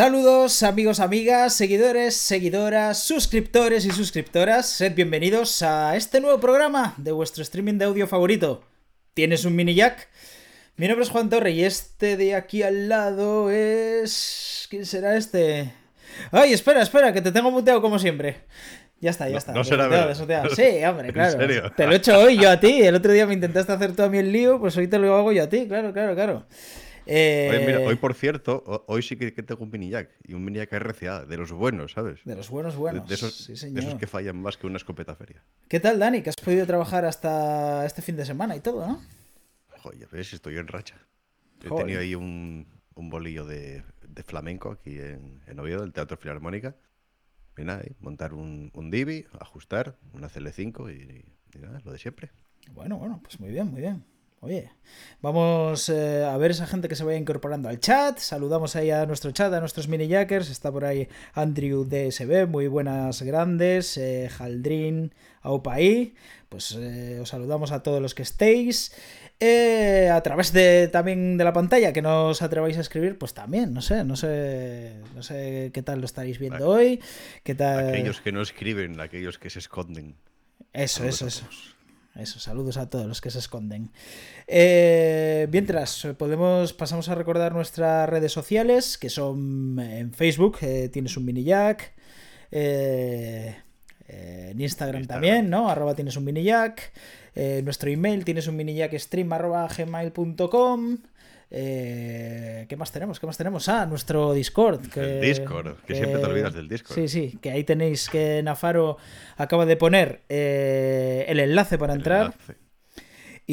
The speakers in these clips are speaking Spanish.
Saludos amigos, amigas, seguidores, seguidoras, suscriptores y suscriptoras. Sed bienvenidos a este nuevo programa de vuestro streaming de audio favorito. ¿Tienes un mini jack? Mi nombre es Juan Torre y este de aquí al lado es... ¿Quién será este? Ay, espera, espera, que te tengo muteado como siempre. Ya está, ya está. No será verdad. Sí, hombre, claro. Te lo he hecho hoy yo a ti. El otro día me intentaste hacer todo a mí el lío, pues hoy te lo hago yo a ti. Claro, claro, claro. Eh, hoy, por cierto, hoy sí que tengo un mini jack y un mini jack RCA, de los buenos, ¿sabes? De los buenos, buenos. De, esos, que fallan más que una escopeta feria. ¿Qué tal, Dani? Que has podido trabajar hasta este fin de semana y todo, ¿no? Joder, ves, estoy en racha. He tenido ahí un, bolillo de, flamenco aquí en, en, Oviedo, el Teatro Filarmónica. Y nada, montar un, un Divi, ajustar, una CL5 y nada, lo de siempre. Bueno, bueno, pues muy bien, muy bien. Oye, vamos eh, a ver esa gente que se vaya incorporando al chat. Saludamos ahí a nuestro chat, a nuestros mini jackers. Está por ahí Andrew DSB, muy buenas grandes. Eh, Jaldrin, Aupaí. Pues eh, os saludamos a todos los que estéis. a través de también de la pantalla, que no os atreváis a escribir, pues también, no sé, no sé, no sé qué tal lo estaréis viendo hoy. ¿Qué tal? Aquellos que no escriben, aquellos que se esconden. Eso, eso, eso. Eso, saludos a todos los que se esconden. Eh, mientras, podemos, pasamos a recordar nuestras redes sociales, que son en Facebook, eh, tienes un mini jack. Eh, en Instagram, también, ¿no? Arroba tienes un mini jack. nuestro email tienes un mini jack stream arroba gmail.com. Eh, ¿Qué más tenemos? ¿Qué más tenemos? Ah, nuestro Discord. Que, el Discord, que, siempre te olvidas del Discord. Sí, sí, que ahí tenéis que Nafaro acaba de poner eh, el enlace para entrar.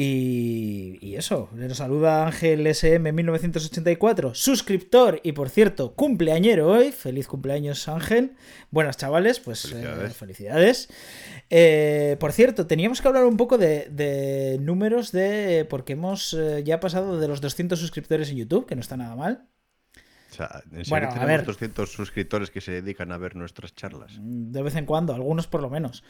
Y, eso, le saluda Ángel SM1984, suscriptor y por cierto, cumpleañero hoy. Feliz cumpleaños, Ángel. Buenas, chavales, pues felicidades. Eh, por cierto, teníamos que hablar un poco de, números de. porque hemos eh, ya pasado de los 200 suscriptores en YouTube, que no está nada mal. Sea, ¿en serio tenemos 200 suscriptores que se dedican a ver nuestras charlas? De vez en cuando, algunos por lo menos.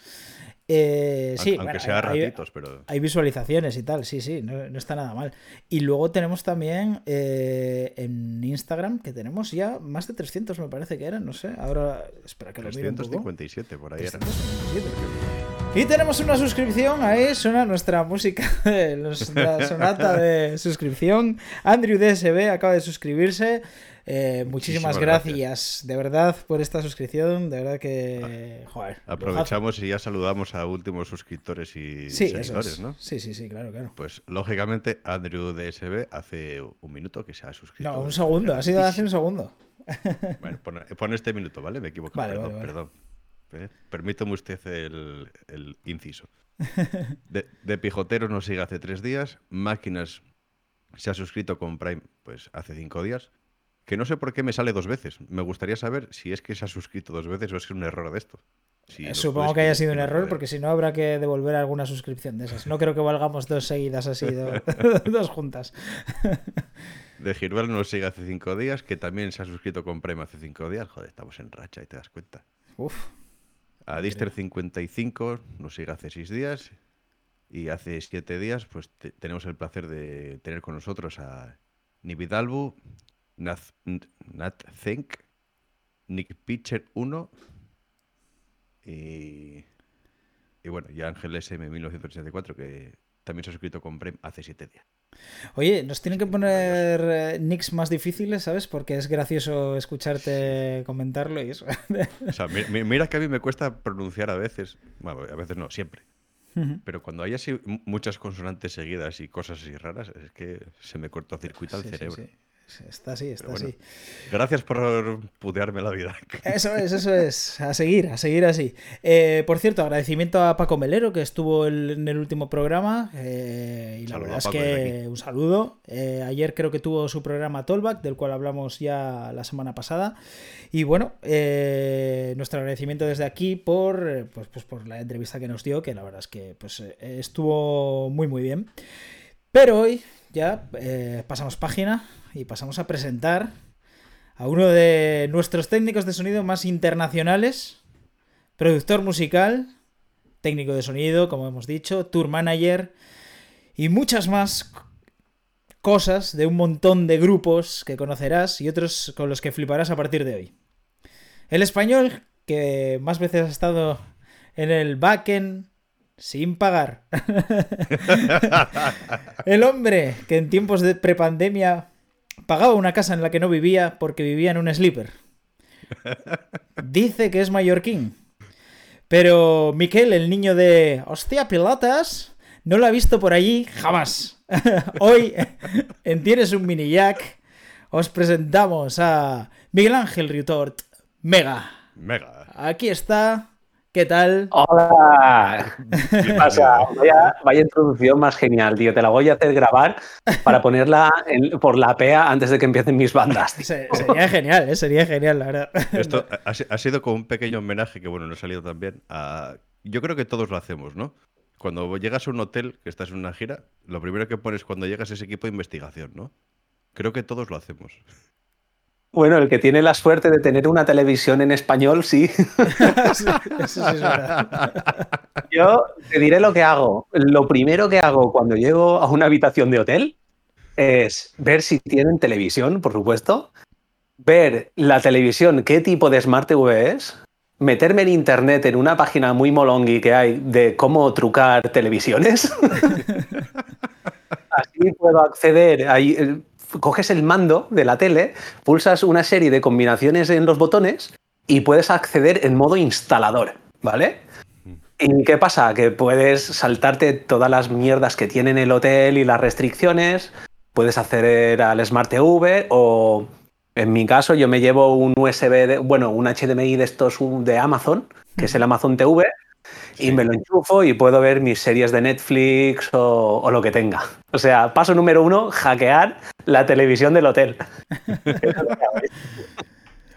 Eh, sí, aunque sea ratitos, pero. Hay visualizaciones y tal, sí, sí, no, está nada mal. Y luego tenemos también eh, en Instagram, que tenemos ya más de 300, me parece que eran, no sé. Ahora, espera que lo mire. 357, por ahí eran. Y tenemos una suscripción, ahí suena nuestra música, la sonata de suscripción. Andrew DSB acaba de suscribirse. Eh, muchísimas gracias, de verdad, por esta suscripción. De verdad que. Joder. Aprovechamos y ya saludamos a últimos suscriptores y seguidores, ¿no? Sí, sí, sí, claro, claro. Pues lógicamente, Andrew DSB hace un minuto que se ha suscrito. No, un segundo, ha sido hace un segundo. Bueno, pon, este minuto, ¿vale? Me equivoco. perdón, perdón. Eh, permítame usted el, inciso. De, de, Pijotero nos sigue hace tres días. Máquinas se ha suscrito con Prime pues hace cinco días que no sé por qué me sale dos veces. Me gustaría saber si es que se ha suscrito dos veces o es que es un error de esto. Eh, supongo que haya sido un error, porque si no habrá que devolver alguna suscripción de esas. No creo que valgamos dos seguidas así, dos juntas. De Girbal nos sigue hace cinco días, que también se ha suscrito con Prime hace cinco días. Joder, estamos en racha y te das cuenta. Uf. A Dister55 nos sigue hace seis días. Y hace siete días, pues tenemos el placer de tener con nosotros a Nividalbu, Nat, Think, Nick Pitcher 1 y, y bueno, y Ángel SM 1984 que también se ha suscrito con Prem hace 7 días. Oye, nos tienen que poner eh, nicks más difíciles, ¿sabes? Porque es gracioso escucharte comentarlo y eso. o sea, mira que a mí me cuesta pronunciar a veces, bueno, a veces no, siempre. Pero cuando hay así muchas consonantes seguidas y cosas así raras, es que se me cortocircuita el cerebro. Está así, está así. Gracias por putearme la vida. Eso es, eso es. A seguir, a seguir así. Eh, por cierto, agradecimiento a Paco Melero, que estuvo en el último programa. Eh, y la verdad es que un saludo. Eh, ayer creo que tuvo su programa Tollback, del cual hablamos ya la semana pasada. Y bueno, nuestro agradecimiento desde aquí por, pues, pues, por la entrevista que nos dio, que la verdad es que pues, estuvo muy, muy bien. Pero hoy ya pasamos página y pasamos a presentar a uno de nuestros técnicos de sonido más internacionales, productor musical, técnico de sonido, como hemos dicho, tour manager y muchas más cosas de un montón de grupos que conocerás y otros con los que fliparás a partir de hoy. El español, que más veces ha estado en el backend sin pagar. el hombre que en tiempos de prepandemia pagaba una casa en la que no vivía porque vivía en un sleeper. Dice que es mallorquín. Pero Miquel, el niño de hostia pilotas, no lo ha visto por allí jamás. Hoy, en Tienes un mini jack, os presentamos a Miguel Ángel Riutort, Mega. Mega. Aquí está ¿Qué tal? Hola. ¿Qué pasa? Vaya, introducción más genial, tío. Te la voy a hacer grabar para ponerla por la PEA antes de que empiecen mis bandas. Sería genial, ¿eh? sería genial, la verdad. Esto ha, sido como un pequeño homenaje que, bueno, no ha salido tan bien. Yo creo que todos lo hacemos, ¿no? Cuando llegas a un hotel, que estás en una gira, lo primero que pones cuando llegas es equipo de investigación, ¿no? Creo que todos lo hacemos. Bueno, el que tiene la suerte de tener una televisión en español, sí. Yo te diré lo que hago. Lo primero que hago cuando llego a una habitación de hotel es ver si tienen televisión, por supuesto, ver la televisión, qué tipo de Smart TV es, meterme en internet en una página muy molongui que hay de cómo trucar televisiones. Así puedo acceder. Ahí, coges el mando de la tele, pulsas una serie de combinaciones en los botones y puedes acceder en modo instalador, ¿vale? ¿Y qué pasa? Que puedes saltarte todas las mierdas que tiene el hotel y las restricciones, puedes acceder al Smart TV o en mi caso yo me llevo un USB, bueno, un HDMI de estos de Amazon, que es el Amazon TV, y me lo enchufo y puedo ver mis series de Netflix o, lo que tenga. O sea, paso número uno, hackear la televisión del hotel.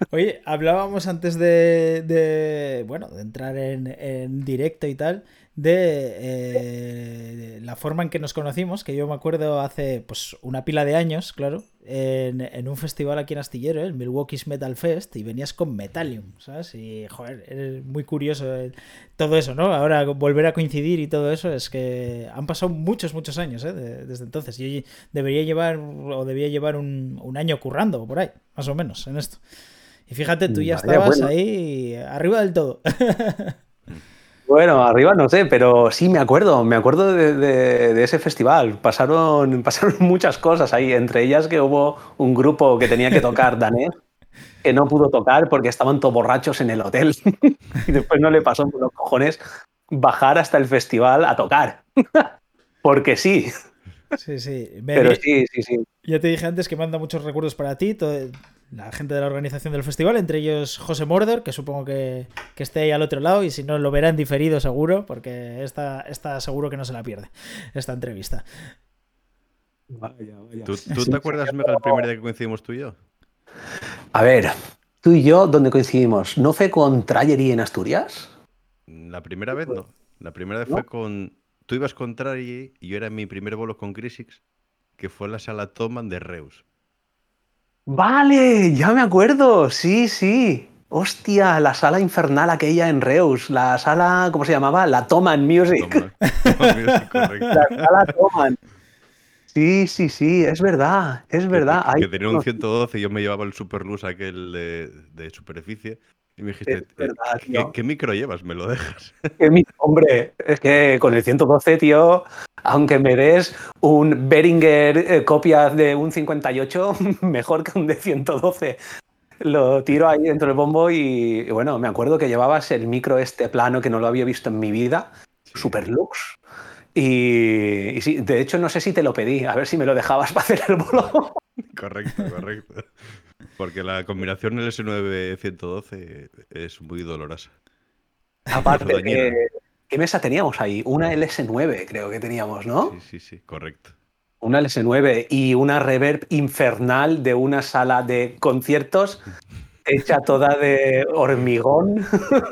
Oye, hablábamos antes de, bueno, de entrar en, directo y tal, de eh, la forma en que nos conocimos, que yo me acuerdo hace pues una pila de años, claro, en, un festival aquí en Astillero, el Milwaukee's Metal Fest, y venías con Metallium, ¿sabes? Y, joder, es muy curioso todo eso, ¿no? Ahora volver a coincidir y todo eso, es que han pasado muchos, muchos años, ¿eh? desde entonces. Yo debería llevar, o debía llevar un, un año currando, por ahí, más o menos, en esto. Y fíjate, tú ya estabas ahí arriba del todo. Bueno, arriba no sé, pero sí me acuerdo, me acuerdo de, ese festival. Pasaron, pasaron muchas cosas ahí, entre ellas que hubo un grupo que tenía que tocar danés, que no pudo tocar porque estaban todos borrachos en el hotel. y después no le pasó por los cojones bajar hasta el festival a tocar. porque sí. Sí, sí. Pero sí, sí, sí. Ya te dije antes que manda muchos recuerdos para ti, la gente de la organización del festival, entre ellos José Mordor, que supongo que, esté ahí al otro lado y si no lo verán diferido seguro, porque está, está seguro que no se la pierde esta entrevista. ¿Tú, te acuerdas, Mega, el primer día que coincidimos tú y yo? A ver, tú y yo, ¿dónde coincidimos? ¿No fue con Trayery en Asturias? La primera vez no. La primera vez fue con. Tú ibas con Trayery y yo era mi primer bolo con Crisix que fue la sala Toman de Reus. Vale, ya me acuerdo, sí, sí. Hostia, la sala infernal aquella en Reus, la sala, ¿cómo se llamaba? La Toman Music. la sala Toman. Sí, sí, sí, es verdad, es verdad. Que, tenía un 112 y yo me llevaba el Superluz aquel de, de superficie y me dijiste, ¿qué, micro llevas? ¿Me lo dejas? hombre, es que con el 112, tío, aunque me des un Behringer eh, copia de un 58, mejor que un de 112. Lo tiro ahí dentro del bombo y, bueno, me acuerdo que llevabas el micro este plano que no lo había visto en mi vida, Super Lux. Y, y sí, de hecho no sé si te lo pedí, a ver si me lo dejabas para hacer el bolo. Correcto, correcto. Porque la combinación LS9-112 es muy dolorosa. Aparte, ¿qué mesa teníamos ahí? Una LS9 creo que teníamos, ¿no? Sí, sí, sí, correcto. Una LS9 y una reverb infernal de una sala de conciertos hecha toda de hormigón.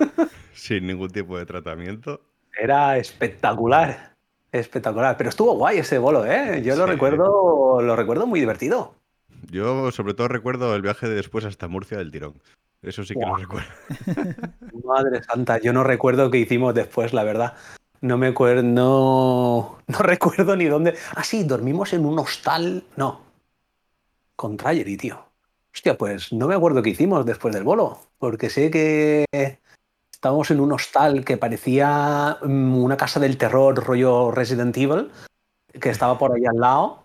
Sin ningún tipo de tratamiento. Era espectacular. Espectacular. Pero estuvo guay ese bolo, ¿eh? Yo lo recuerdo, lo recuerdo muy divertido. Yo sobre todo recuerdo el viaje de después hasta Murcia del tirón. Eso sí que lo recuerdo. Madre santa, yo no recuerdo qué hicimos después, la verdad. No me acuerdo, no, no recuerdo ni dónde. Ah, sí, dormimos en un hostal. No. Con Trayery, tío. Hostia, pues no me acuerdo qué hicimos después del bolo. Porque sé que estábamos en un hostal que parecía mm, una casa del terror rollo Resident Evil, que estaba por ahí al lado.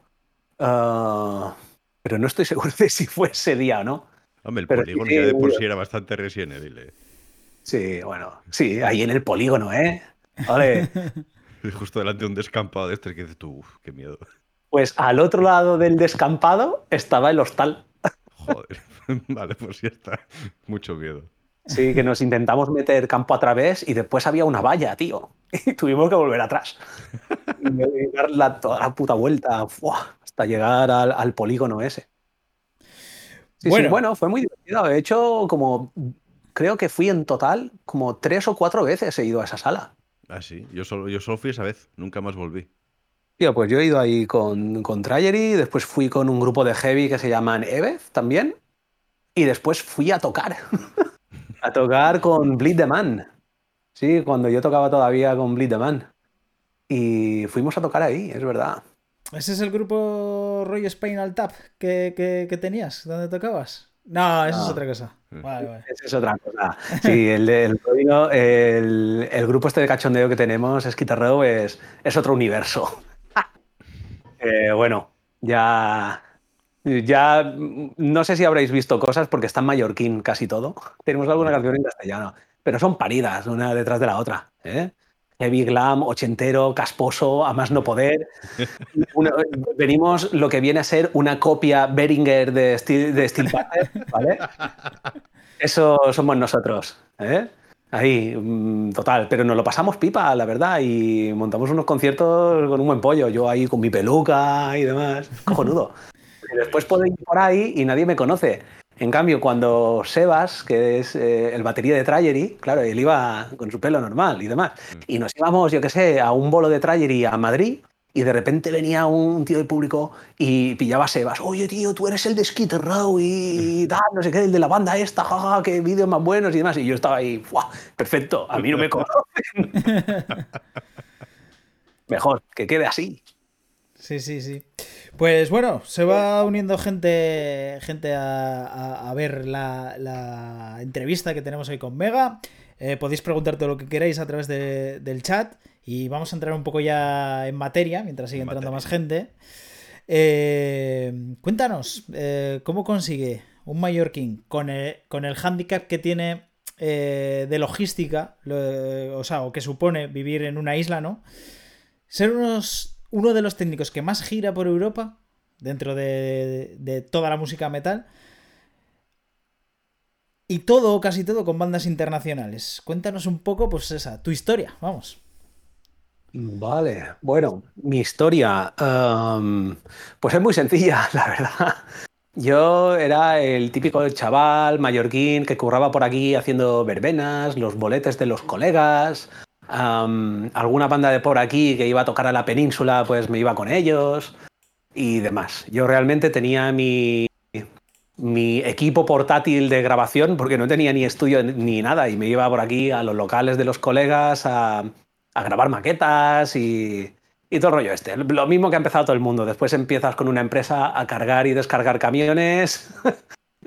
Ah, pero no estoy seguro de si fue ese día o no. Hombre, el polígono ya de por sí era bastante Resident Evil. Eh. Sí, bueno, sí, ahí en el polígono, ¿eh? Vale. Justo delante de un descampado de este que dices tú, qué miedo. Pues al otro lado del descampado estaba el hostal. Joder, vale, pues ya está. Mucho miedo. Sí, que nos intentamos meter campo a través y después había una valla, tío. Y tuvimos que volver atrás. Y dar la, toda la puta vuelta hasta llegar al, polígono ese. bueno. bueno, fue muy divertido. He hecho como creo que fui en total como tres o cuatro veces he ido a esa sala. Ah, sí. Yo solo, yo solo fui esa vez. Nunca más volví. Tío, pues yo he ido ahí con, con después fui con un grupo de heavy que se llaman Evez también, y después fui a tocar. a tocar con Bleed the Man. Sí, cuando yo tocaba todavía con Bleed the Man. Y fuimos a tocar ahí, es verdad. ¿Ese es el grupo Roy Spinal Tap que, que tenías, donde tocabas? No, eso es otra cosa. Mm. Vale, Eso es otra cosa. Sí, el, el, el, el, grupo este de cachondeo que tenemos, Skid Row, es, es otro universo. Eh, bueno, ya, ya no sé si habréis visto cosas porque está en mallorquín casi todo. Tenemos alguna canción en castellano, pero son paridas una detrás de la otra. ¿eh? Heavy glam, ochentero, casposo, a más no poder. venimos lo que viene a ser una copia Beringer de Steel, de Steel ¿vale? Eso somos nosotros, ¿eh? Ahí, mm, total, pero nos lo pasamos pipa, la verdad, y montamos unos conciertos con un buen pollo, yo ahí con mi peluca y demás, cojonudo. Y después puedo ir por ahí y nadie me conoce. En cambio, cuando Sebas, que es eh, el batería de Trayery, claro, él iba con su pelo normal y demás, mm. y nos íbamos, yo qué sé, a un bolo de Trayery a Madrid, y de repente venía un tío del público y pillaba a Sebas. Oye, tío, tú eres el de Skitter Row y tal, no sé qué, el de la banda esta, jaja, qué vídeos más buenos y demás. Y yo estaba ahí, ¡Fua! perfecto, a mí no me conocen. Mejor, que quede así. Sí, sí, sí. Pues bueno, se va uniendo gente, gente a, ver la, entrevista que tenemos hoy con Mega. Eh, podéis preguntarte lo que queráis a través del chat y vamos a entrar un poco ya en materia mientras sigue entrando más gente. Eh, cuéntanos, eh, ¿cómo consigue un mallorquín con el, con el handicap que tiene de logística, o sea, o que supone vivir en una isla, ¿no? Ser unos uno de los técnicos que más gira por Europa, dentro de, toda la música metal. Y todo, casi todo, con bandas internacionales. Cuéntanos un poco, pues esa, tu historia, vamos. Vale, bueno, mi historia, em, pues es muy sencilla, la verdad. Yo era el típico chaval mallorquín que curraba por aquí haciendo verbenas, los boletes de los colegas, alguna banda de por aquí que iba a tocar a la península, pues me iba con ellos y demás. Yo realmente tenía mi, mi equipo portátil de grabación porque no tenía ni estudio ni nada y me iba por aquí a los locales de los colegas a, grabar maquetas y, y todo el rollo este. Lo mismo que ha empezado todo el mundo. Después empiezas con una empresa a cargar y descargar camiones,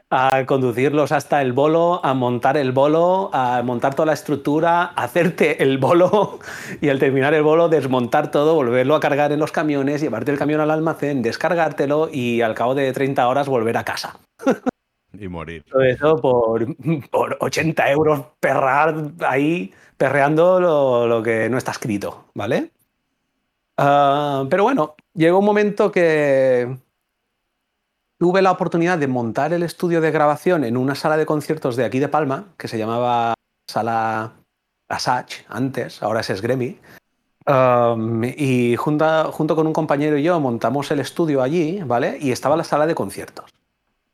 a conducirlos hasta el bolo, a montar el bolo, a montar toda la estructura, hacerte el bolo y al terminar el bolo desmontar todo, volverlo a cargar en los camiones, llevarte el camión al almacén, descargártelo y al cabo de 30 horas volver a casa. Y morir. Todo eso por, por 80 euros perrar ahí, perreando lo, que no está escrito, ¿vale? Ah, pero bueno, llegó un momento que, tuve la oportunidad de montar el estudio de grabación en una sala de conciertos de aquí de Palma, que se llamaba Sala Asach antes, ahora es Esgremi. Um, y junto, junto con un compañero y yo montamos el estudio allí, ¿vale? Y estaba la sala de conciertos.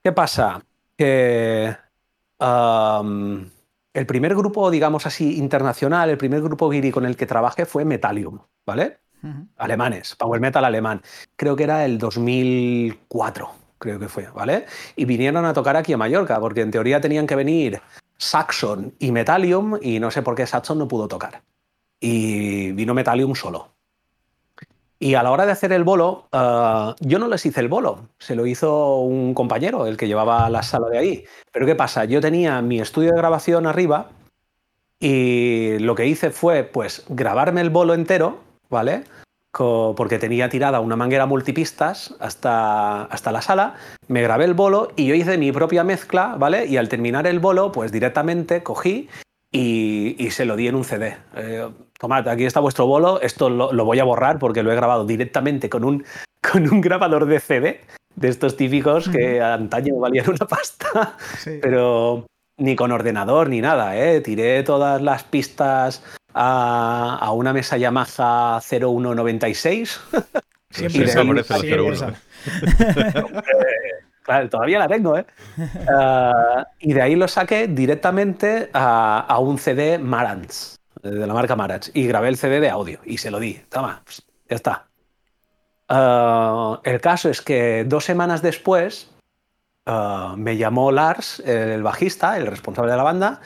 ¿Qué pasa? Que um, el primer grupo, digamos así, internacional, el primer grupo guiri con el que trabajé fue Metallium, ¿vale? Alemanes, power metal alemán. Creo que era el 2004, creo que fue, ¿vale? Y vinieron a tocar aquí a Mallorca, porque en teoría tenían que venir Saxon y Metallium, y no sé por qué Saxon no pudo tocar. y vino Metallium solo. Y a la hora de hacer el bolo, eh, yo no les hice el bolo, se lo hizo un compañero, el que llevaba la sala de ahí. Pero ¿qué pasa? Yo tenía mi estudio de grabación arriba y lo que hice fue, pues, grabarme el bolo entero, ¿vale? Porque tenía tirada una manguera multipistas hasta, hasta la sala, me grabé el bolo y yo hice mi propia mezcla, ¿vale? Y al terminar el bolo, pues directamente cogí y, se lo di en un CD. Eh, tomad, aquí está vuestro bolo, esto lo, voy a borrar porque lo he grabado directamente con un, con un grabador de CD, de estos típicos que antaño valían una pasta, pero ni con ordenador ni nada, ¿eh? Tiré todas las pistas a, una mesa Yamaha 0196. Siempre se aparece el 01. claro, todavía la tengo, ¿eh? Ah, y de ahí lo saqué directamente a, un CD Marantz, de la marca Marantz, y grabé el CD de audio y se lo di. Toma, ya está. Ah, el caso es que dos semanas después ah, me llamó Lars, el bajista, el responsable de la banda,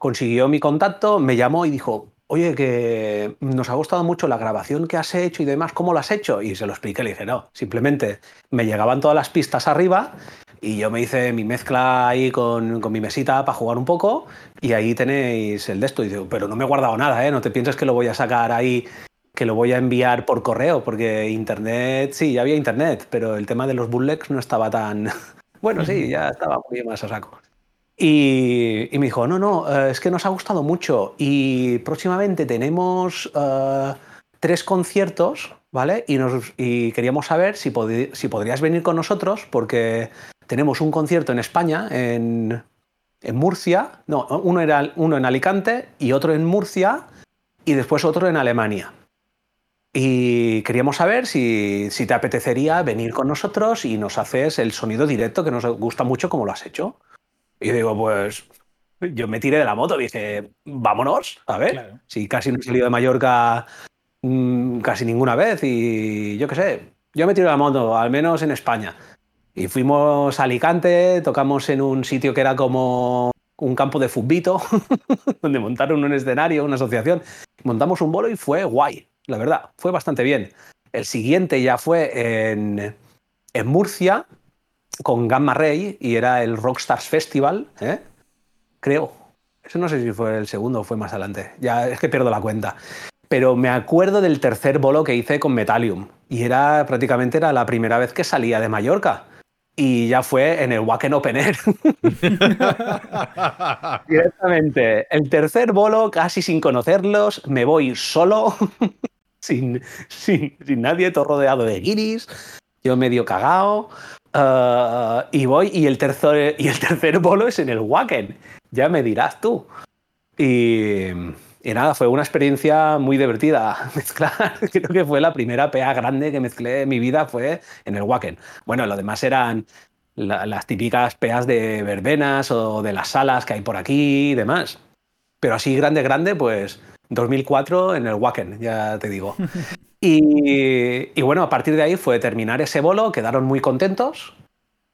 consiguió mi contacto, me llamó y dijo, oye, que nos ha gustado mucho la grabación que has hecho y demás, ¿cómo lo has hecho? Y se lo expliqué, le dije, no, simplemente me llegaban todas las pistas arriba y yo me hice mi mezcla ahí con, mi mesita para jugar un poco y ahí tenéis el de esto. Y digo, pero no me he guardado nada, ¿eh? No te pienses que lo voy a sacar ahí, que lo voy a enviar por correo, porque internet, sí, ya había internet, pero el tema de los bootlegs no estaba tan... Bueno, sí, ya estaba muy más a saco. Y, me dijo, no, no, eh, es que nos ha gustado mucho y próximamente tenemos eh, tres conciertos, ¿vale? Y, nos, queríamos saber si, si, podrías venir con nosotros porque tenemos un concierto en España, en, Murcia, no, uno, era, uno en Alicante y otro en Murcia y después otro en Alemania. Y queríamos saber si, si, te apetecería venir con nosotros y nos haces el sonido directo que nos gusta mucho como lo has hecho. Y digo, pues yo me tiré de la moto, dije, vámonos, a ver, si casi no he salido de Mallorca mm, casi ninguna vez y yo qué sé, yo me tiré de la moto, al menos en España. Y fuimos a Alicante, tocamos en un sitio que era como un campo de fútbito, donde montaron un escenario, una asociación. Montamos un bolo y fue guay, la verdad, fue bastante bien. El siguiente ya fue en, en Murcia, con Gamma Ray y era el Rockstars Festival, ¿eh? creo. Eso no sé si fue el segundo o fue más adelante. Ya es que pierdo la cuenta. Pero me acuerdo del tercer bolo que hice con Metallium. Y era prácticamente era la primera vez que salía de Mallorca. Y ya fue en el Wacken Open Air. Directamente. El tercer bolo, casi sin conocerlos, me voy solo, sin, sin, sin nadie, todo rodeado de guiris, yo medio cagado. Ah, y voy, y el, tercer, y el tercer bolo es en el Wacken. Ya me dirás tú. Y, nada, fue una experiencia muy divertida mezclar. Creo que fue la primera PA grande que mezclé en mi vida, fue en el Wacken. Bueno, lo demás eran las típicas PAs de verbenas o de las salas que hay por aquí y demás. Pero así grande, grande, pues 2004 en el Wacken, ya te digo. Y, bueno, a partir de ahí fue terminar ese bolo, quedaron muy contentos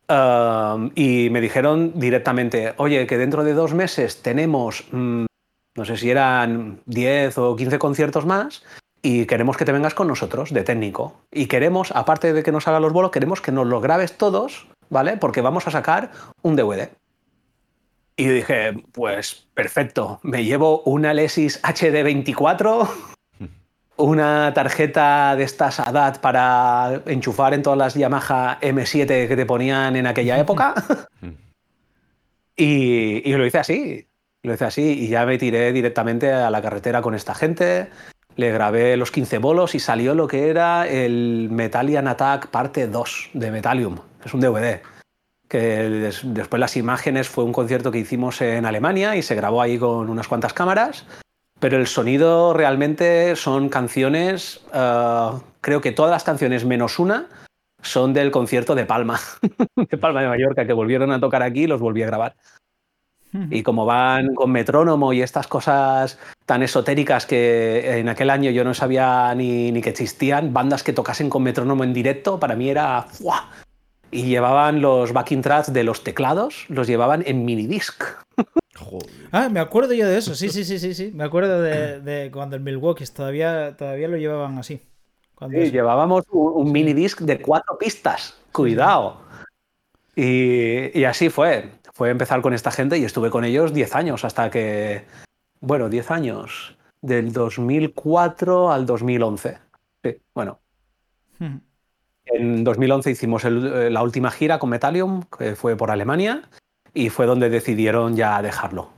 um, y me dijeron directamente, oye, que dentro de dos meses tenemos, mm, no sé si eran 10 o 15 conciertos más y queremos que te vengas con nosotros de técnico. Y queremos, aparte de que nos haga los bolos, queremos que nos los grabes todos, ¿vale? Porque vamos a sacar un DVD. Y dije, pues perfecto, me llevo una Alesis HD24 una tarjeta de estas ADAT para enchufar en todas las Yamaha M7 que te ponían en aquella época. y, lo hice así. Lo hice así y ya me tiré directamente a la carretera con esta gente. Le grabé los 15 bolos y salió lo que era el Metallian Attack parte 2 de Metallium. Es un DVD. Que después las imágenes fue un concierto que hicimos en Alemania y se grabó ahí con unas cuantas cámaras pero el sonido realmente son canciones, eh, creo que todas las canciones menos una son del concierto de Palma, de Palma de Mallorca, que volvieron a tocar aquí y los volví a grabar. Y como van con metrónomo y estas cosas tan esotéricas que en aquel año yo no sabía ni, ni que existían, bandas que tocasen con metrónomo en directo, para mí era ¡fua! Y llevaban los backing tracks de los teclados, los llevaban en minidisc. Ah, me acuerdo yo de eso, sí, sí, sí, sí, sí. Me acuerdo de, cuando el Milwaukee todavía, todavía lo llevaban así. sí, llevábamos un, mini disc de cuatro pistas. Cuidado. Y, así fue. Fue empezar con esta gente y estuve con ellos 10 años hasta que. Bueno, 10 años. Del 2004 al 2011. Sí, bueno. En 2011 hicimos la última gira con Metallium, que fue por Alemania y fue donde decidieron ya dejarlo.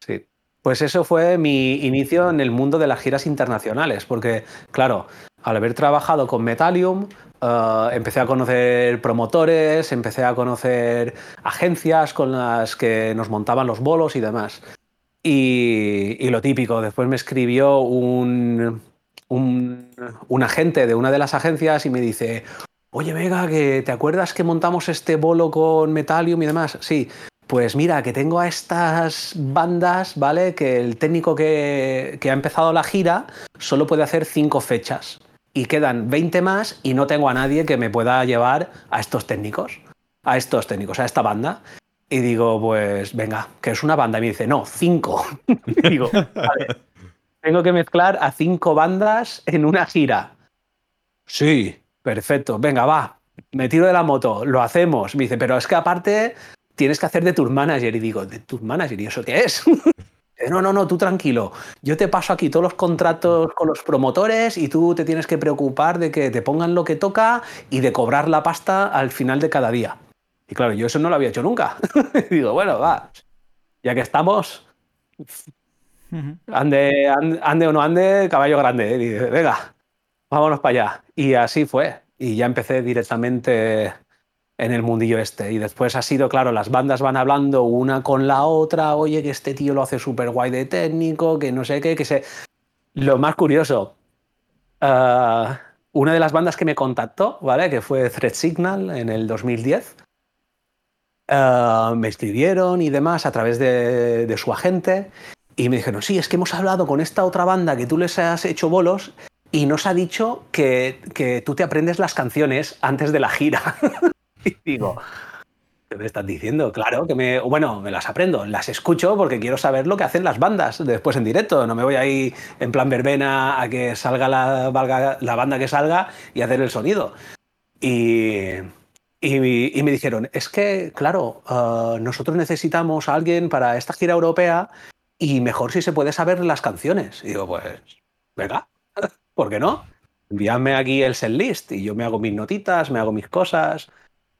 Sí. Pues eso fue mi inicio en el mundo de las giras internacionales, porque, claro, al haber trabajado con Metallium, eh, empecé a conocer promotores, empecé a conocer agencias con las que nos montaban los bolos y demás. Y, lo típico, después me escribió un agente de una de las agencias y me dice, Oye, Vega, que ¿te acuerdas que montamos este bolo con Metallium y demás? Sí, pues mira, que tengo a estas bandas, ¿vale? Que el técnico que, ha empezado la gira solo puede hacer cinco fechas. Y quedan 20 más y no tengo a nadie que me pueda llevar a estos técnicos. A estos técnicos, a esta banda. Y digo, pues venga, que es una banda. Y me dice, no, cinco. digo, vale, tengo que mezclar a cinco bandas en una gira. Sí, Perfecto, venga, va, me tiro de la moto, lo hacemos. Me dice, pero es que aparte tienes que hacer de tour manager. Y digo, ¿de tour manager? ¿Y eso qué es? no, no, no, tú tranquilo. Yo te paso aquí todos los contratos con los promotores y tú te tienes que preocupar de que te pongan lo que toca y de cobrar la pasta al final de cada día. Y claro, yo eso no lo había hecho nunca. digo, bueno, va, ya que estamos, ande, ande, o no ande, caballo grande. ¿eh? venga, vámonos para allá. Y así fue. Y ya empecé directamente en el mundillo este. Y después ha sido, claro, las bandas van hablando una con la otra, oye, que este tío lo hace súper guay de técnico, que no sé qué, que sé. Lo más curioso, ah, una de las bandas que me contactó, ¿vale? Que fue Thread Signal en el 2010. Ah, me escribieron y demás a través de, de su agente y me dijeron, sí, es que hemos hablado con esta otra banda que tú les has hecho bolos y nos ha dicho que, tú te aprendes las canciones antes de la gira. y digo, ¿qué me estás diciendo? Claro, que me. Bueno, me las aprendo, las escucho porque quiero saber lo que hacen las bandas después en directo. No me voy ahí en plan verbena a que salga la, la banda que salga y hacer el sonido. Y. Y, me dijeron, es que, claro, ah, nosotros necesitamos a alguien para esta gira europea y mejor si se puede saber las canciones. Y digo, pues, venga, ¿Por qué no? Envíame aquí el set list y yo me hago mis notitas, me hago mis cosas.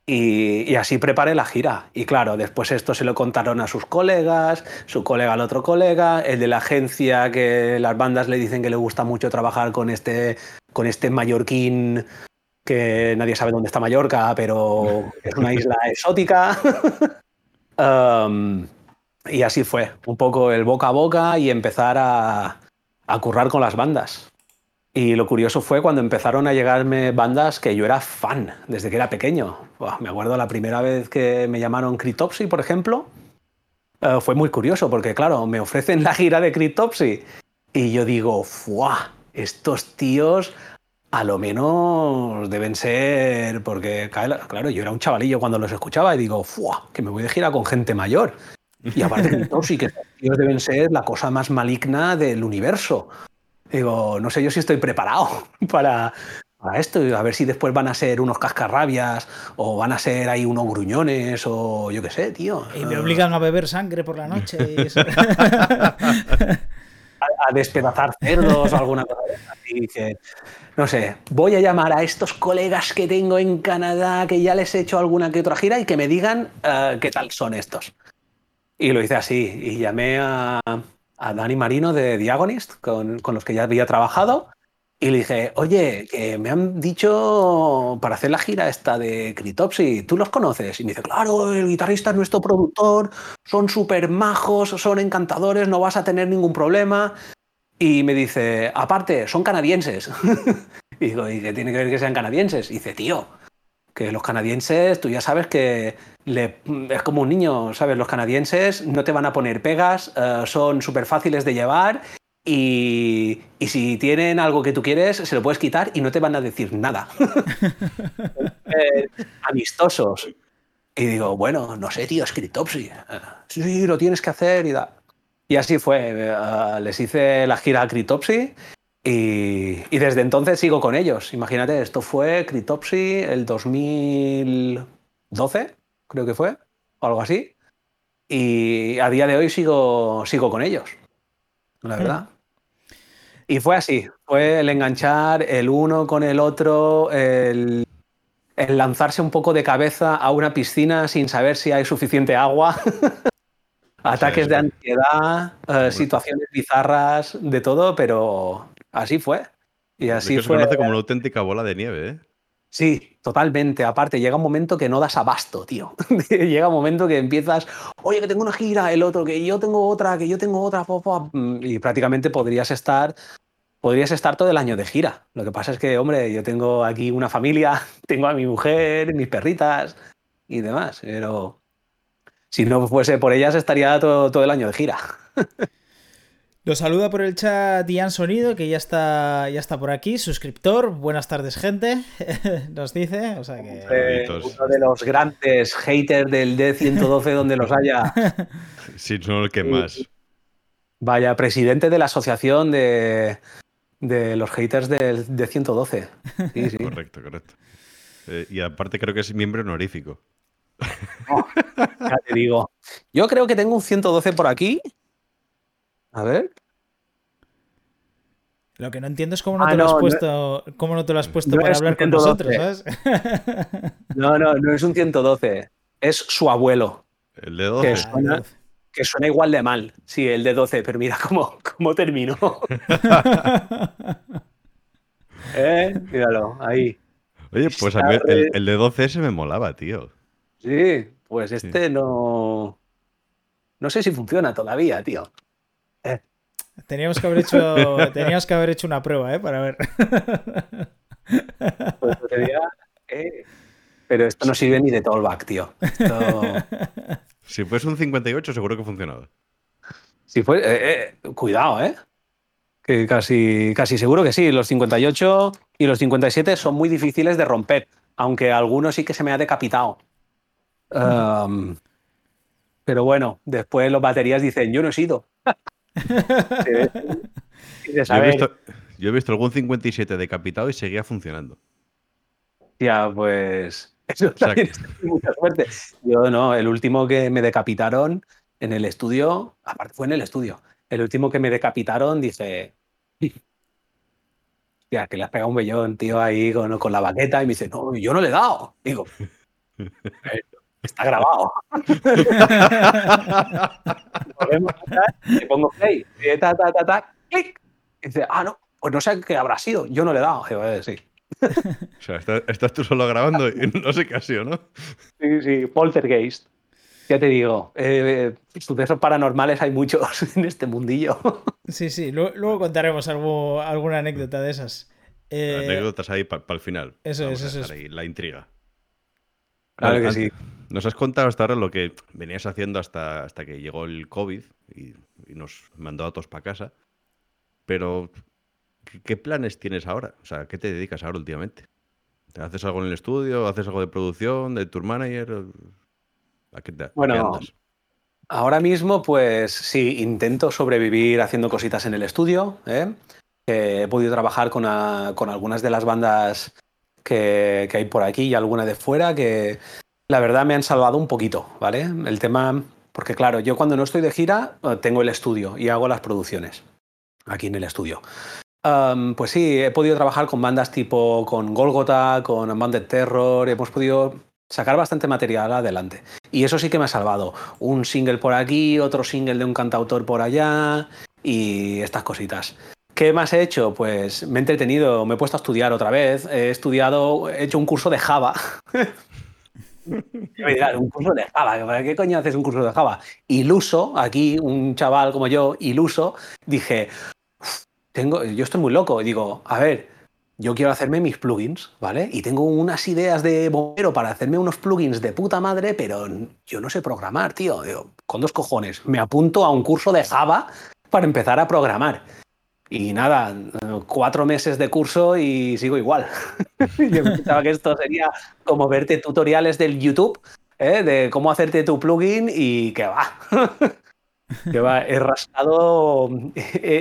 Y, así preparé la gira. Y claro, después esto se lo contaron a sus colegas, su colega al otro colega, el de la agencia que las bandas le dicen que le gusta mucho trabajar con este, con este mallorquín que nadie sabe dónde está Mallorca, pero es una isla exótica. Um, y así fue, un poco el boca a boca y empezar a, a currar con las bandas. Y lo curioso fue cuando empezaron a llegarme bandas que yo era fan desde que era pequeño. me acuerdo la primera vez que me llamaron Cryptopsy, por ejemplo. Eh, fue muy curioso porque, claro, me ofrecen la gira de Cryptopsy y yo digo, ¡fuah! Estos tíos a lo menos deben ser. Porque, claro, yo era un chavalillo cuando los escuchaba y digo, ¡fuah! Que me voy de gira con gente mayor. Y aparte, Cryptopsy, que estos tíos deben ser la cosa más maligna del universo. Digo, no sé yo si estoy preparado para, esto, a ver si después van a ser unos cascarrabias o van a ser ahí unos gruñones o yo qué sé, tío. Y me obligan a beber sangre por la noche. a, despedazar cerdos o alguna cosa así. no sé, voy a llamar a estos colegas que tengo en Canadá que ya les he hecho alguna que otra gira y que me digan eh, qué tal son estos. Y lo hice así, y llamé a, a Dani Marino de Diagonist, con, con, los que ya había trabajado, y le dije, oye, que me han dicho para hacer la gira esta de Cryptopsy, ¿tú los conoces? Y me dice, claro, el guitarrista es nuestro productor, son súper majos, son encantadores, no vas a tener ningún problema. Y me dice, aparte, son canadienses. y digo, ¿y qué tiene que ver que sean canadienses? Y dice, tío, que los canadienses, tú ya sabes que es como un niño, ¿sabes? Los canadienses no te van a poner pegas, eh, son súper fáciles de llevar y, si tienen algo que tú quieres, se lo puedes quitar y no te van a decir nada. Eh, amistosos. Y digo, bueno, no sé, tío, Scriptopsy. Sí, sí, lo tienes que hacer y da. Y así fue. Les hice la gira a Cryptopsy y, y, desde entonces sigo con ellos. Imagínate, esto fue Cryptopsy el 2012, creo que fue, o algo así. Y a día de hoy sigo, sigo con ellos, la verdad. Y fue así, fue el enganchar el uno con el otro, el, el lanzarse un poco de cabeza a una piscina sin saber si hay suficiente agua. Ataques de ansiedad, eh, situaciones bizarras, de todo, pero así fue. Y así se fue. conoce como una auténtica bola de nieve, ¿eh? Sí, totalmente. Aparte, llega un momento que no das abasto, tío. llega un momento que empiezas, oye, que tengo una gira, el otro, que yo tengo otra, que yo tengo otra, y prácticamente podrías estar, podrías estar todo el año de gira. Lo que pasa es que, hombre, yo tengo aquí una familia, tengo a mi mujer, mis perritas y demás, pero si no fuese por ellas estaría todo, todo el año de gira. Lo saluda por el chat Ian Sonido, que ya está, ya está por aquí, suscriptor. Buenas tardes, gente. Nos dice. O sea que... uno de los grandes haters del D112 donde los haya. Sí, no el que más. Vaya, presidente de la asociación de, de los haters del D112. Sí, sí. Correcto, correcto. Eh, y aparte creo que es miembro honorífico. ya te digo. Yo creo que tengo un 112 por aquí. A ver. Lo que no entiendo es cómo no ah, te lo has puesto, cómo no te lo has puesto para hablar con nosotros, ¿sabes? no, no, no es un 112. Es su abuelo. El de 12. Que suena, igual de mal. Sí, el de 12, pero mira cómo, cómo terminó. ¿Eh? Míralo, ahí. Oye, pues a mí el, el de 12 se me molaba, tío. Sí, pues este no. No sé si funciona todavía, tío. Eh. Teníamos que haber hecho, teníamos que haber hecho una prueba, ¿eh? Para ver. Pues eh, Pero esto no sirve ni de tollback, tío. Si fuese un 58, seguro que funcionaba. Si fue, eh, cuidado, ¿eh? Que casi, casi seguro que sí. Los 58 y los 57 son muy difíciles de romper, aunque algunos sí que se me ha decapitado pero bueno, después los baterías dicen, yo no he sido. yo, he visto, algún 57 decapitado y seguía funcionando. Ya, pues eso también mucha suerte. Yo no, el último que me decapitaron en el estudio, aparte fue en el estudio, el último que me decapitaron dice, ya, que le has pegado un vellón, tío, ahí con, con la baqueta y me dice, no, yo no le he dado. Digo, Está grabado. le pongo play, ta, ta, ta, ta, clic. Y dice, ah, no, pues no sé qué habrá sido. Yo no le he dado. Eh, sí. O sea, estás, tú solo grabando y no sé qué ha sido, ¿no? Sí, sí, poltergeist. Ya te digo, eh, sucesos paranormales hay muchos en este mundillo. Sí, sí, luego, contaremos alguna anécdota de esas. Eh, anécdotas ahí para el final. Eso es, eso es. La intriga. Claro que sí. Nos has contado hasta ahora lo que venías haciendo hasta, hasta que llegó el COVID y, nos mandó a todos para casa. Pero, ¿qué, planes tienes ahora? O sea, ¿qué te dedicas ahora últimamente? ¿Haces algo en el estudio? ¿Haces algo de producción? ¿De tour manager? ¿A qué te, bueno, ahora mismo, pues sí, intento sobrevivir haciendo cositas en el estudio. ¿eh? he podido trabajar con, con algunas de las bandas que, hay por aquí y alguna de fuera que la verdad me han salvado un poquito, ¿vale? El tema, porque claro, yo cuando no estoy de gira eh, tengo el estudio y hago las producciones aquí en el estudio. pues sí, he podido trabajar con bandas tipo con Golgota, con Unbounded Terror, hemos podido sacar bastante material adelante. Y eso sí que me ha salvado. Un single por aquí, otro single de un cantautor por allá y estas cositas. ¿Qué más he hecho? Pues me he entretenido, me he puesto a estudiar otra vez. He estudiado, he hecho un curso de Java. un curso de Java, ¿para qué coño haces un curso de Java? Iluso, aquí, un chaval como yo, iluso, dije, tengo, yo estoy muy loco. Y digo, a ver, yo quiero hacerme mis plugins, ¿vale? Y tengo unas ideas de bombero para hacerme unos plugins de puta madre, pero yo no sé programar, tío. Digo, con dos cojones. Me apunto a un curso de Java para empezar a programar. Y nada, cuatro meses de curso y sigo igual. Yo pensaba que esto sería como verte tutoriales del YouTube ¿eh? de cómo hacerte tu plugin y que va. que va, he rascado,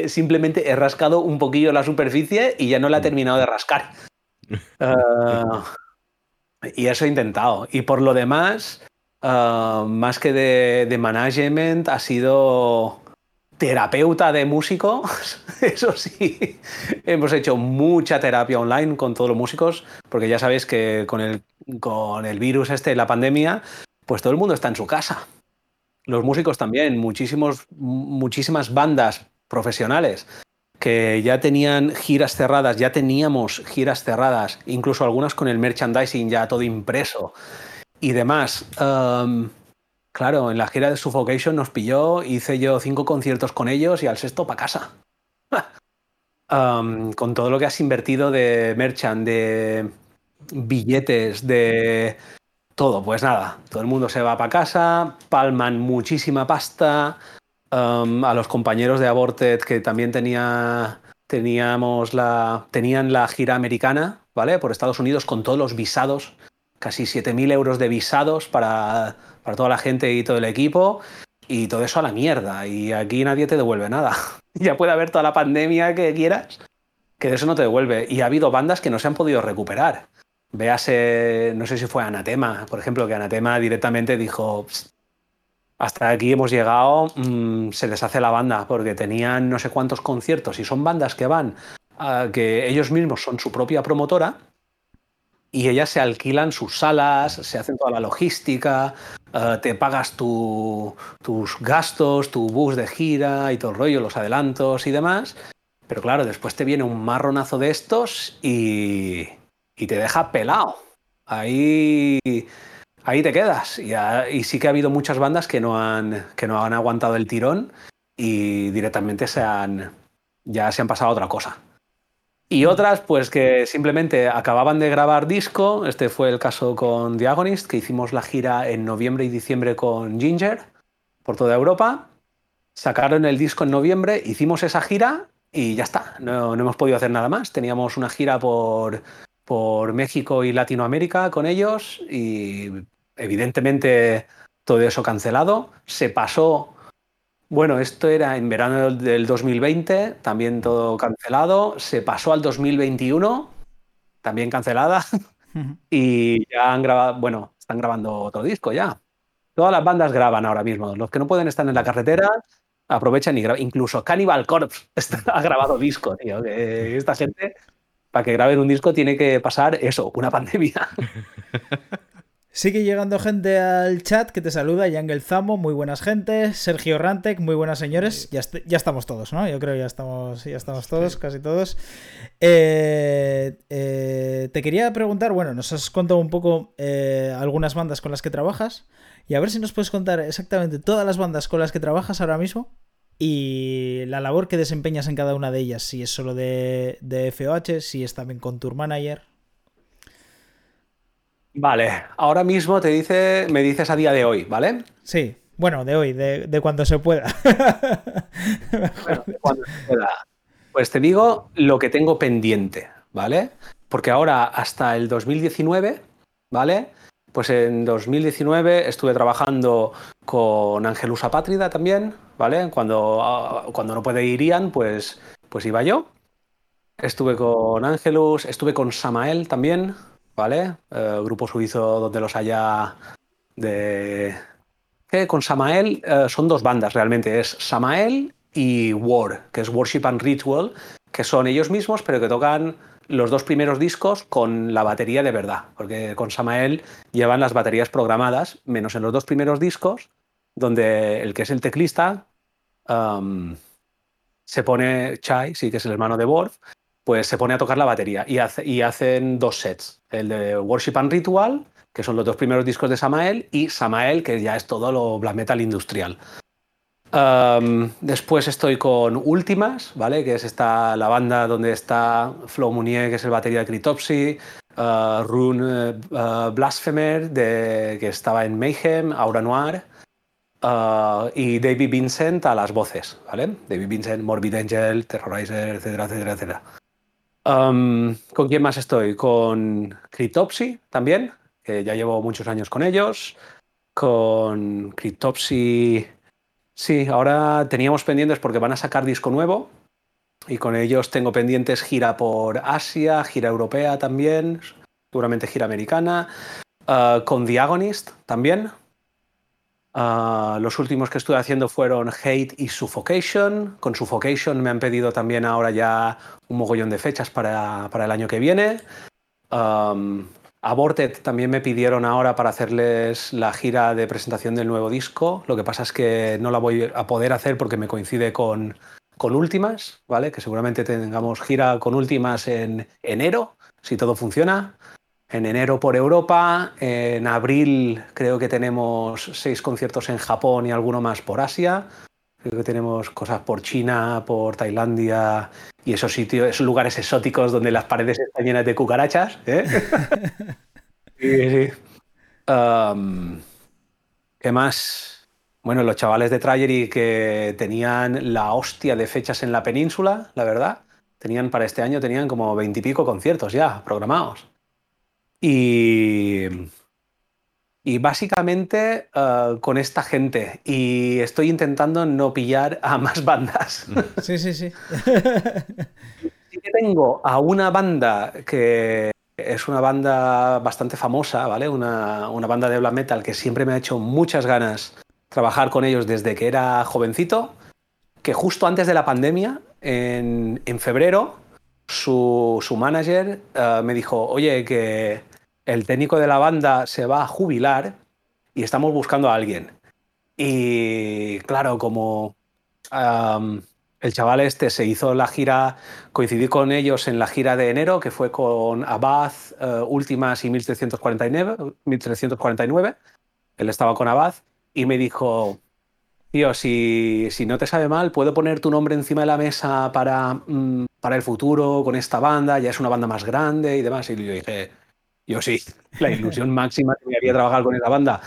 simplemente he rascado un poquillo la superficie y ya no la he terminado de rascar. Ah, y eso he intentado. Y por lo demás, ah, más que de, de, management, ha sido terapeuta de músicos. Eso sí, hemos hecho mucha terapia online con todos los músicos, porque ya sabéis que con el, con el virus este, la pandemia, pues todo el mundo está en su casa. Los músicos también, muchísimos, muchísimas bandas profesionales que ya tenían giras cerradas, ya teníamos giras cerradas, incluso algunas con el merchandising ya todo impreso y demás. Claro, en la gira de Suffocation nos pilló, hice yo cinco conciertos con ellos y al sexto para casa. con todo lo que has invertido de merchand, de billetes, de todo, pues nada, todo el mundo se va para casa, palman muchísima pasta, a los compañeros de Aborted que también tenía, teníamos la, tenían la gira americana, ¿vale? Por Estados Unidos con todos los visados, casi 7.000 euros de visados para, para toda la gente y todo el equipo. Y todo eso a la mierda. Y aquí nadie te devuelve nada. ya puede haber toda la pandemia que quieras, que de eso no te devuelve. Y ha habido bandas que no se han podido recuperar. Véase, no sé si fue Anatema, por ejemplo, que Anatema directamente dijo, hasta aquí hemos llegado, mm, se deshace la banda, porque tenían no sé cuántos conciertos y son bandas que van, a que ellos mismos son su propia promotora y ellas se alquilan sus salas, se hacen toda la logística, eh, te pagas tus gastos, tu bus de gira y todo el rollo, los adelantos y demás. Pero claro, después te viene un marronazo de estos y, y te deja pelado. Ahí ahí te quedas. Y, sí que ha habido muchas bandas que no han, que no han aguantado el tirón y directamente se han, ya se han pasado a otra cosa. Y otras, pues que simplemente acababan de grabar disco. Este fue el caso con Diagonist, que hicimos la gira en noviembre y diciembre con Ginger por toda Europa. Sacaron el disco en noviembre, hicimos esa gira y ya está. No, no hemos podido hacer nada más. Teníamos una gira por, por México y Latinoamérica con ellos y evidentemente todo eso cancelado. Se pasó, bueno, esto era en verano del 2020, también todo cancelado. Se pasó al 2021, también cancelada. y ya han grabado, bueno, están grabando otro disco ya. Todas las bandas graban ahora mismo. Los que no pueden estar en la carretera aprovechan y graban. Incluso Cannibal Corpse ha grabado disco, tío. esta gente, para que graben un disco, tiene que pasar eso, una pandemia. Sigue llegando gente al chat que te saluda, Yangel Zamo, muy buenas gente, Sergio Rantec, muy buenas señores, ya, ya estamos todos, ¿no? Yo creo que ya estamos, ya estamos todos, casi todos. Eh, eh, te quería preguntar, bueno, nos has contado un poco eh, algunas bandas con las que trabajas y a ver si nos puedes contar exactamente todas las bandas con las que trabajas ahora mismo y la labor que desempeñas en cada una de ellas, si es solo de, de FOH, si es también con Tour Manager. Vale, ahora mismo te dice, me dices a día de hoy, ¿vale? Sí, bueno, de hoy, de, cuando se pueda. bueno, de cuando se pueda. Pues te digo lo que tengo pendiente, ¿vale? Porque ahora hasta el 2019, ¿vale? Pues en 2019 estuve trabajando con Angelus Apátrida también, ¿vale? Cuando, ah, cuando no puede ir Ian, pues, pues iba yo. Estuve con Angelus, estuve con Samael también, Eh, grupo suizo donde los haya de... Con Samael eh, son dos bandas realmente, es Samael y War, que es Worship and Ritual, que son ellos mismos, pero que tocan los dos primeros discos con la batería de verdad, porque con Samael llevan las baterías programadas, menos en los dos primeros discos, donde el que es el teclista um, se pone Chai, sí que es el hermano de Worf, pues se pone a tocar la batería y, hacen dos sets, el de Worship and Ritual, que son los dos primeros discos de Samael, y Samael, que ya es todo lo black metal industrial. después estoy con Últimas, ¿vale? Que es esta, la banda donde está Flo Munier, que es el batería de Critopsy, uh, Rune uh, Blasphemer, de, que estaba en Mayhem, Aura Noir, uh, y David Vincent a las voces, ¿vale? David Vincent, Morbid Angel, Terrorizer, etcétera, etcétera, etcétera. ¿Con quién más estoy? Con Cryptopsy también, que ya llevo muchos años con ellos. con Cryptopsy. Sí, ahora teníamos pendientes porque van a sacar disco nuevo y con ellos tengo pendientes gira por Asia, gira europea también, seguramente gira americana, ah, con Diagonist también. Ah, los últimos que estuve haciendo fueron Hate y Suffocation. Con Suffocation me han pedido también ahora ya un mogollón de fechas para, el año que viene. Aborted también me pidieron ahora para hacerles la gira de presentación del nuevo disco. Lo que pasa es que no la voy a poder hacer porque me coincide con, con últimas, ¿vale? Que seguramente tengamos gira con últimas en enero, si todo funciona. En enero por Europa, en abril creo que tenemos seis conciertos en Japón y alguno más por Asia. Creo que tenemos cosas por China, por Tailandia y esos sitios, esos lugares exóticos donde las paredes están llenas de cucarachas. ¿eh? sí, sí. ¿Qué más? Bueno, los chavales de Trajery que tenían la hostia de fechas en la península, la verdad. Tenían para este año tenían como veintipico conciertos ya programados. Y y básicamente eh, con esta gente. Y estoy intentando no pillar a más bandas. Sí, sí, sí. sí que tengo a una banda que es una banda bastante famosa, ¿vale? Una, banda de black metal que siempre me ha hecho muchas ganas trabajar con ellos desde que era jovencito. Que justo antes de la pandemia, en, febrero, su, manager eh, me dijo, oye, que el técnico de la banda se va a jubilar y estamos buscando a alguien. Y claro, como el chaval este se hizo la gira, coincidí con ellos en la gira de enero, que fue con Abad, eh, Últimas y 1349, 1349. Él estaba con Abad y me dijo, tío, si, si, no te sabe mal, puedo poner tu nombre encima de la mesa para, mm, para el futuro con esta banda, ya es una banda más grande y demás. Y yo dije, yo sí, la ilusión máxima que me había trabajado con esa banda.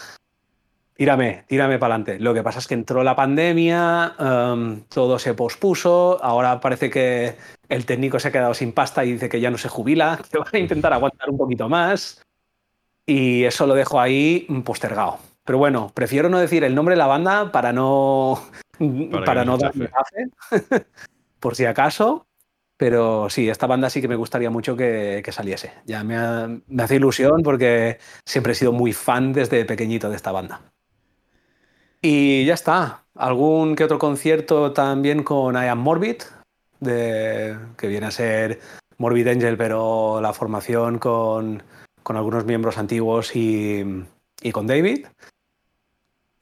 Tírame, tírame para adelante. Lo que pasa es que entró la pandemia, em, todo se pospuso, ahora parece que el técnico se ha quedado sin pasta y dice que ya no se jubila, que va a intentar aguantar un poquito más. Y eso lo dejo ahí postergado. Pero bueno, prefiero no decir el nombre de la banda para no, para, no darme por si acaso. Pero sí, esta banda sí que me gustaría mucho que, saliese. Ya me, hace ilusión porque siempre he sido muy fan desde pequeñito de esta banda. Y ya está. Algún que otro concierto también con I Am Morbid, de, que viene a ser Morbid Angel, pero la formación con, algunos miembros antiguos y, con David.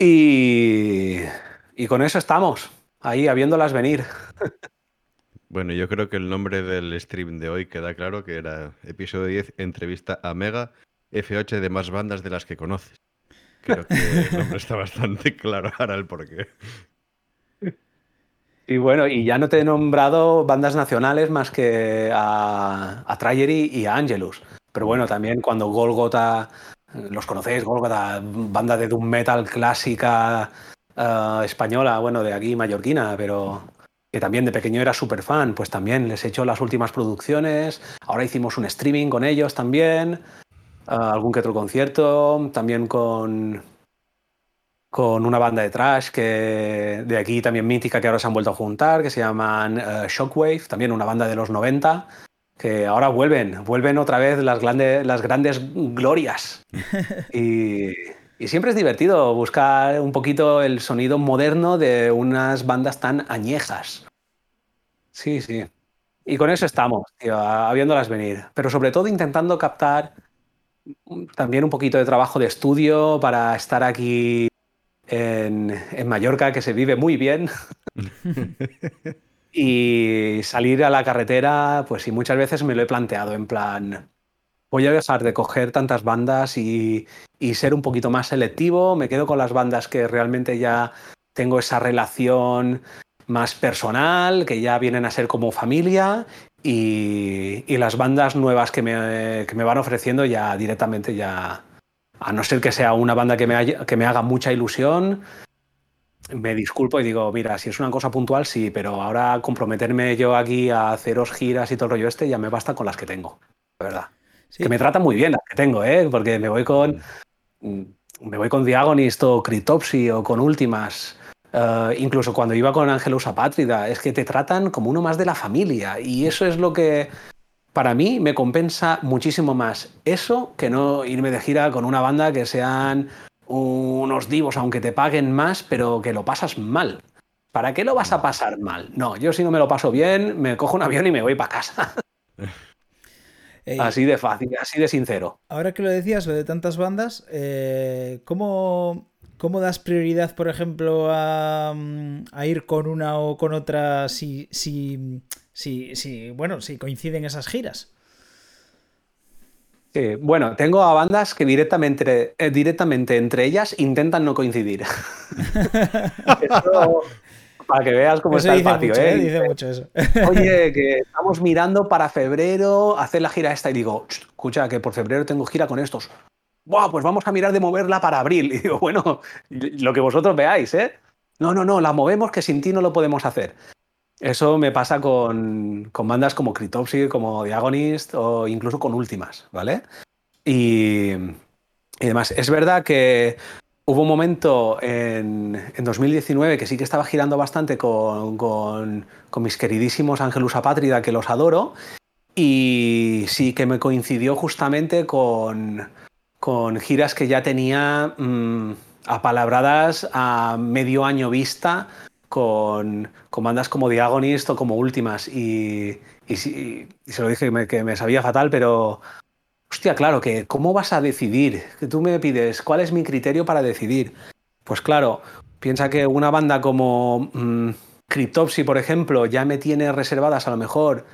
Y, y con eso estamos, ahí habiéndolas venir. Bueno, yo creo que el nombre del stream de hoy queda claro que era episodio 10, entrevista a Mega, F8 de más bandas de las que conoces. Creo que el nombre está bastante claro ahora el porqué. Y bueno, y ya no te he nombrado bandas nacionales más que a, a y a Angelus. Pero bueno, también cuando Golgota, los conocéis, banda de doom metal clásica eh, española, bueno, de aquí mallorquina, pero que también de pequeño era súper fan, pues también les he hecho las últimas producciones, ahora hicimos un streaming con ellos también, ah, algún que otro concierto, también con, con una banda de trash que de aquí también mítica que ahora se han vuelto a juntar, que se llaman eh, Shockwave, también una banda de los 90, que ahora vuelven, vuelven otra vez las, grandes, las grandes glorias. Y, y siempre es divertido buscar un poquito el sonido moderno de unas bandas tan añejas. Sí, sí. Y con eso estamos, tío, habiéndolas venir. Pero sobre todo intentando captar también un poquito de trabajo de estudio para estar aquí en, en Mallorca, que se vive muy bien. y salir a la carretera, pues sí, muchas veces me lo he planteado en plan, voy a dejar de coger tantas bandas y, ser un poquito más selectivo. Me quedo con las bandas que realmente ya tengo esa relación más personal, que ya vienen a ser como familia. Y, las bandas nuevas que me, que me, van ofreciendo ya directamente ya, a no ser que sea una banda que me, que me haga mucha ilusión, me disculpo y digo, mira, si es una cosa puntual, sí, pero ahora comprometerme yo aquí a haceros giras y todo el rollo este, ya me basta con las que tengo, la verdad. Que me tratan muy bien las que tengo, ¿eh? porque me voy con... Mm, me voy con Diagonist o Cryptopsy o con Últimas. Eh, incluso cuando iba con Angelus Apátrida, es que te tratan como uno más de la familia. Y eso es lo que para mí me compensa muchísimo más eso que no irme de gira con una banda que sean unos divos, aunque te paguen más, pero que lo pasas mal. ¿Para qué lo vas a pasar mal? No, yo si no me lo paso bien, me cojo un avión y me voy para casa. así de fácil, así de sincero. Ahora que lo decías, lo de tantas bandas, eh, ¿cómo, das prioridad, por ejemplo, a, ir con una o con otra si, si, si, bueno, si coinciden esas giras? Bueno, tengo a bandas que directamente, eh, directamente entre ellas intentan no coincidir. para que veas cómo está el patio. ¿eh? Dice mucho eso. Oye, que estamos mirando para febrero hacer la gira esta y digo, escucha, que por febrero tengo gira con estos. Buah, pues vamos a mirar de moverla para abril. Y digo, bueno, lo que vosotros veáis, ¿eh? No, no, no, la movemos que sin ti no lo podemos hacer. Eso me pasa con, con bandas como Cryptopsy, como Diagonist o incluso con Últimas, ¿vale? Y, y demás. Es verdad que Hubo un momento en, 2019 que sí que estaba girando bastante con, mis queridísimos Ángelus Apátrida, que los adoro, y sí que me coincidió justamente con, giras que ya tenía mm, apalabradas a medio año vista con, bandas como Diagonist o como Últimas. Y, se lo dije que me sabía fatal, pero Hostia, claro, que ¿cómo vas a decidir? Que tú me pides, ¿cuál es mi criterio para decidir? Pues claro, piensa que una banda como mm, Cryptopsy, por ejemplo, ya me tiene reservadas a lo mejor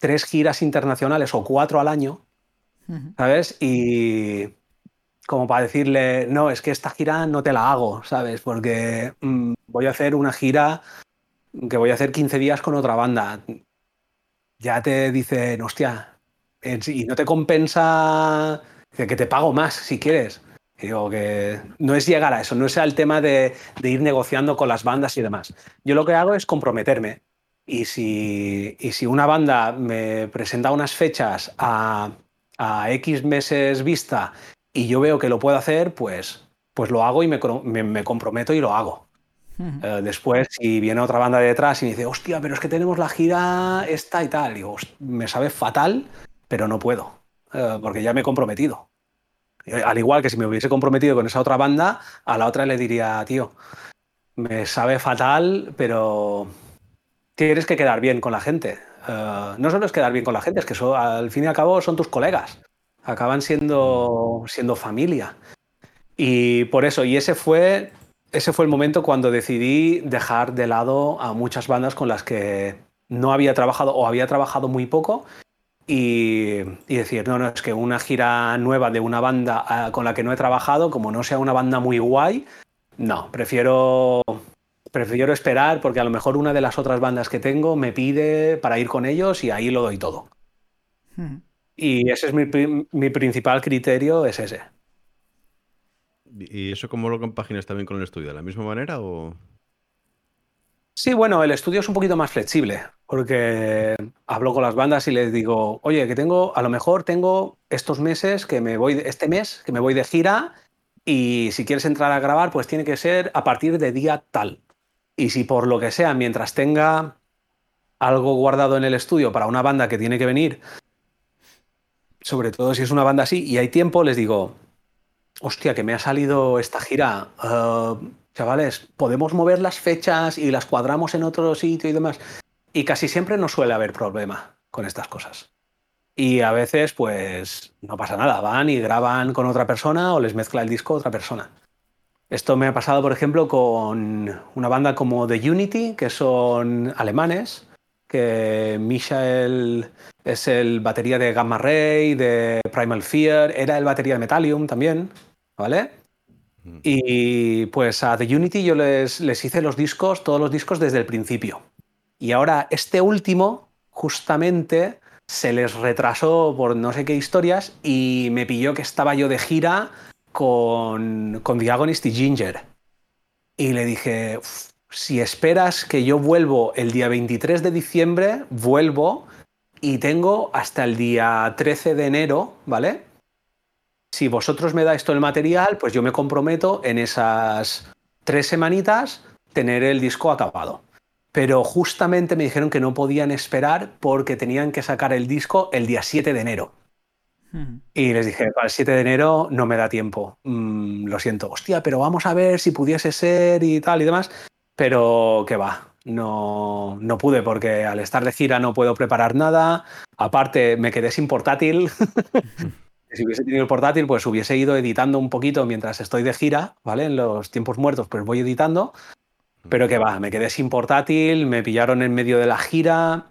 tres giras internacionales o cuatro al año, ¿sabes? Y como para decirle, no, es que esta gira no te la hago, ¿sabes? Porque mm, voy a hacer una gira que voy a hacer 15 días con otra banda. Ya te dicen, hostia, y no te compensa que te pago más si quieres. digo que no es llegar a eso, no es el tema de, ir negociando con las bandas y demás. Yo lo que hago es comprometerme. Y si una banda me presenta unas fechas a, X meses vista y yo veo que lo puedo hacer, pues, pues lo hago y me, me, comprometo y lo hago. Eh, después, si viene otra banda detrás y me dice, hostia, pero es que tenemos la gira esta y tal, digo, me sabe fatal pero no puedo, eh, porque ya me he comprometido. Eh, al igual que si me hubiese comprometido con esa otra banda, a la otra le diría, tío, me sabe fatal, pero tienes que quedar bien con la gente. Eh, no solo es quedar bien con la gente, es que al fin y al cabo son tus colegas. Acaban siendo, siendo familia. Y por eso, y ese fue, ese fue el momento cuando decidí dejar de lado a muchas bandas con las que no había trabajado o había trabajado muy poco y, decir, no, no, es que una gira nueva de una banda ah, con la que no he trabajado, como no sea una banda muy guay, no, prefiero, prefiero esperar porque a lo mejor una de las otras bandas que tengo me pide para ir con ellos y ahí lo doy todo. Hmm. Y ese es mi, mi, principal criterio, es ese. ¿Y eso cómo lo compaginas también con el estudio? ¿De la misma manera o...? Sí, bueno, el estudio es un poquito más flexible, porque hablo con las bandas y les digo, oye, que tengo, a lo mejor tengo estos meses que me voy, este mes que me voy de gira y si quieres entrar a grabar, pues tiene que ser a partir de día tal. Y si por lo que sea, mientras tenga algo guardado en el estudio para una banda que tiene que venir, sobre todo si es una banda así y hay tiempo, les digo, hostia, que me ha salido esta gira. Uh, chavales, podemos mover las fechas y las cuadramos en otro sitio y demás. Y casi siempre no suele haber problema con estas cosas. Y a veces, pues, no pasa nada. Van y graban con otra persona o les mezcla el disco otra persona. Esto me ha pasado, por ejemplo, con una banda como The Unity, que son alemanes, que Michael es el batería de Gamma Ray, de Primal Fear, era el batería de Metallium también, ¿vale? Y pues a The Unity yo les, les hice los discos, todos los discos desde el principio. Y ahora este último, justamente, se les retrasó por no sé qué historias y me pilló que estaba yo de gira con, con Diagonist y Ginger. Y le dije, si esperas que yo vuelvo el día 23 de diciembre, vuelvo y tengo hasta el día 13 de enero, ¿vale? si vosotros me dais todo el material, pues yo me comprometo en esas tres semanitas tener el disco acabado. Pero justamente me dijeron que no podían esperar porque tenían que sacar el disco el día 7 de enero. Hmm. Y les dije, para el 7 de enero no me da tiempo. Mm, lo siento. Hostia, pero vamos a ver si pudiese ser y tal y demás. Pero que va, no, no pude porque al estar de gira no puedo preparar nada. Aparte, me quedé sin portátil. si hubiese tenido el portátil, pues hubiese ido editando un poquito mientras estoy de gira, ¿vale? En los tiempos muertos, pues voy editando. Pero que va, me quedé sin portátil, me pillaron en medio de la gira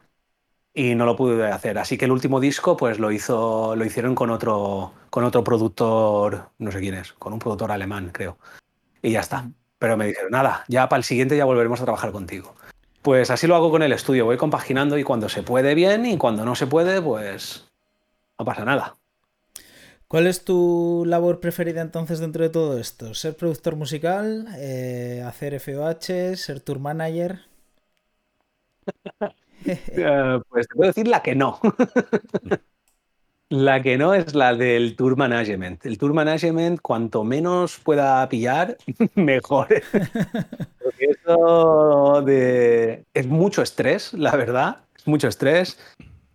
y no lo pude hacer. Así que el último disco, pues lo hizo, lo hicieron con otro, con otro productor, no sé quién es, con un productor alemán, creo. Y ya está. Pero me dijeron, nada, ya para el siguiente ya volveremos a trabajar contigo. Pues así lo hago con el estudio, voy compaginando y cuando se puede bien y cuando no se puede, pues no pasa nada. ¿Cuál es tu labor preferida entonces dentro de todo esto? ¿Ser productor musical? Eh, ¿Hacer FOH? ¿Ser tour manager? Eh, pues te puedo decir la que no. la que no es la del tour management. El tour management, cuanto menos pueda pillar, mejor. Porque eso de... es mucho estrés, la verdad. Es mucho estrés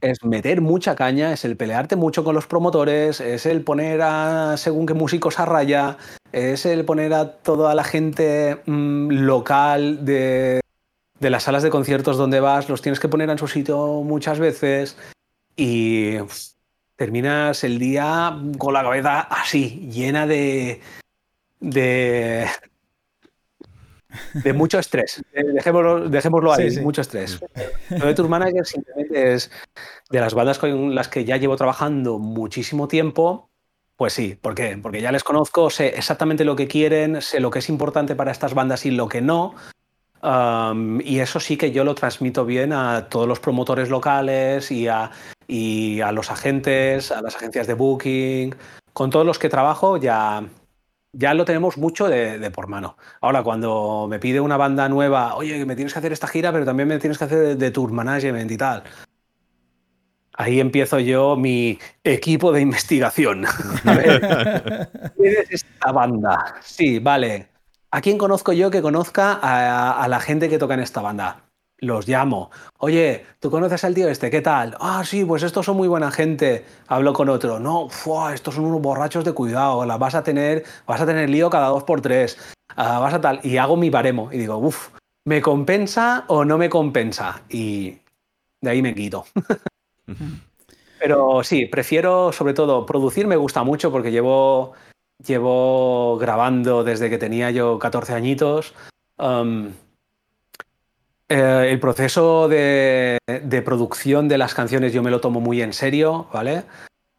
es meter mucha caña, es el pelearte mucho con los promotores, es el poner a según qué músicos a raya, es el poner a toda la gente mm, local de, de, las salas de conciertos donde vas, los tienes que poner en su sitio muchas veces y terminas el día con la cabeza así, llena de, de, de mucho estrés. Eh, dejémoslo, dejémoslo ahí, mucho estrés. Lo de Tour Manager simplemente es de las bandas con las que ya llevo trabajando muchísimo tiempo. Pues sí, ¿por qué? Porque ya les conozco, sé exactamente lo que quieren, sé lo que es importante para estas bandas y lo que no. Y eso sí que yo lo transmito bien a todos los promotores locales y a, y a los agentes, a las agencias de booking. Con todos los que trabajo ya, ya lo tenemos mucho de, por mano. Ahora, cuando me pide una banda nueva, oye, me tienes que hacer esta gira, pero también me tienes que hacer de, tour management y tal. Ahí empiezo yo mi equipo de investigación. A ver, ¿quién es esta banda? Sí, vale. ¿A quién conozco yo que conozca a la gente que toca en esta banda? los llamo. Oye, ¿tú conoces al tío este? ¿Qué tal? Ah, sí, pues estos son muy buena gente. Hablo con otro. No, estos son unos borrachos de cuidado. La vas a tener, vas a tener lío cada dos por tres. Ah, vas a tal. Y hago mi baremo. Y digo, uff, ¿me compensa o no me compensa? Y de ahí me quito. Pero sí, prefiero sobre todo producir, me gusta mucho porque llevo, llevo grabando desde que tenía yo 14 añitos. Um, eh, el proceso de, producción de las canciones yo me lo tomo muy en serio, ¿vale?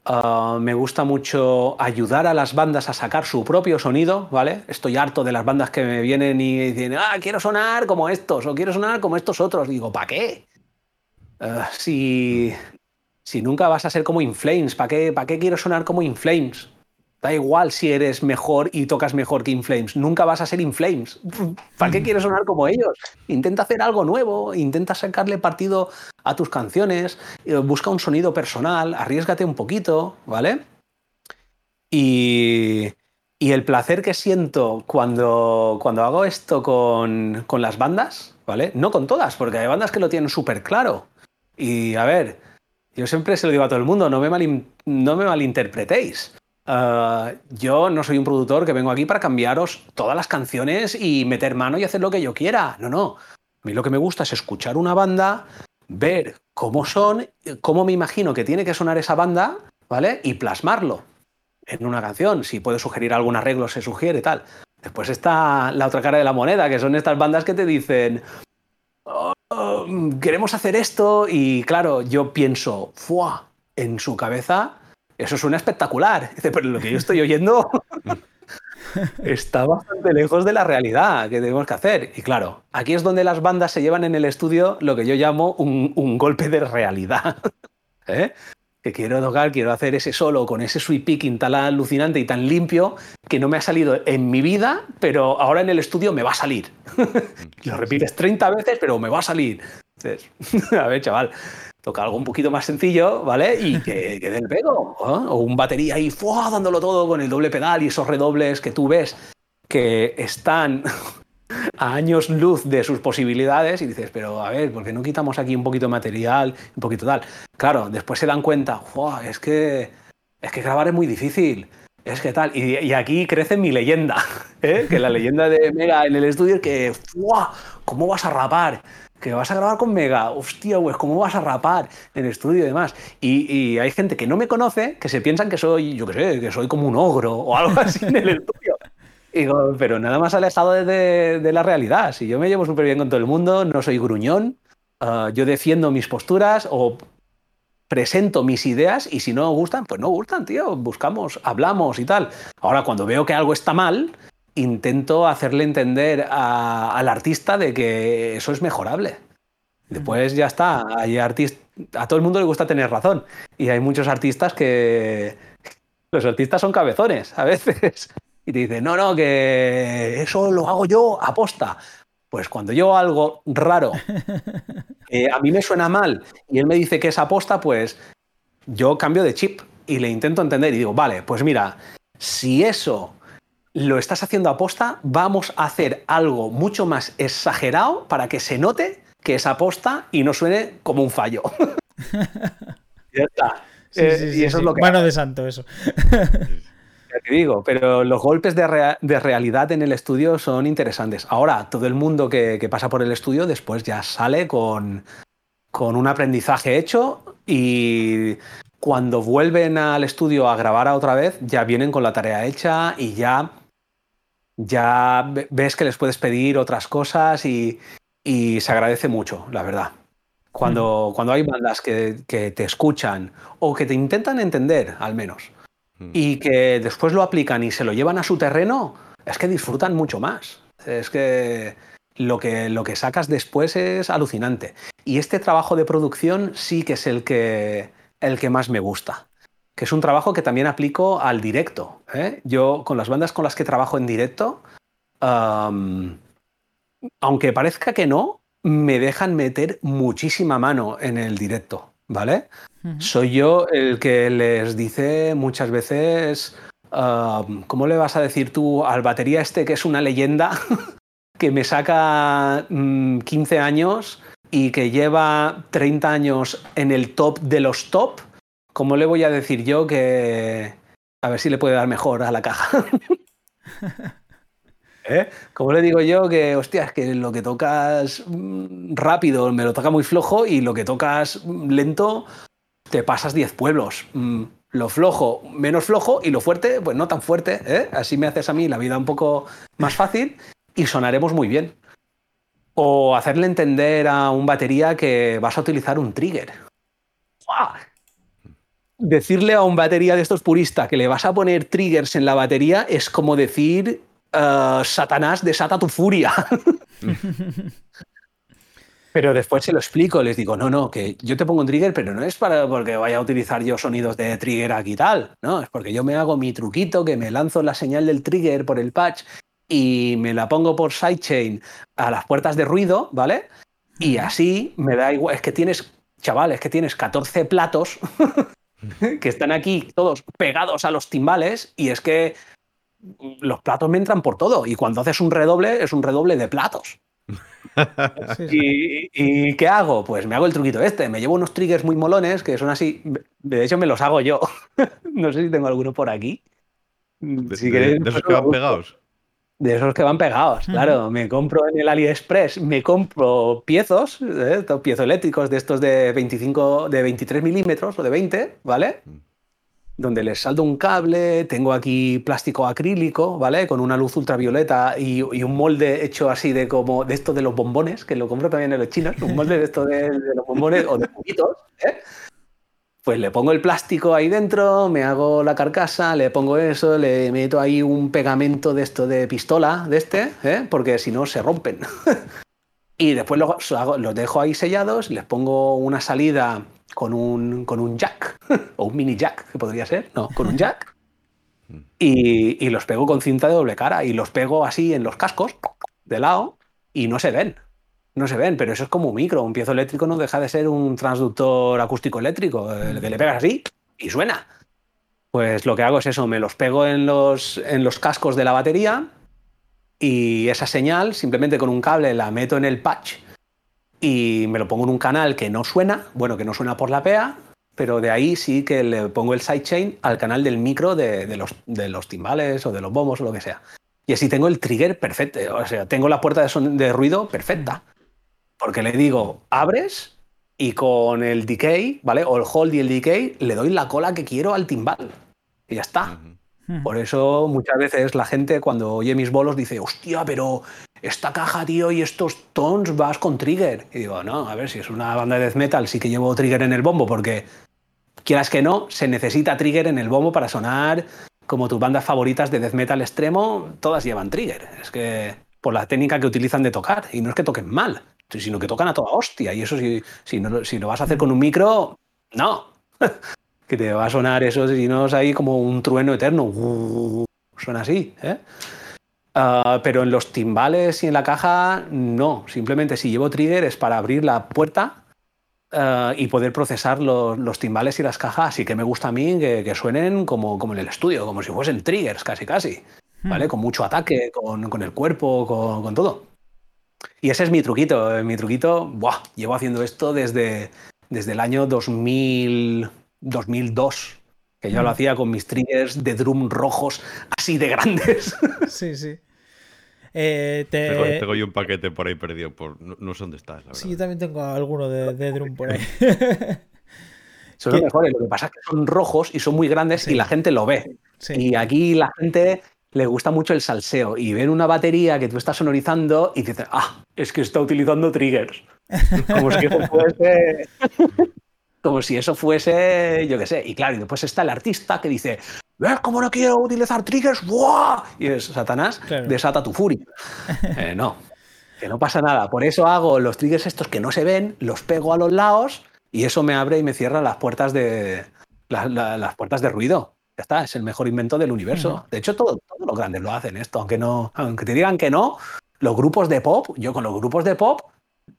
Ah, me gusta mucho ayudar a las bandas a sacar su propio sonido, ¿vale? Estoy harto de las bandas que me vienen y dicen, ah, quiero sonar como estos o quiero sonar como estos otros. Digo, ¿para qué? Ah, si, si nunca vas a ser como Inflames, ¿para qué, ¿para qué quiero sonar como Inflames? Da igual si eres mejor y tocas mejor que Inflames. Nunca vas a ser Inflames. ¿Para qué quieres sonar como ellos? Intenta hacer algo nuevo, intenta sacarle partido a tus canciones, eh, busca un sonido personal, arriesgate un poquito, ¿vale? Y, el placer que siento cuando, cuando hago esto con, las bandas, ¿vale? No con todas, porque hay bandas que lo tienen súper claro. Y a ver, yo siempre se lo digo a todo el mundo, no me, no me malinterpretéis. Ah, yo no soy un productor que vengo aquí para cambiaros todas las canciones y meter mano y hacer lo que yo quiera. No, no. A mí lo que me gusta es escuchar una banda, ver cómo son, cómo me imagino que tiene que sonar esa banda, ¿vale? Y plasmarlo en una canción. Si puedo sugerir algún arreglo, se sugiere tal. Después está la otra cara de la moneda, que son estas bandas que te dicen, oh, queremos hacer esto y claro, yo pienso, ¡fua! En su cabeza eso suena espectacular. Dice, pero lo que yo estoy oyendo está bastante lejos de la realidad que tenemos que hacer. Y claro, aquí es donde las bandas se llevan en el estudio lo que yo llamo un, golpe de realidad. ¿Eh? Que quiero tocar, quiero hacer ese solo con ese sweep picking tan alucinante y tan limpio que no me ha salido en mi vida, pero ahora en el estudio me va a salir. lo repites 30 veces, pero me va a salir. a ver, chaval, toca algo un poquito más sencillo, ¿vale? Y que, que dé el pego. O un batería ahí, ¡fua! dándolo todo con el doble pedal y esos redobles que tú ves que están a años luz de sus posibilidades y dices, pero a ver, ¿por qué no quitamos aquí un poquito de material, un poquito tal? Claro, después se dan cuenta, es que es que grabar es muy difícil. Es que tal. Y, aquí crece mi leyenda. ¿eh? Que la leyenda de Mega en el estudio es que, ¿cómo vas a rapar? Que vas a grabar con Mega. Hostia, pues, ¿cómo vas a rapar en el estudio y demás? Y, hay gente que no me conoce que se piensan que soy, yo qué sé, que soy como un ogro o algo así en el estudio. digo, pero nada más alejado de, de la realidad. Si yo me llevo súper bien con todo el mundo, no soy gruñón, ah, yo defiendo mis posturas o presento mis ideas y si no gustan, pues no gustan, tío. Buscamos, hablamos y tal. Ahora, cuando veo que algo está mal, intento hacerle entender al artista de que eso es mejorable. Después ya está. Hay artistas, a todo el mundo le gusta tener razón. Y hay muchos artistas que. Los artistas son cabezones a veces. Y te dicen, no, no, que eso lo hago yo aposta. Pues cuando yo algo raro, a mí me suena mal y él me dice que es aposta, pues yo cambio de chip y le intento entender y digo, vale, pues mira, si eso lo estás haciendo aposta, vamos a hacer algo mucho más exagerado para que se note que es aposta y no suene como un fallo. ya está. Eh, y eso es lo que. Mano de santo, eso. Te digo, pero los golpes de, realidad en el estudio son interesantes. Ahora, todo el mundo que, pasa por el estudio después ya sale con, con un aprendizaje hecho y cuando vuelven al estudio a grabar a otra vez, ya vienen con la tarea hecha y ya, ya ves que les puedes pedir otras cosas y, se agradece mucho, la verdad. Cuando, mm. cuando hay bandas que, que, te escuchan o que te intentan entender, al menos. Y que después lo aplican y se lo llevan a su terreno, es que disfrutan mucho más. Es que lo que, lo que sacas después es alucinante. Y este trabajo de producción sí que es el que, el que más me gusta. Que es un trabajo que también aplico al directo. ¿eh? Yo, con las bandas con las que trabajo en directo, aunque parezca que no, me dejan meter muchísima mano en el directo. ¿Vale? Soy yo el que les dice muchas veces, ah, ¿cómo le vas a decir tú al batería este que es una leyenda, que me saca 15 mm, años y que lleva 30 años en el top de los top? ¿Cómo le voy a decir yo que... A ver si le puede dar mejor a la caja. ¿Eh? Como le digo yo que, hostia, es que lo que tocas mm, rápido me lo toca muy flojo y lo que tocas mm, lento te pasas 10 pueblos. Mm, lo flojo, menos flojo y lo fuerte, pues no tan fuerte. ¿eh? Así me haces a mí la vida un poco más fácil y sonaremos muy bien. O hacerle entender a un batería que vas a utilizar un trigger. Decirle a un batería de estos puristas que le vas a poner triggers en la batería es como decir uh, Satanás desata tu furia. Pero después se lo explico, les digo, no, no, que yo te pongo un trigger, pero no es para porque vaya a utilizar yo sonidos de trigger aquí y tal, no, es porque yo me hago mi truquito, que me lanzo la señal del trigger por el patch y me la pongo por sidechain a las puertas de ruido, ¿vale? Y así me da igual, es que tienes, chaval, es que tienes 14 platos que están aquí todos pegados a los timbales y es que los platos me entran por todo y cuando haces un redoble es un redoble de platos. ¿Y, qué hago? Pues me hago el truquito este, me llevo unos triggers muy molones que son así, de hecho me los hago yo. no sé si tengo alguno por aquí. De, esos que van pegados. De esos que van pegados, claro. Me compro en el AliExpress, me compro piezos, ¿eh? piezoeléctricos de estos de 25, de 23 milímetros o de 20, ¿vale? Mm donde les saldo un cable, tengo aquí plástico acrílico, ¿vale? Con una luz ultravioleta y, un molde hecho así de como de esto de los bombones, que lo compro también en los chinos, un molde de esto de, los bombones o de poquitos, ¿eh? Pues le pongo el plástico ahí dentro, me hago la carcasa, le pongo eso, le meto ahí un pegamento de esto de pistola, de este, ¿eh? porque si no se rompen. y después los, los dejo ahí sellados, les pongo una salida con un, con un jack, o un mini jack, que podría ser, no, con un jack, y, y, los pego con cinta de doble cara, y los pego así en los cascos, de lado, y no se ven. no se ven, pero eso es como un micro. Un piezo eléctrico no deja de ser un transductor acústico eléctrico, el que le pegas así y suena. Pues lo que hago es eso, me los pego en los, en los cascos de la batería y esa señal simplemente con un cable la meto en el patch y me lo pongo en un canal que no suena, bueno, que no suena por la PEA, pero de ahí sí que le pongo el sidechain al canal del micro de, los, de los timbales o de los bombos o lo que sea. Y así tengo el trigger perfecto, o sea, tengo la puerta de, de ruido perfecta. Porque le digo, abres y con el decay, ¿vale? O el hold y el decay, le doy la cola que quiero al timbal. Y ya está. Por eso muchas veces la gente cuando oye mis bolos dice, hostia, pero esta caja, tío, y estos tones vas con trigger. Y digo, no, a ver, si es una banda de death metal, sí que llevo trigger en el bombo, porque quieras que no, se necesita trigger en el bombo para sonar como tus bandas favoritas de death metal extremo, todas llevan trigger. Es que por la técnica que utilizan de tocar, y no es que toquen mal, sino que tocan a toda hostia. Y eso si, si, no, si lo vas a hacer con un micro, no. que te va a sonar eso, si no es ahí como un trueno eterno. Suena así, ¿eh? Ah, pero en los timbales y en la caja, no. Simplemente si llevo trigger es para abrir la puerta ah, y poder procesar los, timbales y las cajas. Así que me gusta a mí que, suenen como, como, en el estudio, como si fuesen triggers, casi, casi. ¿Vale? Hmm. Con mucho ataque, con, el cuerpo, con, todo. Y ese es mi truquito. Mi truquito, ¡buah! llevo haciendo esto desde, desde el año 2000. 2002, que yo lo mm. hacía con mis triggers de drum rojos así de grandes. Sí, sí. Eh, tengo, yo un paquete por ahí perdido, por... no, sé dónde está. Sí, yo también tengo alguno de, drum por ahí. Son los mejores, lo que pasa es que son rojos y son muy grandes y la gente lo ve. Y aquí la gente le gusta mucho el salseo y ven una batería que tú estás sonorizando y dicen, ah, es que está utilizando triggers. Como si fuese como si eso fuese, yo qué sé. Y claro, y después está el artista que dice, ¿ves cómo no quiero utilizar triggers? ¡Buah! Y es Satanás, desata tu furia. Eh, no, que no pasa nada. Por eso hago los triggers estos que no se ven, los pego a los lados y eso me abre y me cierra las puertas de, las puertas de ruido. Ya está, es el mejor invento del universo. De hecho, todos los grandes lo hacen esto, aunque no, aunque te digan que no, los grupos de pop, yo con los grupos de pop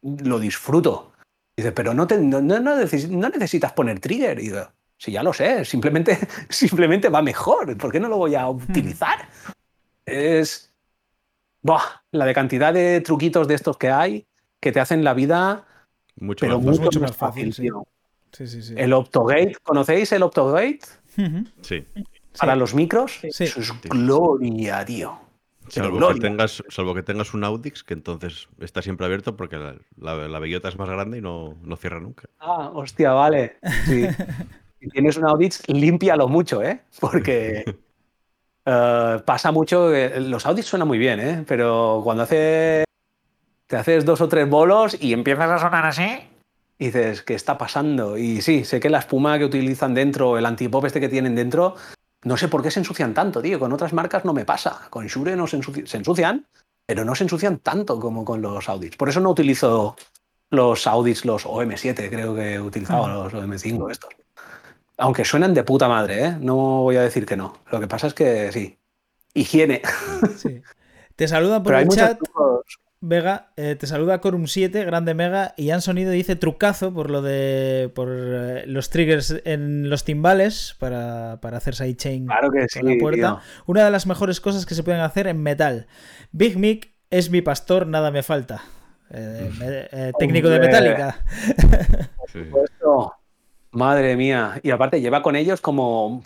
lo disfruto. Dice, pero no, necesitas poner trigger. Y digo, si ya lo sé, simplemente, simplemente va mejor. ¿Por qué no lo voy a hmm. utilizar? Es. la de cantidad de truquitos de estos que hay que te hacen la vida mucho, más, mucho, más fácil. sí. Sí, sí, el Optogate, ¿conocéis el Optogate? Sí. Para los micros. Eso es gloria, tío. Salvo que, tengas, salvo que tengas un Audix, que entonces está siempre abierto porque la, bellota es más grande y no, cierra nunca. Ah, hostia, vale. si tienes un Audix, límpialo mucho, ¿eh? Porque eh, pasa mucho. los Audix suenan muy bien, ¿eh? Pero cuando hace, te haces dos o tres bolos y empiezas a sonar así, y dices, ¿qué está pasando? Y sí, sé que la espuma que utilizan dentro, el antipop este que tienen dentro, no sé por qué se ensucian tanto, tío. Con otras marcas no me pasa. Con Shure no se, ensucian, pero no se ensucian tanto como con los Audits. Por eso no utilizo los Audits, los OM7, creo que utilizaba los OM5 estos. Aunque suenan de puta madre, ¿eh? No voy a decir que no. Lo que pasa es que sí. Higiene. Te saludan por el chat. Vega, eh, te saluda Corum7, grande Mega, y han Sonido dice trucazo por lo de por eh, los triggers en los timbales para, para hacer sidechain claro que la puerta. Una de las mejores cosas que se pueden hacer en metal. Big Mick es mi pastor, nada me falta. Eh, técnico de Metallica. Por supuesto. Madre mía. Y aparte lleva con ellos como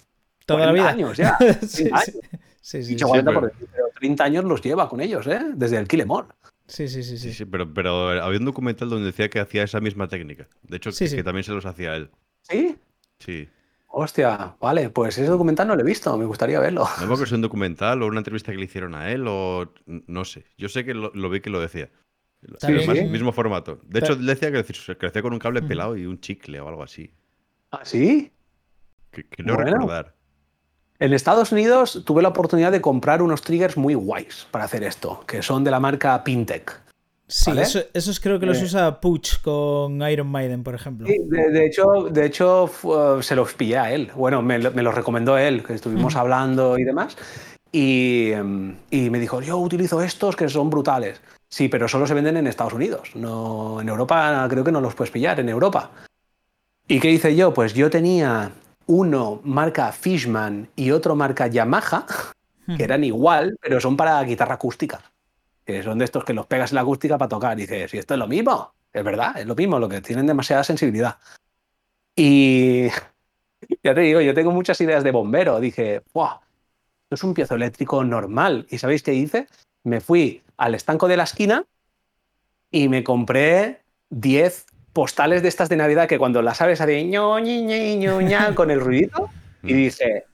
toda la vida. años ya. sí, sí, sí, 30 años los lleva con ellos, ¿eh? Desde el Killemore. Sí, sí, sí, sí. sí, pero, pero había un documental donde decía que hacía esa misma técnica. De hecho, que, también se los hacía él. ¿Sí? Sí. Hostia, vale, pues ese documental no lo he visto, me gustaría verlo. No que es un documental o una entrevista que le hicieron a él o no sé. Yo sé que lo, vi que lo decía. Sí, Mismo formato. De hecho, le decía que crecía con un cable pelado y un chicle o algo así. ¿Ah, sí? Que, no recordar. En Estados Unidos tuve la oportunidad de comprar unos triggers muy guays para hacer esto, que son de la marca Pintec. Sí, esos creo que los eh. usa Puch con Iron Maiden, por ejemplo. Sí, de, hecho, de hecho se los pillé a él. Bueno, me, los recomendó él, que estuvimos hablando y demás. Y, em, y, me dijo, yo utilizo estos que son brutales. Sí, pero solo se venden en Estados Unidos. No, en Europa creo que no los puedes pillar, en Europa. ¿Y qué hice yo? Pues yo tenía uno marca Fishman y otro marca Yamaha, que eran igual, pero son para guitarra acústica. Que son de estos que los pegas en la acústica para tocar. Y dices, si esto es lo mismo, es verdad, es lo mismo, lo que tienen demasiada sensibilidad. Y ya te digo, yo tengo muchas ideas de bombero. Dije, ¡buah! Esto es un piezo eléctrico normal. ¿Y sabéis qué hice? Me fui al estanco de la esquina y me compré 10 postales de estas de Navidad que cuando las abres hace ño, ño, ño, con el ruido y dice,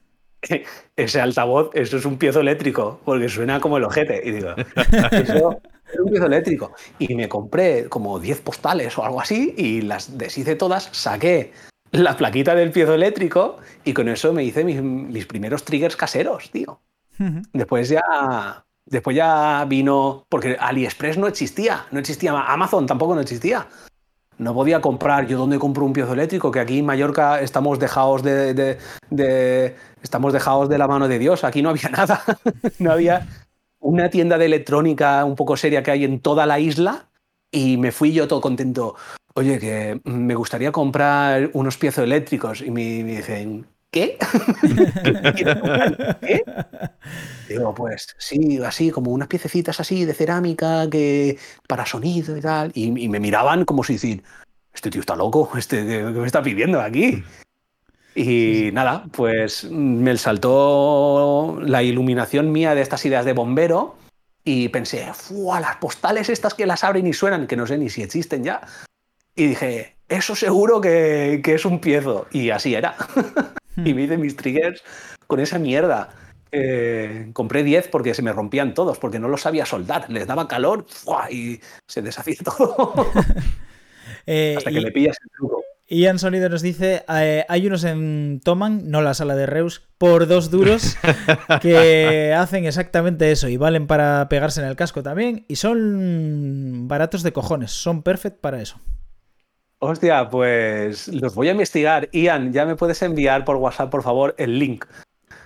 ese altavoz, eso es un piezo eléctrico, porque suena como el ojete. Y digo, eso es un piezo eléctrico. Y me compré como 10 postales o algo así y las deshice todas, saqué la plaquita del piezo eléctrico y con eso me hice mis, primeros triggers caseros, tío. Después ya Después ya vino, porque AliExpress no existía, no existía, Amazon tampoco no existía. No podía comprar, yo dónde compro un piezo eléctrico, que aquí en Mallorca estamos dejados de, estamos dejados de la mano de Dios, aquí no había nada, no había una tienda de electrónica un poco seria que hay en toda la isla y me fui yo todo contento. Oye, que me gustaría comprar unos piezos eléctricos y me, me dicen, ¿qué? ¿Qué? Digo, pues sí, así, como unas piececitas así de cerámica que para sonido y tal. Y, me miraban como si decir, este tío está loco, este, ¿qué me está pidiendo aquí? Y nada, pues me saltó la iluminación mía de estas ideas de bombero y pensé, ¡fua! Las postales estas que las abren y suenan, que no sé ni si existen ya. Y dije, eso seguro que, que es un piezo. Y así era. y me hice mis triggers con esa mierda. Eh, compré 10 porque se me rompían todos, porque no los sabía soldar. Les daba calor y se deshacía todo. Eh, Hasta que le pillas el truco. Ian Sonido nos dice: eh, hay unos en Toman, no la sala de Reus, por dos duros que hacen exactamente eso y valen para pegarse en el casco también. Y son baratos de cojones, son perfect para eso. Hostia, pues los voy a investigar. Ian, ya me puedes enviar por WhatsApp, por favor, el link.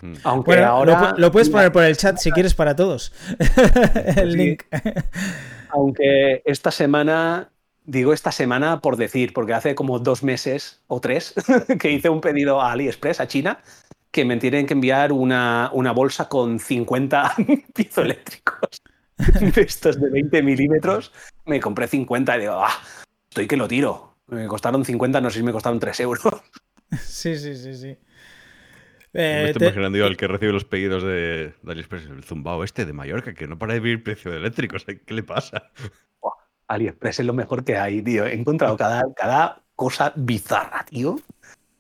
Mm. Aunque ahora. Lo, puedes poner por el chat si quieres para todos. el link. Aunque esta semana. Digo esta semana por decir, porque hace como dos meses o tres que hice un pedido a AliExpress, a China, que me tienen que enviar una, una bolsa con 50 piezoeléctricos de estos de 20 milímetros. Me compré 50 y digo, ah, estoy que lo tiro me costaron 50, no sé si me costaron 3 euros. Sí, sí, sí, sí. me estoy imaginando yo al que recibe los pedidos de, AliExpress, el zumbao este de Mallorca, que no para de vivir precio de eléctricos. ¿Qué le pasa? AliExpress es lo mejor que hay, tío. He encontrado cada, cada cosa bizarra, tío.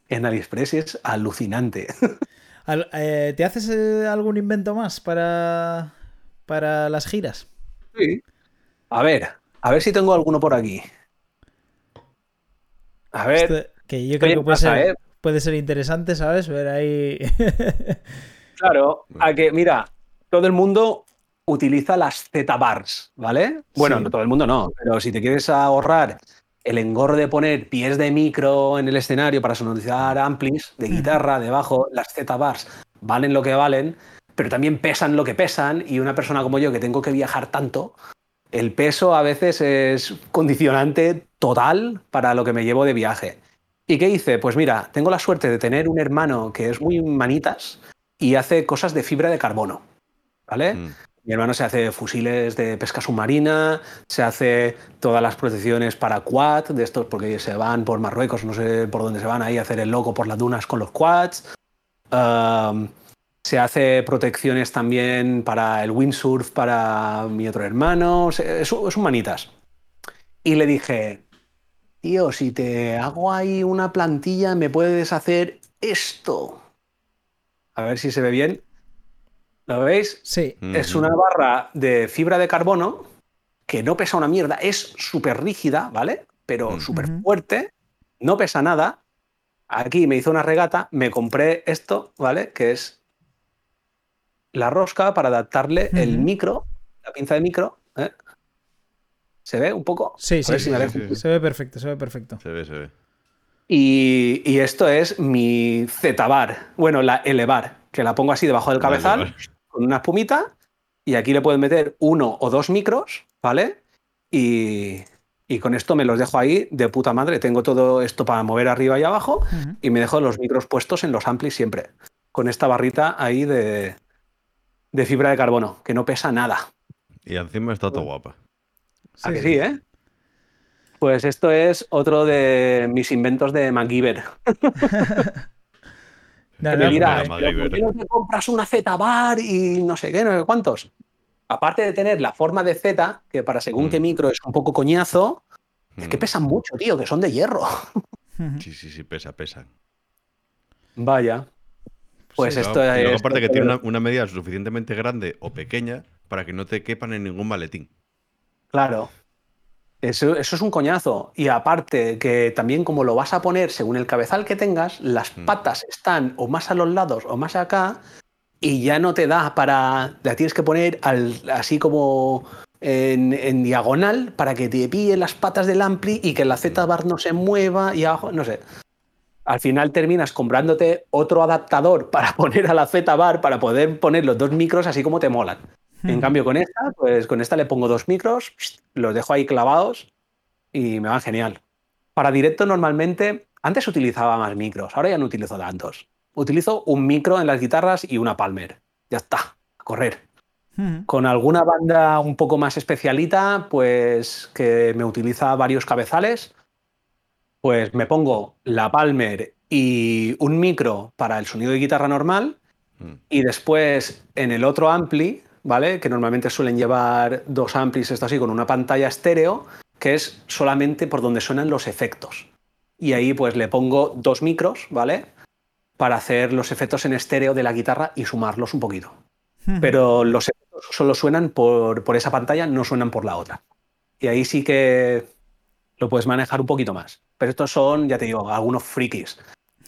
En AliExpress es alucinante. Eh, ¿Te haces eh, algún invento más para, para las giras? Sí. A ver, a ver si tengo alguno por aquí. A ver. que yo creo que puede ser, eh? puede ser, interesante, ¿sabes? Ver ahí. claro, a que, mira, todo el mundo utiliza las Z-bars, ¿vale? Bueno, no todo el mundo no, pero si te quieres ahorrar el engorro de poner pies de micro en el escenario para sonorizar amplis de guitarra debajo, las Z-bars valen lo que valen, pero también pesan lo que pesan y una persona como yo que tengo que viajar tanto, el peso a veces es condicionante total para lo que me llevo de viaje. ¿Y qué hice? Pues mira, tengo la suerte de tener un hermano que es muy manitas y hace cosas de fibra de carbono. ¿Vale? Mm. Mi hermano se hace fusiles de pesca submarina, se hace todas las protecciones para quad, de estos porque se van por Marruecos, no sé por dónde se van ahí a hacer el loco por las dunas con los quads. Se hace protecciones también para el windsurf para mi otro hermano. Es, un manitas. Y le dije, tío, si te hago ahí una plantilla, me puedes hacer esto. A ver si se ve bien. ¿Lo veis? Sí. Es una barra de fibra de carbono que no pesa una mierda. Es súper rígida, ¿vale? Pero súper fuerte. No pesa nada. Aquí me hizo una regata, me compré esto, ¿vale? Que es la rosca para adaptarle el micro, la pinza de micro. ¿eh? ¿Se ve un poco? Sí, sí, sí, se ve perfecto, se ve perfecto. Se ve, se ve. Y, esto es mi Z-bar, bueno, la L-bar, que la pongo así debajo del cabezal, con una espumita, y aquí le puedes meter uno o dos micros, ¿vale? y, con esto me los dejo ahí de puta madre. Tengo todo esto para mover arriba y abajo y me dejo los micros puestos en los amplis siempre. Con esta barrita ahí de, de fibra de carbono, que no pesa nada. Y encima está todo guapa. Sí. ¿A que sí, eh? Pues esto es otro de mis inventos de MacGyver. no, no, mira, ¿por qué no te compras una Z-Bar y no sé qué, no sé cuántos? Aparte de tener la forma de Z, que para según qué mm. micro es un poco coñazo, es que mm. pesan mucho, tío, que son de hierro. Sí, sí, sí, pesa, pesan. Vaya. Pues esto es. Luego, aparte que tiene una, medida suficientemente grande o pequeña para que no te quepan en ningún maletín. Claro. Eso, eso, es un coñazo. Y aparte, que también como lo vas a poner según el cabezal que tengas, las mm. patas están o más a los lados o más acá, y ya no te da para. La tienes que poner así como en, diagonal para que te pille las patas del ampli y que la Z-bar no se mueva y abajo, no sé al final terminas comprándote otro adaptador para poner a la Z-Bar, para poder poner los dos micros así como te molan. En cambio, con esta, pues con esta le pongo dos micros, los dejo ahí clavados y me van genial. Para directo normalmente, antes utilizaba más micros, ahora ya no utilizo tantos. Utilizo un micro en las guitarras y una Palmer. Ya está, a correr. Con alguna banda un poco más especialita, pues que me utiliza varios cabezales, pues me pongo la Palmer y un micro para el sonido de guitarra normal mm. y después en el otro ampli, ¿vale? Que normalmente suelen llevar dos amplis, esto así, con una pantalla estéreo, que es solamente por donde suenan los efectos. Y ahí pues le pongo dos micros, ¿vale? Para hacer los efectos en estéreo de la guitarra y sumarlos un poquito. Pero los efectos solo suenan por, por esa pantalla, no suenan por la otra. Y ahí sí que lo puedes manejar un poquito más. Pero estos son, ya te digo, algunos frikis.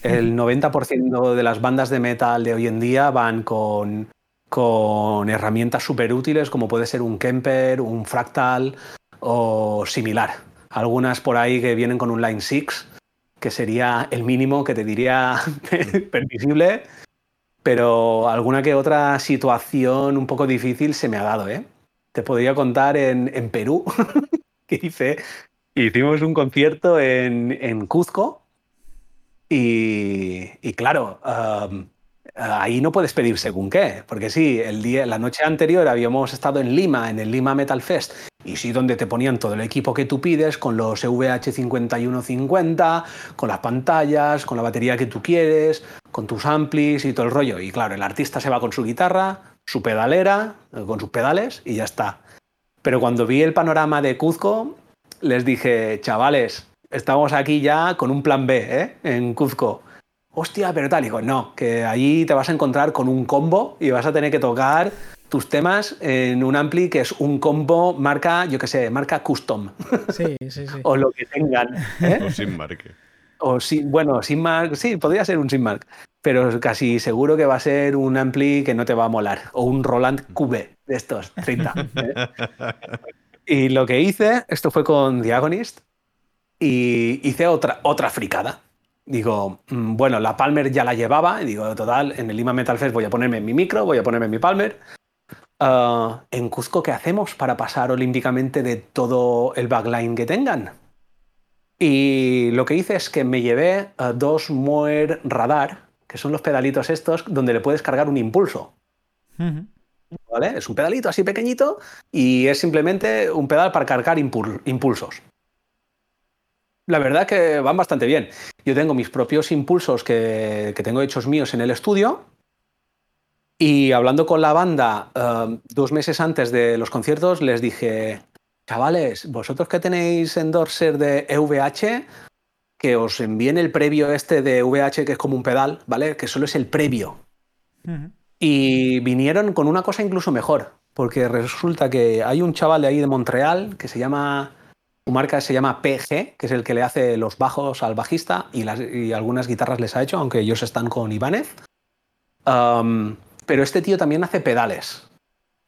El 90% de las bandas de metal de hoy en día van con, con herramientas súper útiles como puede ser un Kemper, un Fractal o similar. Algunas por ahí que vienen con un Line 6, que sería el mínimo que te diría permisible, pero alguna que otra situación un poco difícil se me ha dado. ¿eh? Te podría contar en, en Perú que hice Hicimos un concierto en, Cuzco y, claro, ahí no puedes pedir según qué, porque sí, el día, la noche anterior habíamos estado en Lima, en el Lima Metal Fest, y sí, donde te ponían todo el equipo que tú pides, con los VH5150, con las pantallas, con la batería que tú quieres, con tus amplis y todo el rollo. Y claro, el artista se va con su guitarra, su pedalera, con sus pedales y ya está. Pero cuando vi el panorama de Cuzco, les dije, chavales, estamos aquí ya con un plan B, ¿eh? En Cuzco. Hostia, pero tal, digo, no, que allí te vas a encontrar con un combo y vas a tener que tocar tus temas en un ampli que es un combo marca, yo qué sé, marca custom. Sí, sí, sí. o lo que tengan. ¿eh? O sin marque. O sin, bueno, sin marca, sí, podría ser un sin marca, pero casi seguro que va a ser un ampli que no te va a molar. O un Roland QB de estos, 30. ¿eh? Y lo que hice, esto fue con Diagonist, y hice otra, otra fricada. Digo, mm, bueno, la Palmer ya la llevaba, y digo, total, en el Lima Metal Fest voy a ponerme mi micro, voy a ponerme mi Palmer. Ah, en Cuzco, ¿qué hacemos para pasar olímpicamente de todo el backline que tengan? Y lo que hice es que me llevé dos Moer Radar, que son los pedalitos estos donde le puedes cargar un impulso. Es un pedalito así pequeñito y es simplemente un pedal para cargar impulsos. La verdad que van bastante bien. Yo tengo mis propios impulsos que, tengo hechos míos en el estudio. Y hablando con la banda eh, dos meses antes de los conciertos, les dije, chavales, vosotros que tenéis endorser de EVH, que os envíen el previo este de VH, que es como un pedal, ¿vale? Que solo es el previo. Y vinieron con una cosa incluso mejor, porque resulta que hay un chaval de ahí de Montreal que se llama, su marca se llama PG, que es el que le hace los bajos al bajista y, algunas guitarras les ha hecho, aunque ellos están con Ibáñez. pero este tío también hace pedales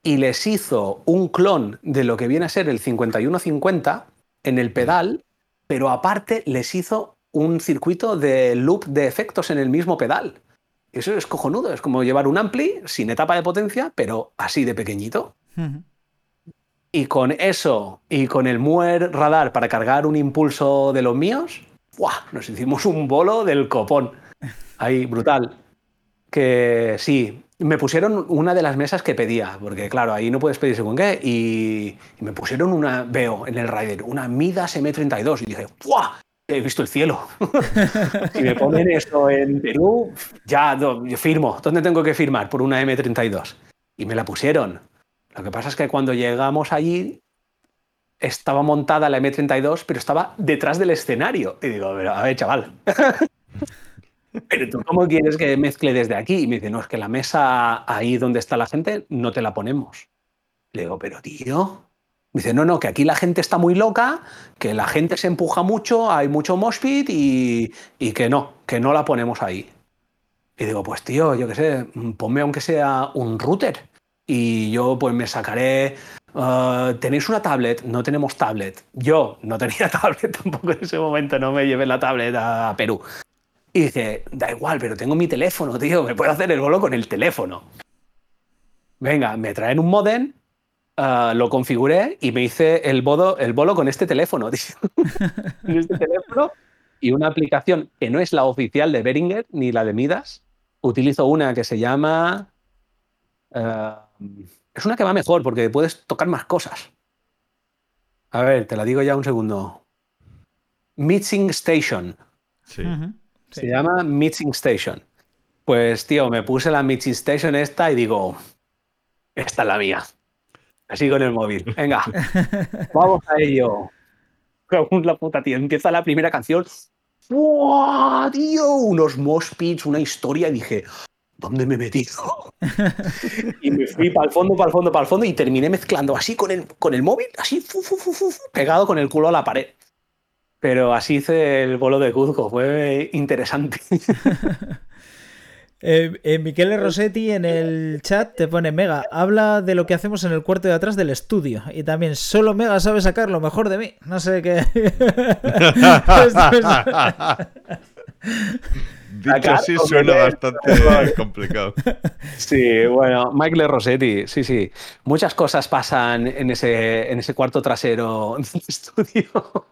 y les hizo un clon de lo que viene a ser el 5150 en el pedal, pero aparte les hizo un circuito de loop de efectos en el mismo pedal. Eso es cojonudo, es como llevar un ampli sin etapa de potencia, pero así de pequeñito. Y con eso y con el Muer radar para cargar un impulso de los míos, nos hicimos un bolo del copón. Ahí, brutal. Que sí, me pusieron una de las mesas que pedía, porque claro, ahí no puedes pedir según qué, y, me pusieron una, veo en el Rider, una Midas M32, y dije, ¡buah! He visto el cielo. si me ponen eso en Perú, ya yo firmo. ¿Dónde tengo que firmar? Por una M32. Y me la pusieron. Lo que pasa es que cuando llegamos allí estaba montada la M32, pero estaba detrás del escenario. Y digo, a ver, chaval. pero tú, ¿cómo quieres que mezcle desde aquí? Y me dice, no, es que la mesa ahí donde está la gente no te la ponemos. Le digo, pero tío. Dice, no, no, que aquí la gente está muy loca, que la gente se empuja mucho, hay mucho moshpit y, y que no, que no la ponemos ahí. Y digo, pues tío, yo qué sé, ponme aunque sea un router y yo pues me sacaré... Uh, ¿Tenéis una tablet? No tenemos tablet. Yo no tenía tablet tampoco en ese momento, no me llevé la tablet a Perú. Y dice, da igual, pero tengo mi teléfono, tío, me puedo hacer el bolo con el teléfono. Venga, me traen un modem, uh, lo configuré y me hice el, bodo, el bolo con este teléfono, este teléfono y una aplicación que no es la oficial de Behringer ni la de Midas. Utilizo una que se llama... Uh, es una que va mejor porque puedes tocar más cosas. A ver, te la digo ya un segundo. Mixing Station. Sí. Se llama Mixing Station. Pues, tío, me puse la Mixing Station esta y digo, esta es la mía. Así con el móvil. Venga, vamos a ello. La puta, tío. Empieza la primera canción. ¡Wow, tío! Unos mosh una historia. Y dije, ¿dónde me he metido? y me fui para el fondo, para el fondo, para el fondo y terminé mezclando así con el, con el móvil, así pegado con el culo a la pared. Pero así hice el bolo de Cuzco, fue interesante. Eh, eh, Michele Rossetti en el chat te pone Mega, habla de lo que hacemos en el cuarto de atrás del estudio. Y también, solo Mega sabe sacar lo mejor de mí. No sé qué. Dicho así suena bastante complicado. Sí, bueno, Michael Rossetti, sí, sí. Muchas cosas pasan en ese, en ese cuarto trasero del estudio.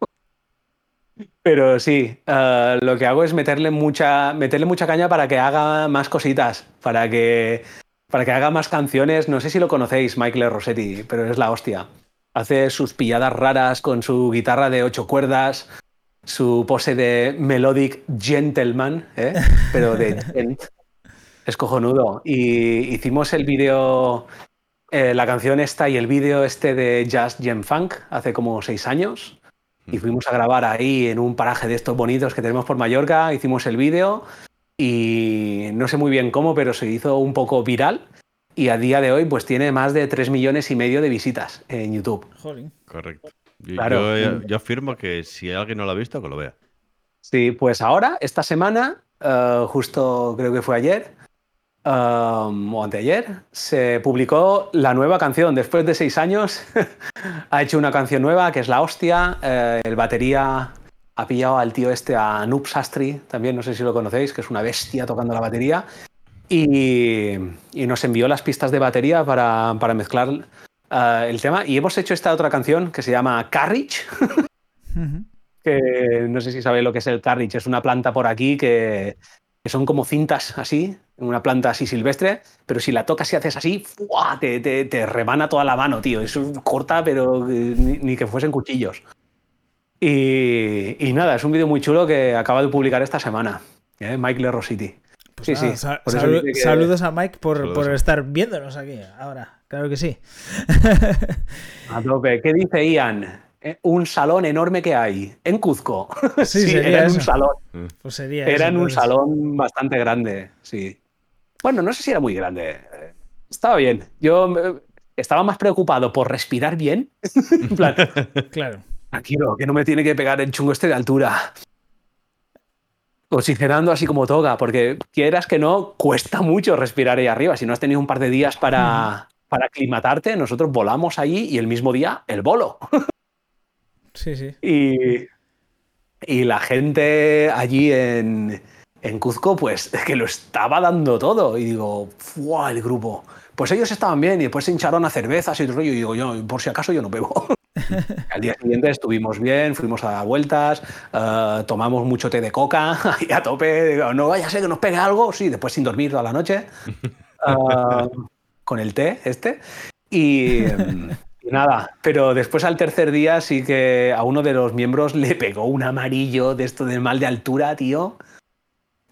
Pero sí, eh, lo que hago es meterle mucha, meterle mucha caña para que haga más cositas, para que, para que haga más canciones. No sé si lo conocéis, Michael Rossetti, pero es la hostia. Hace sus pilladas raras con su guitarra de ocho cuerdas, su pose de melodic gentleman, ¿eh? pero de gent. Es cojonudo. Y hicimos el vídeo, eh, la canción esta y el vídeo este de Just Gem Funk hace como seis años. Y fuimos a grabar ahí en un paraje de estos bonitos que tenemos por Mallorca. Hicimos el vídeo y no sé muy bien cómo, pero se hizo un poco viral. Y a día de hoy, pues tiene más de 3 millones y medio de visitas en YouTube. Correcto. Yo, afirmo que si alguien no lo ha visto, que lo vea. Sí, pues ahora, esta semana, eh, justo creo que fue ayer, um, o anteayer, se publicó la nueva canción. Después de seis años, ha hecho una canción nueva que es La Hostia. Eh, el batería ha pillado al tío este, a Noob Sastri, también, no sé si lo conocéis, que es una bestia tocando la batería. Y, nos envió las pistas de batería para, para mezclar Ah, el tema. Y hemos hecho esta otra canción que se llama Carriage. que no sé si sabéis lo que es el carriage. Es una planta por aquí que, son como cintas así, una planta así silvestre, pero si la tocas y haces así, te, te, te, remana toda la mano, tío. Es corta, pero eh, ni, que fuesen cuchillos. Y, nada, es un vídeo muy chulo que acaba de publicar esta semana. ¿eh? Mike Le Rositi. Pues sí, sí. Saludos a Mike por, por, estar viéndonos aquí ahora. Claro que sí. a tope. ¿Qué dice Ian? Eh, un salón enorme que hay en Cuzco. Sí, era en un salón. Mm. Pues sería era en un salón bastante grande, sí. Bueno, no sé si era muy grande. Estaba bien. Yo eh, estaba más preocupado por respirar bien. en plan, claro. Tranquilo, que no me tiene que pegar el chungo este de altura oxigenando así como toga, porque quieras que no, cuesta mucho respirar ahí arriba. Si no has tenido un par de días para, para aclimatarte, nosotros volamos allí y el mismo día el bolo. Sí, sí. Y, y la gente allí en, en Cuzco, pues es que lo estaba dando todo. Y digo, ¡fuah! El grupo. Pues ellos estaban bien y después se hincharon a cervezas y todo. Y digo, yo, por si acaso yo no bebo. Al día siguiente estuvimos bien, fuimos a dar vueltas, eh, tomamos mucho té de coca y a tope. no vaya a ser que nos pegue algo. Sí, después sin dormir toda la noche. Eh, con el té este. Y, y, nada, pero después al tercer día sí que a uno de los miembros le pegó un amarillo de esto del mal de altura, tío,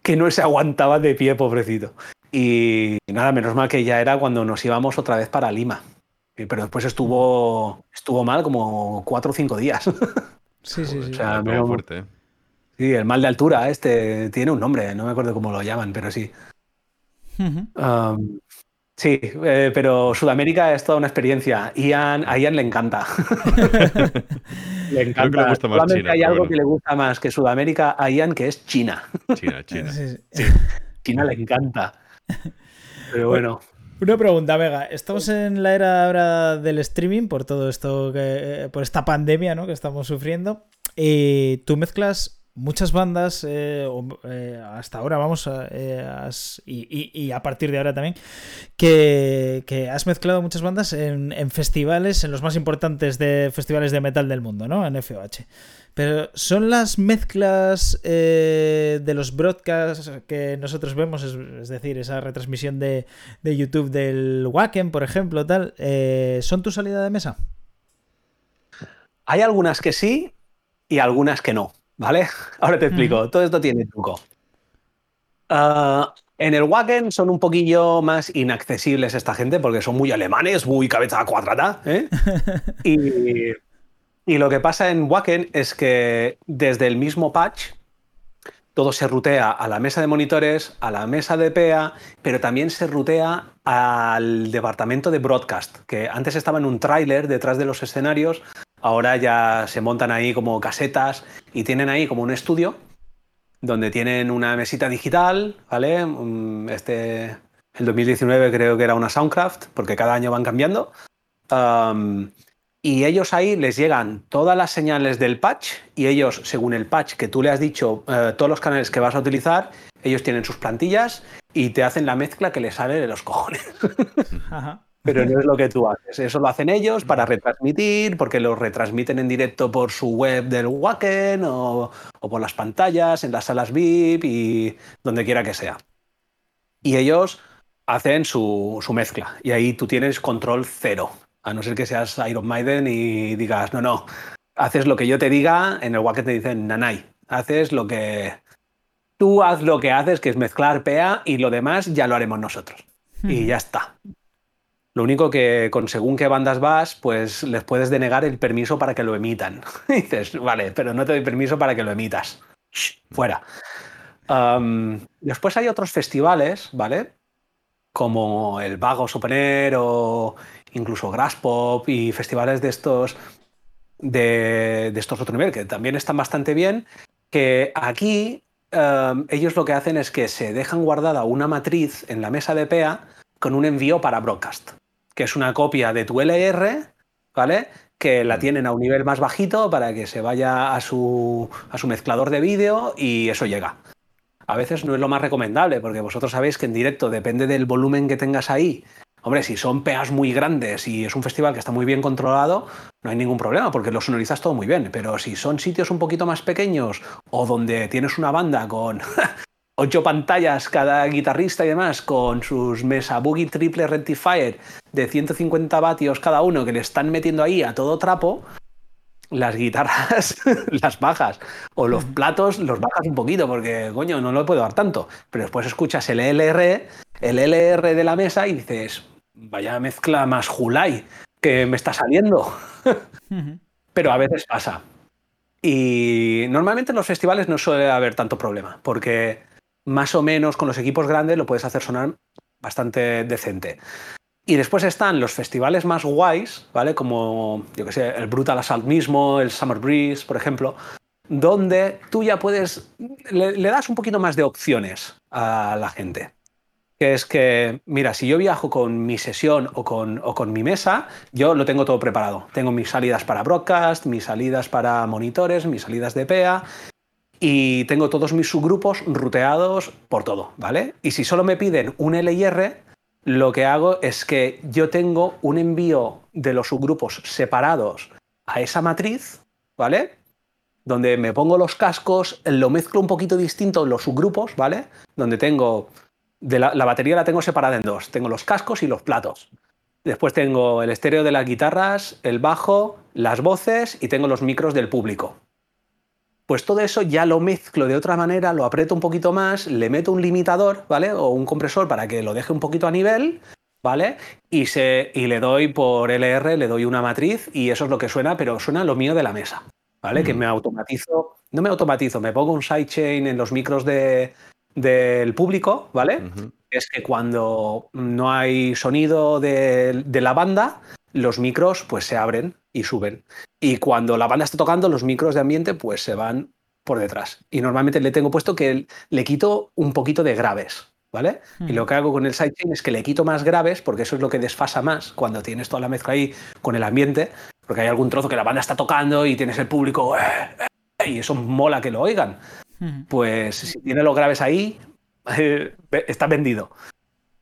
que no se aguantaba de pie, pobrecito. Y nada, menos mal que ya era cuando nos íbamos otra vez para Lima. Pero después estuvo, estuvo mal como cuatro o cinco días. Sí, sí, sí. O sea, fuerte. ¿eh? Sí, el mal de altura, este tiene un nombre, no me acuerdo cómo lo llaman, pero sí. Sí, eh, pero Sudamérica es toda una experiencia. Ian, a Ian le encanta. le encanta. Creo que le gusta más China, hay algo que le gusta más que Sudamérica a Ian, que es China. China, China. sí. China le encanta. Pero bueno. Una pregunta, Vega. Estamos en la era ahora del streaming por todo esto, que, por esta pandemia ¿no? que estamos sufriendo. Y tú mezclas muchas bandas, eh, eh, hasta ahora vamos, eh, y, a partir de ahora también, que, has mezclado muchas bandas en, festivales, en los más importantes de festivales de metal del mundo, ¿no? En FOH. Pero son las mezclas eh, de los broadcasts que nosotros vemos, es, decir, esa retransmisión de, YouTube del Wacken, por ejemplo, tal, ¿son tu salida de mesa? Hay algunas que sí y algunas que no, ¿vale? Ahora te explico, todo esto tiene truco. Ah, en el Wacken son un poquillo más inaccesibles esta gente porque son muy alemanes, muy cabeza cuadrada, ¿eh? y y lo que pasa en Wacken es que desde el mismo patch todo se rutea a la mesa de monitores, a la mesa de PEA, pero también se rutea al departamento de broadcast, que antes estaba en un tráiler detrás de los escenarios, ahora ya se montan ahí como casetas y tienen ahí como un estudio donde tienen una mesita digital, ¿vale? Mm, este, el 2019 creo que era una Soundcraft, porque cada año van cambiando y ellos ahí les llegan todas las señales del patch y ellos, según el patch que tú le has dicho, eh, todos los canales que vas a utilizar, ellos tienen sus plantillas y te hacen la mezcla que les sale de los cojones. Pero no es lo que tú haces. Eso lo hacen ellos para retransmitir, porque lo retransmiten en directo por su web del Wacken o, o por las pantallas, en las salas VIP y donde quiera que sea. Y ellos hacen su, su mezcla y ahí tú tienes control cero a no ser que seas Iron Maiden y digas, no, no, haces lo que yo te diga, en el Wacken te dicen, nanay, haces lo que... Tú haz lo que haces, que es mezclar PEA y lo demás ya lo haremos nosotros. Y ya está. Lo único que con según qué bandas vas, pues les puedes denegar el permiso para que lo emitan. dices, vale, pero no te doy permiso para que lo emitas. fuera. después hay otros festivales, ¿vale? Como el Vago Open o incluso Graspop y festivales de estos de, estos otro nivel, que también están bastante bien, que aquí em, ellos lo que hacen es que se dejan guardada una matriz en la mesa de PEA con un envío para broadcast, que es una copia de tu LR, ¿vale? Que la tienen a un nivel más bajito para que se vaya a su, a su mezclador de vídeo y eso llega. A veces no es lo más recomendable, porque vosotros sabéis que en directo depende del volumen que tengas ahí Hombre, si son peas muy grandes y es un festival que está muy bien controlado, no hay ningún problema porque lo sonorizas todo muy bien. Pero si son sitios un poquito más pequeños o donde tienes una banda con ocho pantallas cada guitarrista y demás, con sus Mesa Boogie Triple Rectifier de 150 vatios cada uno que le están metiendo ahí a todo trapo, las guitarras las bajas o los platos los bajas un poquito porque, coño, no lo puedo dar tanto. Pero después escuchas el LR, el LR de la mesa y dices, vaya mezcla más Julai que me está saliendo. Pero a veces pasa. Y normalmente en los festivales no suele haber tanto problema, porque más o menos con los equipos grandes lo puedes hacer sonar bastante decente. Y después están los festivales más guays, ¿vale? Como, yo que sé, el Brutal Assault mismo, el Summer Breeze, por ejemplo, donde tú ya puedes, le das un poquito más de opciones a la gente que es que, mira, si yo viajo con mi sesión o con, o con mi mesa, yo lo tengo todo preparado. Tengo mis salidas para broadcast, mis salidas para monitores, mis salidas de PEA y tengo todos mis subgrupos ruteados por todo, ¿vale? Y si solo me piden un LIR, lo que hago es que yo tengo un envío de los subgrupos separados a esa matriz, ¿vale? Donde me pongo los cascos, lo mezclo un poquito distinto en los subgrupos, ¿vale? Donde tengo, de la, la batería la tengo separada en dos, tengo los cascos y los platos. Después tengo el estéreo de las guitarras, el bajo, las voces y tengo los micros del público. Pues todo eso ya lo mezclo de otra manera, lo aprieto un poquito más, le meto un limitador, ¿vale? O un compresor para que lo deje un poquito a nivel, ¿vale? Y, se, y le doy por LR, le doy una matriz y eso es lo que suena, pero suena lo mío de la mesa, ¿vale? Que me automatizo, no me automatizo, me pongo un sidechain en los micros de, del público, ¿vale? Es que cuando no hay sonido de, de, la banda, los micros pues se abren y suben. Y cuando la banda está tocando, los micros de ambiente pues se van por detrás. Y normalmente le tengo puesto que le quito un poquito de graves, ¿vale? Y lo que hago con el sidechain es que le quito más graves, porque eso es lo que desfasa más cuando tienes toda la mezcla ahí con el ambiente, porque hay algún trozo que la banda está tocando y tienes el público, eh, eh", y eso mola que lo oigan. Pues si tiene los graves ahí, está vendido.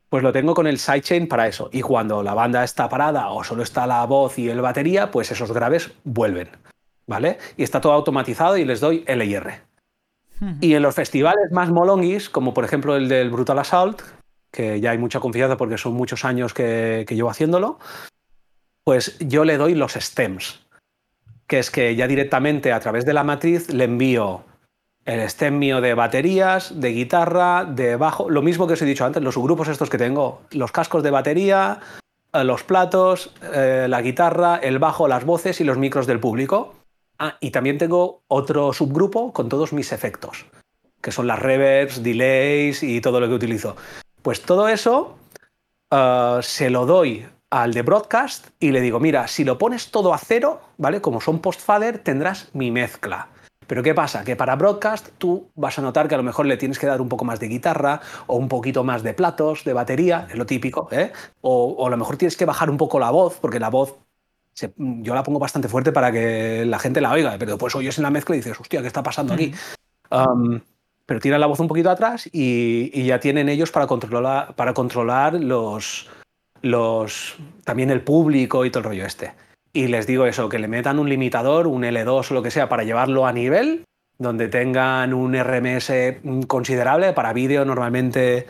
Pues lo tengo con el sidechain para eso. Y cuando la banda está parada o solo está la voz y el batería, pues esos graves vuelven. ¿Vale? Y está todo automatizado y les doy LIR. Y en los festivales más molonguis, como por ejemplo el del Brutal Assault, que ya hay mucha confianza porque son muchos años que, que llevo haciéndolo, pues yo le doy los stems, que es que ya directamente a través de la matriz le envío el stem mío de baterías, de guitarra, de bajo, lo mismo que os he dicho antes, los subgrupos estos que tengo, los cascos de batería, eh, los platos, eh, la guitarra, el bajo, las voces y los micros del público. Ah, y también tengo otro subgrupo con todos mis efectos, que son las reverbs, delays y todo lo que utilizo. Pues todo eso uh, se lo doy al de broadcast y le digo, mira, si lo pones todo a cero, ¿vale? Como son post-fader, tendrás mi mezcla. Pero ¿qué pasa? Que para broadcast tú vas a notar que a lo mejor le tienes que dar un poco más de guitarra o un poquito más de platos, de batería, es lo típico, ¿eh? o, a lo mejor tienes que bajar un poco la voz, porque la voz yo la pongo bastante fuerte para que la gente la oiga, pero después oyes en la mezcla y dices, hostia, ¿qué está pasando aquí? pero tiran la voz un poquito atrás y, ya tienen ellos para controlar, para controlar los, los, también el público y todo el rollo este y les digo eso, que le metan un limitador, un L2 o lo que sea, para llevarlo a nivel, donde tengan un RMS considerable. Para vídeo normalmente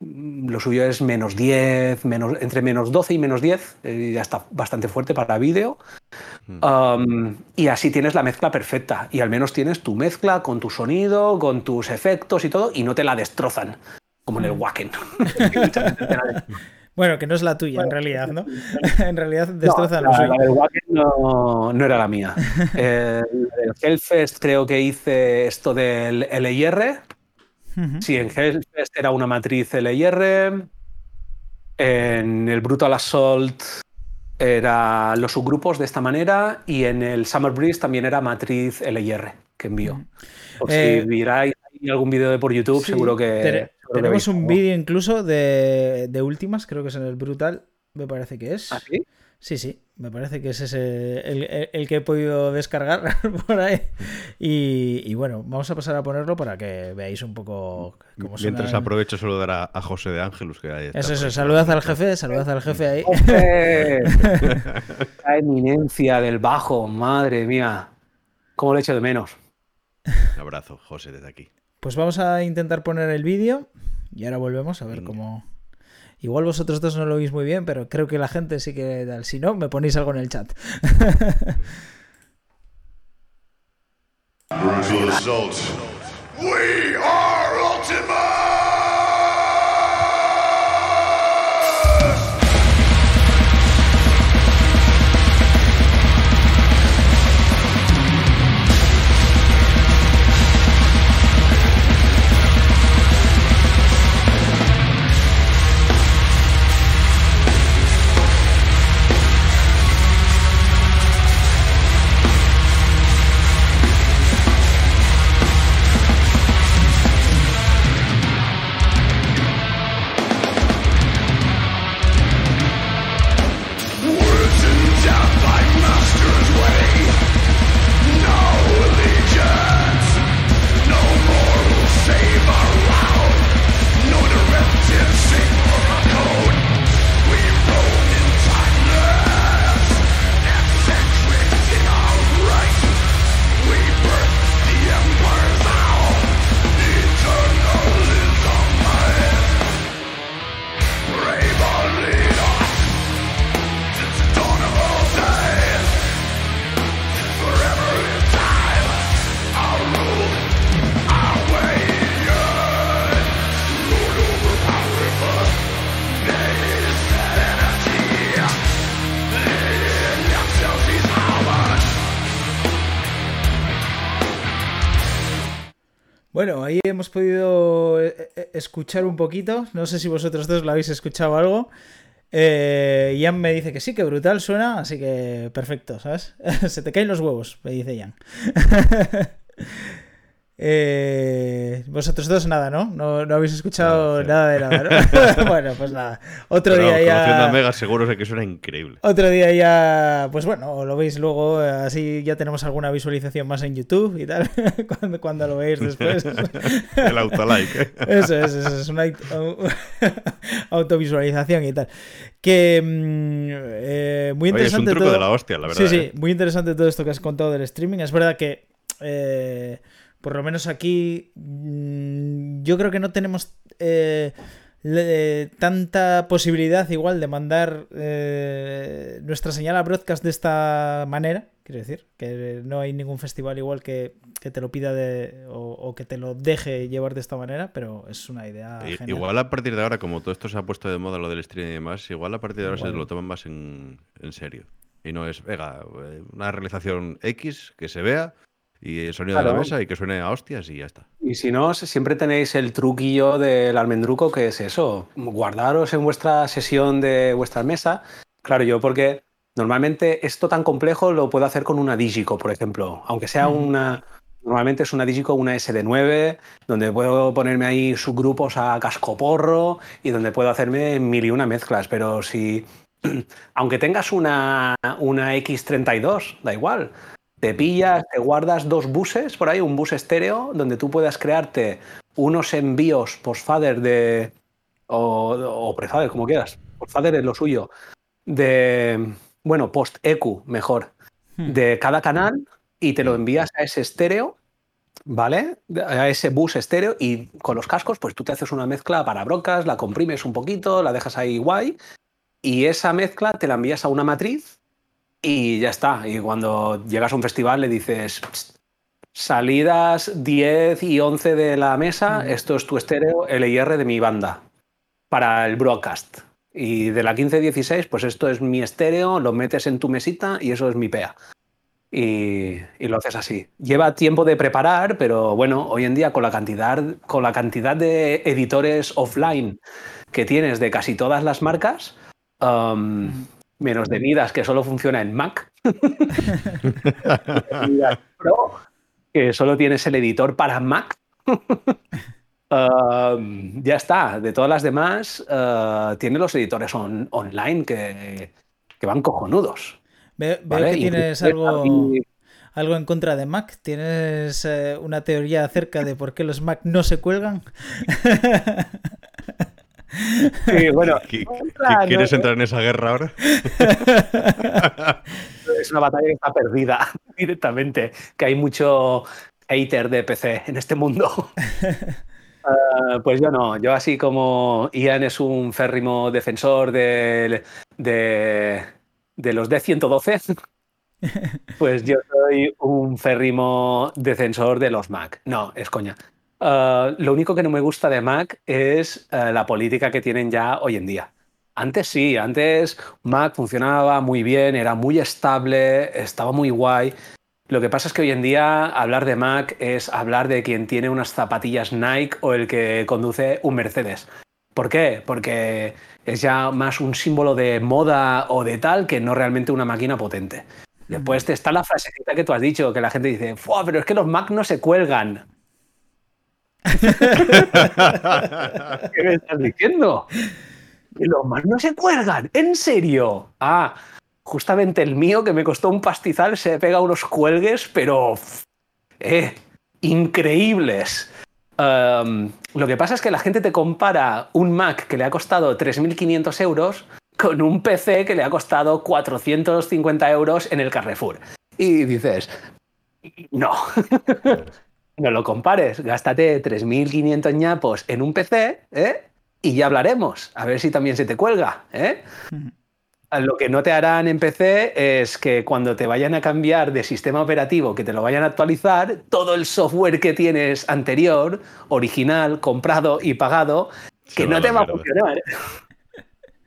mm, lo suyo es menos 10, menos, entre menos 12 y menos 10, eh, ya está bastante fuerte para vídeo. Hmm. Um, y así tienes la mezcla perfecta. Y al menos tienes tu mezcla con tu sonido, con tus efectos y todo, y no te la destrozan, como en el hmm. Wacken. Bueno, que no es la tuya en realidad, ¿no? en realidad destroza no, la, la del no, no, era la mía. el, el, Hellfest creo que hice esto del LIR. Sí, en Hellfest era una matriz LIR. En el Brutal Assault era los subgrupos de esta manera y en el Summer Breeze también era matriz LIR que envió. O si eh, miráis algún vídeo de por YouTube, seguro que... Tenemos un vídeo incluso de, de, últimas, creo que es en el Brutal, me parece que es. ¿Ah, sí? Sí, sí, me parece que ese es el, el, que he podido descargar por ahí. Y, y, bueno, vamos a pasar a ponerlo para que veáis un poco cómo suena. Mientras aprovecho saludar a, a, José de Ángelus, que ahí está. Eso, eso, saludad al jefe, saludad al jefe ahí. La eminencia del bajo, madre mía. ¿Cómo le echo de menos? Un abrazo, José, desde aquí. Pues vamos a intentar poner el vídeo y ahora volvemos a ver cómo... Igual vosotros dos no lo veis muy bien, pero creo que la gente sí que tal. Si no, me ponéis algo en el chat. We are! Bueno, ahí hemos podido eh, eh, escuchar un poquito. No sé si vosotros dos lo habéis escuchado algo. Eh, Ian me dice que sí, que brutal suena, así que perfecto, ¿sabes? Se te caen los huevos, me dice Ian. Eh, vosotros dos nada, ¿no? No, habéis escuchado nada de nada, ¿no? bueno, pues nada. Otro día ya. Mega seguro sé que suena increíble. Otro día ya, pues bueno, lo veis luego, así ya tenemos alguna visualización más en YouTube y tal, cuando, cuando lo veis después. El autolike. ¿eh? Eso es, eso es una autovisualización y tal. Que mm, eh, muy interesante. es un truco de la hostia, la verdad. Sí, sí, ¿eh? muy interesante todo esto que has contado del streaming. Es verdad que. Eh, por lo menos aquí, mm, yo creo que no tenemos eh, tanta posibilidad igual de mandar eh, nuestra señal a broadcast de esta manera. Quiero decir, que no hay ningún festival igual que, te lo pida de, o, que te lo deje llevar de esta manera, pero es una idea. Igual a partir de ahora, como todo esto se ha puesto de moda, lo del streaming y demás, igual a partir de ahora se lo toman más en, en serio. Y no es, venga, una realización X que se vea, y el sonido de la mesa y que suene a hostias y ya está. Y si no, siempre tenéis el truquillo del almendruco, que es eso, guardaros en vuestra sesión de vuestra mesa. Claro, yo porque normalmente esto tan complejo lo puedo hacer con una Digico, por ejemplo, aunque sea una... Normalmente es una Digico, una SD9, donde puedo ponerme ahí subgrupos a cascoporro y donde puedo hacerme mil y una mezclas. Pero si, aunque tengas una, una X32, da igual, te pillas, te guardas dos buses por ahí, un bus estéreo, donde tú puedas crearte unos envíos post-fader de. o, o pre-fader, como quieras. Post-fader es lo suyo. De. Bueno, post-EQ, mejor. Hmm. De cada canal y te lo envías a ese estéreo, ¿vale? A ese bus estéreo y con los cascos, pues tú te haces una mezcla para brocas, la comprimes un poquito, la dejas ahí guay y esa mezcla te la envías a una matriz y ya está. Y cuando llegas a un festival le dices, salidas 10 y 11 de la mesa, esto es tu estéreo LIR de mi banda para el broadcast. Y de la 15-16, pues esto es mi estéreo, lo metes en tu mesita y eso es mi PEA. Y, y, lo haces así. Lleva tiempo de preparar, pero bueno, hoy en día con la cantidad, con la cantidad de editores offline que tienes de casi todas las marcas, um, menos de Midas, que solo funciona en Mac. Pro, que solo tienes el editor para Mac. Um, ya está. De todas las demás, uh, tiene los editores online que, van cojonudos. veo que tienes algo, algo en contra de Mac. ¿Tienes eh, una teoría acerca de por qué los Mac no se cuelgan? Sí, bueno. ¿Quieres entrar en esa guerra ahora? es una batalla que está perdida directamente, que hay mucho hater de PC en este mundo. Ah, pues yo no, yo así como Ian es un férrimo defensor de, de, de los D112, pues yo soy un férrimo defensor de los Mac. No, es coña. Ah, lo único que no me gusta de Mac es eh, la política que tienen ya hoy en día. Antes sí, antes Mac funcionaba muy bien, era muy estable, estaba muy guay. Lo que pasa es que hoy en día hablar de Mac es hablar de quien tiene unas zapatillas Nike o el que conduce un Mercedes. ¿Por qué? Porque es ya más un símbolo de moda o de tal que no realmente una máquina potente. Después está la frasecita que tú has dicho, que la gente dice, pero es que los Mac no se cuelgan. ¿Qué me estás diciendo? Los más no se cuelgan, en serio. Ah, justamente el mío, que me costó un pastizal, se pega unos cuelgues, pero. Eh, increíbles. lo que pasa es que la gente te compara un Mac que le ha costado 3.500 euros con un PC que le ha costado 450 euros en el Carrefour. Y dices, no. no lo compares, gástate 3.500 ñapos en un PC ¿eh? y ya hablaremos, a ver si también se te cuelga. ¿eh? Lo que no te harán en PC es que cuando te vayan a cambiar de sistema operativo, que te lo vayan a actualizar, todo el software que tienes anterior, original, comprado y pagado, que no te va a funcionar.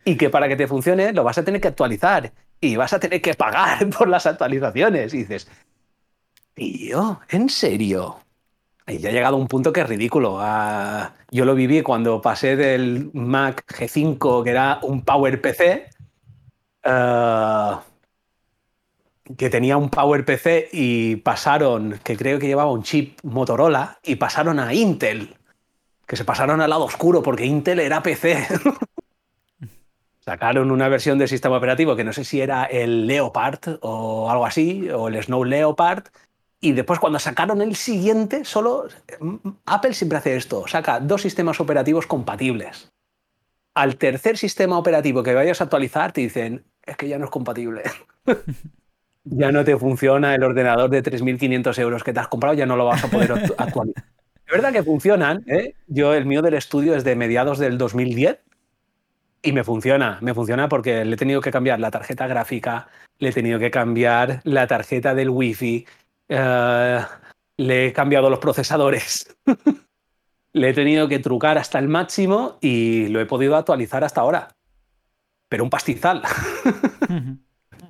y que para que te funcione lo vas a tener que actualizar y vas a tener que pagar por las actualizaciones. Y dices, tío, ¿en serio? Y ya ha llegado un punto que es ridículo. Ah, yo lo viví cuando pasé del Mac G5, que era un Power PC, ah, que tenía un Power PC y pasaron, que creo que llevaba un chip Motorola, y pasaron a Intel, que se pasaron al lado oscuro porque Intel era PC. Sacaron una versión del sistema operativo que no sé si era el Leopard o algo así, o el Snow Leopard, y después cuando sacaron el siguiente, solo Apple siempre hace esto, saca dos sistemas operativos compatibles. Al tercer sistema operativo que vayas a actualizar te dicen, es que ya no es compatible. ya no te funciona el ordenador de 3.500 euros que te has comprado, ya no lo vas a poder actualizar. Es verdad que funcionan, ¿eh? Yo, el mío del estudio es de mediados del 2010 y me funciona, me funciona porque le he tenido que cambiar la tarjeta gráfica, le he tenido que cambiar la tarjeta del wifi, eh, le he cambiado los procesadores. le he tenido que trucar hasta el máximo y lo he podido actualizar hasta ahora. Pero un pastizal.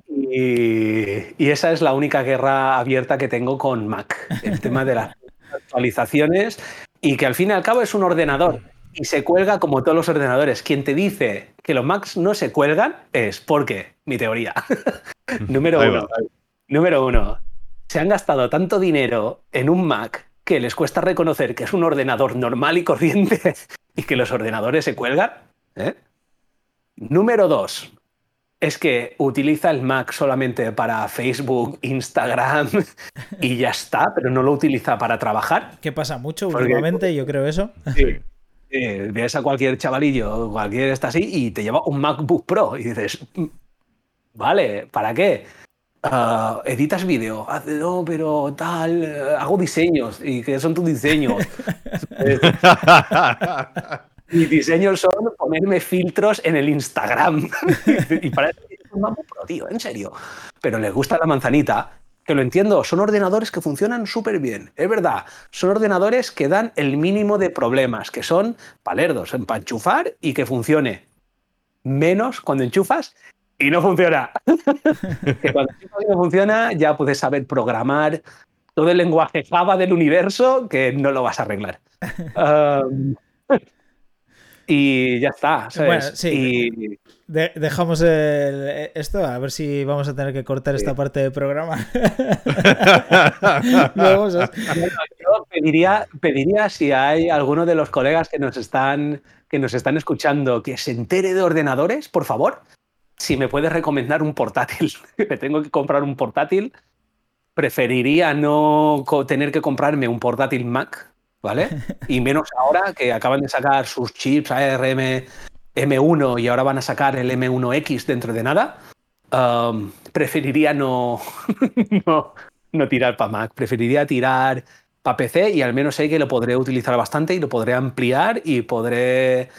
y, y, esa es la única guerra abierta que tengo con Mac. El tema de las actualizaciones y que al fin y al cabo es un ordenador y se cuelga como todos los ordenadores. Quien te dice que los Macs no se cuelgan es porque, mi teoría. Número uno. Número uno se han gastado tanto dinero en un Mac que les cuesta reconocer que es un ordenador normal y corriente y que los ordenadores se cuelgan. ¿eh? Número dos, es que utiliza el Mac solamente para Facebook, Instagram y ya está, pero no lo utiliza para trabajar. ¿Qué pasa mucho últimamente, yo creo eso. Sí. ves a cualquier chavalillo, cualquier está así, y te lleva un MacBook Pro y dices, mm, vale, ¿para qué? Ah, editas vídeo, no, pero tal, eh, hago diseños. ¿Y qué son tus diseños? Mis diseños son ponerme filtros en el Instagram. y parece que es un pro, tío, en serio. Pero les gusta la manzanita, que lo entiendo, son ordenadores que funcionan súper bien. Es verdad, son ordenadores que dan el mínimo de problemas, que son palerdos, para enchufar y que funcione. Menos cuando enchufas y no funciona. que cuando no funciona ya puedes saber programar todo el lenguaje Java del universo que no lo vas a arreglar. Um, y ya está. Bueno, sí. dejamos esto, a ver si vamos a tener que cortar esta parte del programa. Yo pediría, pediría si hay alguno de los colegas que nos están que nos están escuchando que se entere de ordenadores, por favor, si me puedes recomendar un portátil, me tengo que comprar un portátil, preferiría no tener que comprarme un portátil Mac, ¿vale? Y menos ahora que acaban de sacar sus chips ARM M1 y ahora van a sacar el M1X dentro de nada. Um, preferiría no, no, no tirar para Mac, preferiría tirar para PC y al menos sé que lo podré utilizar bastante y lo podré ampliar y podré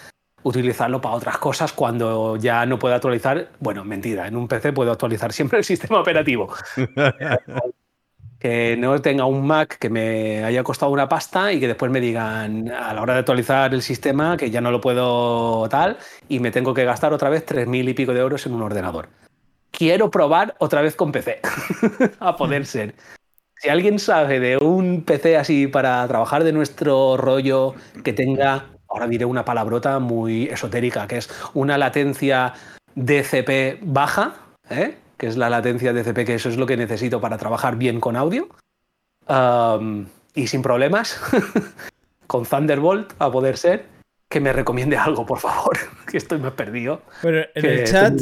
utilizarlo para otras cosas cuando ya no pueda actualizar. Bueno, mentira, en un PC puedo actualizar siempre el sistema operativo. que no tenga un Mac que me haya costado una pasta y que después me digan a la hora de actualizar el sistema que ya no lo puedo tal y me tengo que gastar otra vez tres mil y pico de euros en un ordenador. Quiero probar otra vez con PC, a poder ser. Si alguien sabe de un PC así para trabajar de nuestro rollo que tenga ahora diré una palabrota muy esotérica, que es una latencia DCP baja, ¿eh? que es la latencia DCP, que eso es lo que necesito para trabajar bien con audio. y sin problemas, con Thunderbolt a poder ser, que me recomiende algo, por favor, que estoy más perdido. Bueno, en el chat,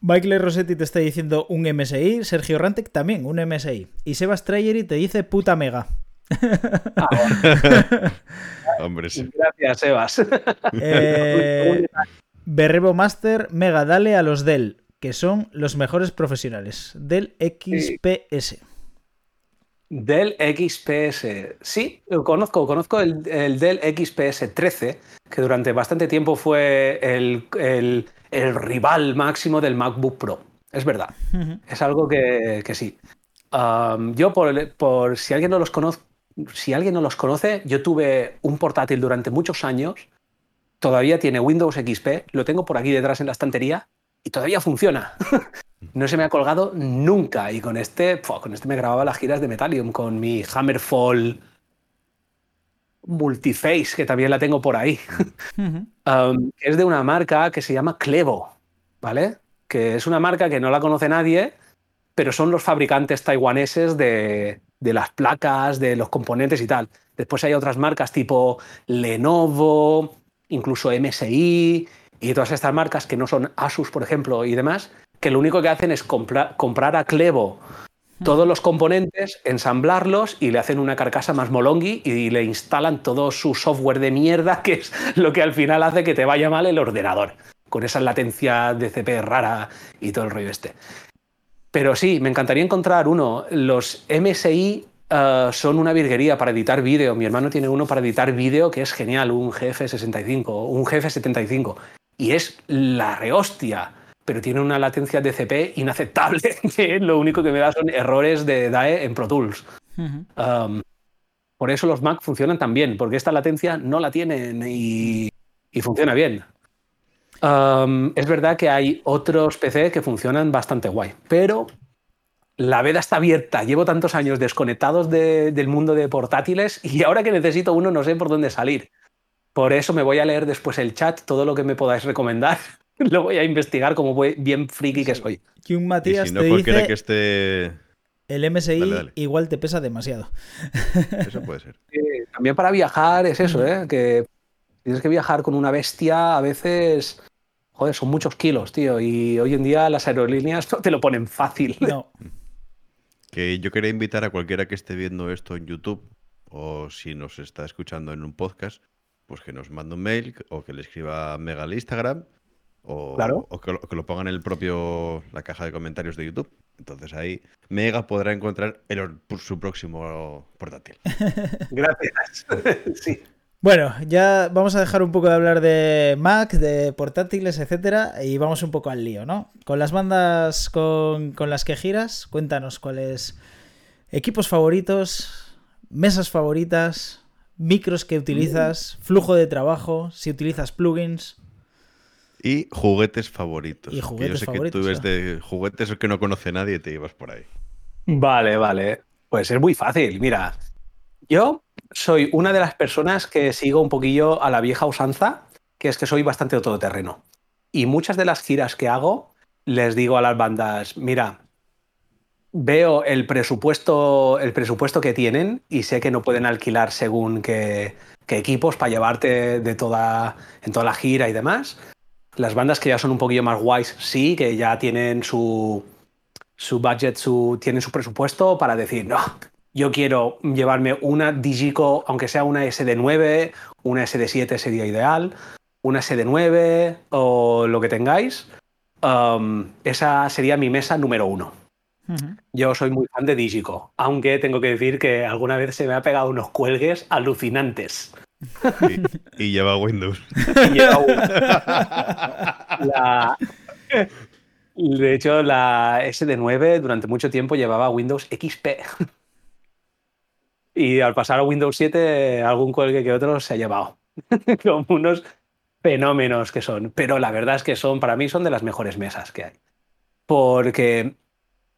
Michael Rossetti te está diciendo un MSI, Sergio Rantec también un MSI, y Sebas Trayeri te dice puta mega. Ah, Hombre, Gracias, Sebas. Eh, Berrebo Master, mega dale a los Dell, que son los mejores profesionales. Dell XPS. Dell XPS. Sí, conozco, conozco el, Dell XPS 13, que durante bastante tiempo fue el, rival máximo del MacBook Pro. Es verdad. Es algo que, sí. yo, por, por, si alguien no los conoce, si alguien no los conoce, yo tuve un portátil durante muchos años, todavía tiene Windows XP, lo tengo por aquí detrás en la estantería y todavía funciona. no se me ha colgado nunca y con este, con este me grababa las giras de Metallium, con mi Hammerfall Multiface, que también la tengo por ahí. Um, es de una marca que se llama Clevo, ¿vale? Que es una marca que no la conoce nadie, pero son los fabricantes taiwaneses de, de las placas, de los componentes y tal. Después hay otras marcas tipo Lenovo, incluso MSI y todas estas marcas que no son Asus, por ejemplo, y demás, que lo único que hacen es comprar a Clevo todos los componentes, ensamblarlos y le hacen una carcasa más molongi y le instalan todo su software de mierda, que es lo que al final hace que te vaya mal el ordenador, con esa latencia de CP rara y todo el rollo este. Pero sí, me encantaría encontrar uno. Los MSI eh, son una virguería para editar vídeo. Mi hermano tiene uno para editar vídeo que es genial, un GF65, un GF75. Y es la rehostia pero tiene una latencia DCP inaceptable, que lo único que me da son errores de DAE en Pro Tools. Um, por eso los Mac funcionan tan bien, porque esta latencia no la tienen y, funciona bien. Um, es verdad que hay otros PC que funcionan bastante guay, pero la veda está abierta. Llevo tantos años desconectados del mundo de portátiles y ahora que necesito uno no sé por dónde salir. Por eso me voy a leer después el chat, todo lo que me podáis recomendar Lo voy a investigar como bien friki que soy. Que un Matías te dice que esté... El MSI igual te pesa demasiado. Eso puede ser. también para viajar es eso, ¿eh? Que tienes que viajar con una bestia a veces... Joder, son muchos kilos, tío. Y hoy en día las aerolíneas no te lo ponen fácil. No. Que yo quería invitar a cualquiera que esté viendo esto en YouTube o si nos está escuchando en un podcast, pues que nos mande un mail o que le escriba Mega al Instagram o, claro. o, que lo, pongan en el propio la caja de comentarios de YouTube. Entonces ahí Mega podrá encontrar el, su próximo portátil. Gracias. sí. Bueno, ya vamos a dejar un poco de hablar de Mac, de portátiles, etcétera, y vamos un poco al lío, ¿no? Con las bandas con, con las que giras, cuéntanos cuáles equipos favoritos, mesas favoritas, micros que utilizas, flujo de trabajo, si utilizas plugins. Y juguetes favoritos. Y juguetes yo sé que tú ves de juguetes que no conoce nadie y te ibas por ahí. Vale, vale. Pues es muy fácil. Mira, yo soy una de las personas que sigo un poquillo a la vieja usanza, que es que soy bastante todoterreno. Y muchas de las giras que hago, les digo a las bandas, mira, veo el presupuesto, el presupuesto que tienen y sé que no pueden alquilar según qué, qué equipos para llevarte de toda, en toda la gira y demás. Las bandas que ya son un poquillo más guays, sí, que ya tienen su, su budget, su, tienen su presupuesto para decir, no, yo quiero llevarme una Digico, aunque sea una SD9, una SD7 sería ideal, una SD9 o lo que tengáis. Um, esa sería mi mesa número uno. Yo soy muy fan de Digico, aunque tengo que decir que alguna vez se me ha pegado unos cuelgues alucinantes. Y, lleva Windows. De hecho, la SD9 durante mucho tiempo llevaba Windows XP. Y al pasar a Windows 7, algún cuelgue que otro se ha llevado. Como unos fenómenos que son. Pero la verdad es que son, para mí, son de las mejores mesas que hay. Porque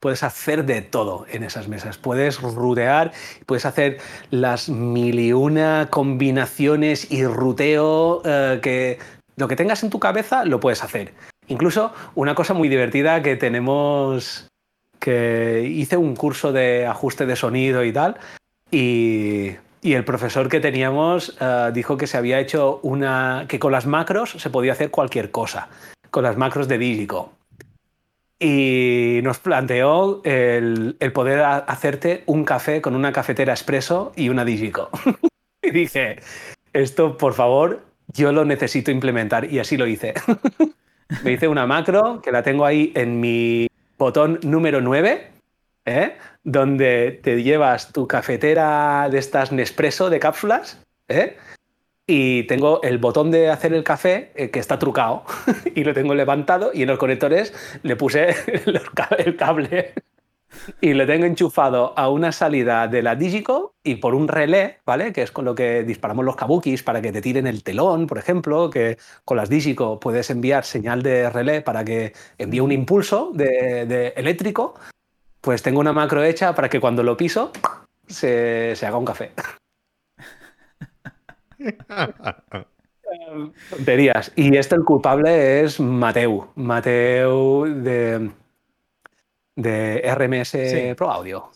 puedes hacer de todo en esas mesas. Puedes rutear, puedes hacer las mil y una combinaciones y ruteo eh, que lo que tengas en tu cabeza lo puedes hacer. Incluso una cosa muy divertida que tenemos, que hice un curso de ajuste de sonido y tal, y, el profesor que teníamos eh, dijo que se había hecho una, que con las macros se podía hacer cualquier cosa, con las macros de Digico y nos planteó el, poder hacerte un café con una cafetera expreso y una Digico. y dije, esto por favor, yo lo necesito implementar y así lo hice. Me hice una macro que la tengo ahí en mi botón número 9, ¿eh? Donde te llevas tu cafetera de estas Nespresso de cápsulas, ¿eh? y tengo el botón de hacer el café eh, que está trucado y lo tengo levantado y en los conectores le puse el cable y lo tengo enchufado a una salida de la Digico y por un relé, ¿vale? Que es con lo que disparamos los kabukis para que te tiren el telón, por ejemplo, que con las Digico puedes enviar señal de relé para que envíe un impulso de, eléctrico. Pues tengo una macro hecha para que cuando lo piso se, se haga un café. Tonterías. Y este el culpable es Mateu. Mateu de, de RMS Pro Audio.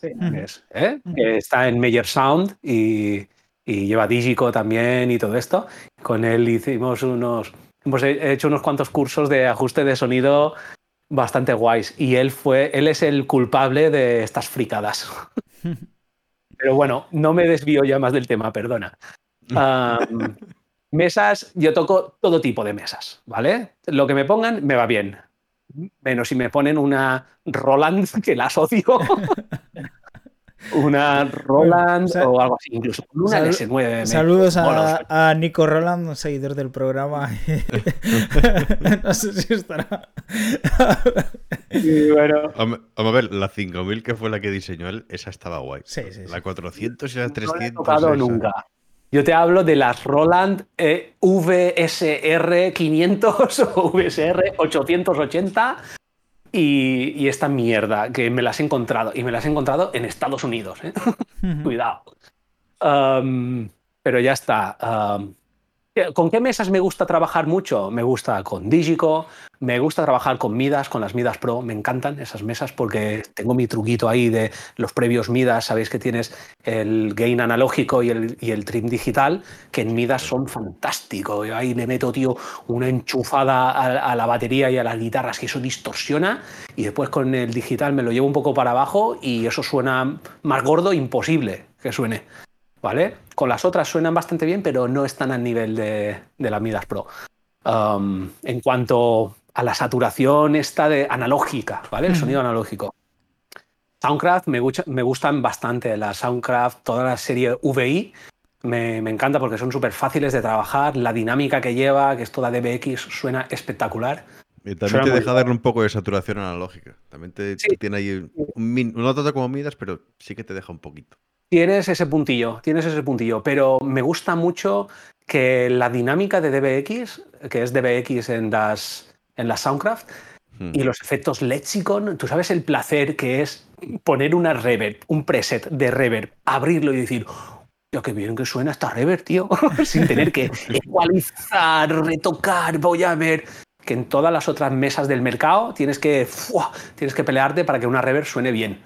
¿eh? Que está en Major Sound y, lleva Digico también y todo esto. Con él hicimos unos. Hemos hecho unos cuantos cursos de ajuste de sonido bastante guays. Y él fue. Él es el culpable de estas fricadas. Pero bueno, no me desvío ya más del tema, perdona. mesas, yo toco todo tipo de mesas, ¿vale? Lo que me pongan me va bien. Menos si me ponen una Roland, que la asocio. una Roland o, algo así, incluso una S9. Saludos a, Nico Roland, seguidor del programa. no sé si estará. bueno. Vamos a ver, la 5000 que fue la que diseñó él, esa estaba guay. Sí, sí, la 400 y la 300. No he tocado nunca. Yo te hablo de las Roland eh, VSR 500 o VSR 880 y, esta mierda que me las he encontrado. Y me las he encontrado en Estados Unidos. ¿eh? Cuidado. pero ya está. ¿Con qué mesas me gusta trabajar mucho? Me gusta con Digico, me gusta trabajar con Midas, con las Midas Pro, me encantan esas mesas porque tengo mi truquito ahí de los previos Midas, sabéis que tienes el gain analógico y el, y el trim digital, que en Midas son fantásticos. Ahí le meto, tío, una enchufada a, la batería y a las guitarras que eso distorsiona y después con el digital me lo llevo un poco para abajo y eso suena más gordo, imposible que suene. ¿Vale? Con las otras suenan bastante bien, pero no están al nivel de, de las Midas Pro. Um, en cuanto a la saturación esta de analógica, ¿vale? El sonido analógico. Soundcraft me, me, gustan bastante, la Soundcraft, toda la serie VI, me, encanta porque son súper fáciles de trabajar, la dinámica que lleva, que es toda DBX, suena espectacular. Y también te deja darle un poco de saturación analógica. También te, tiene ahí un, no tanto como midas, pero sí que te deja un poquito. Tienes ese puntillo, tienes ese puntillo, pero me gusta mucho que la dinámica de DBX, que es DBX en las en la Soundcraft. Hmm. Y los efectos Lexicon, tú sabes el placer que es poner una reverb, un preset de reverb, abrirlo y decir, yo qué bien que suena esta reverb, tío, sin tener que ecualizar, retocar, voy a ver que en todas las otras mesas del mercado tienes que, tienes que pelearte para que una reverb suene bien.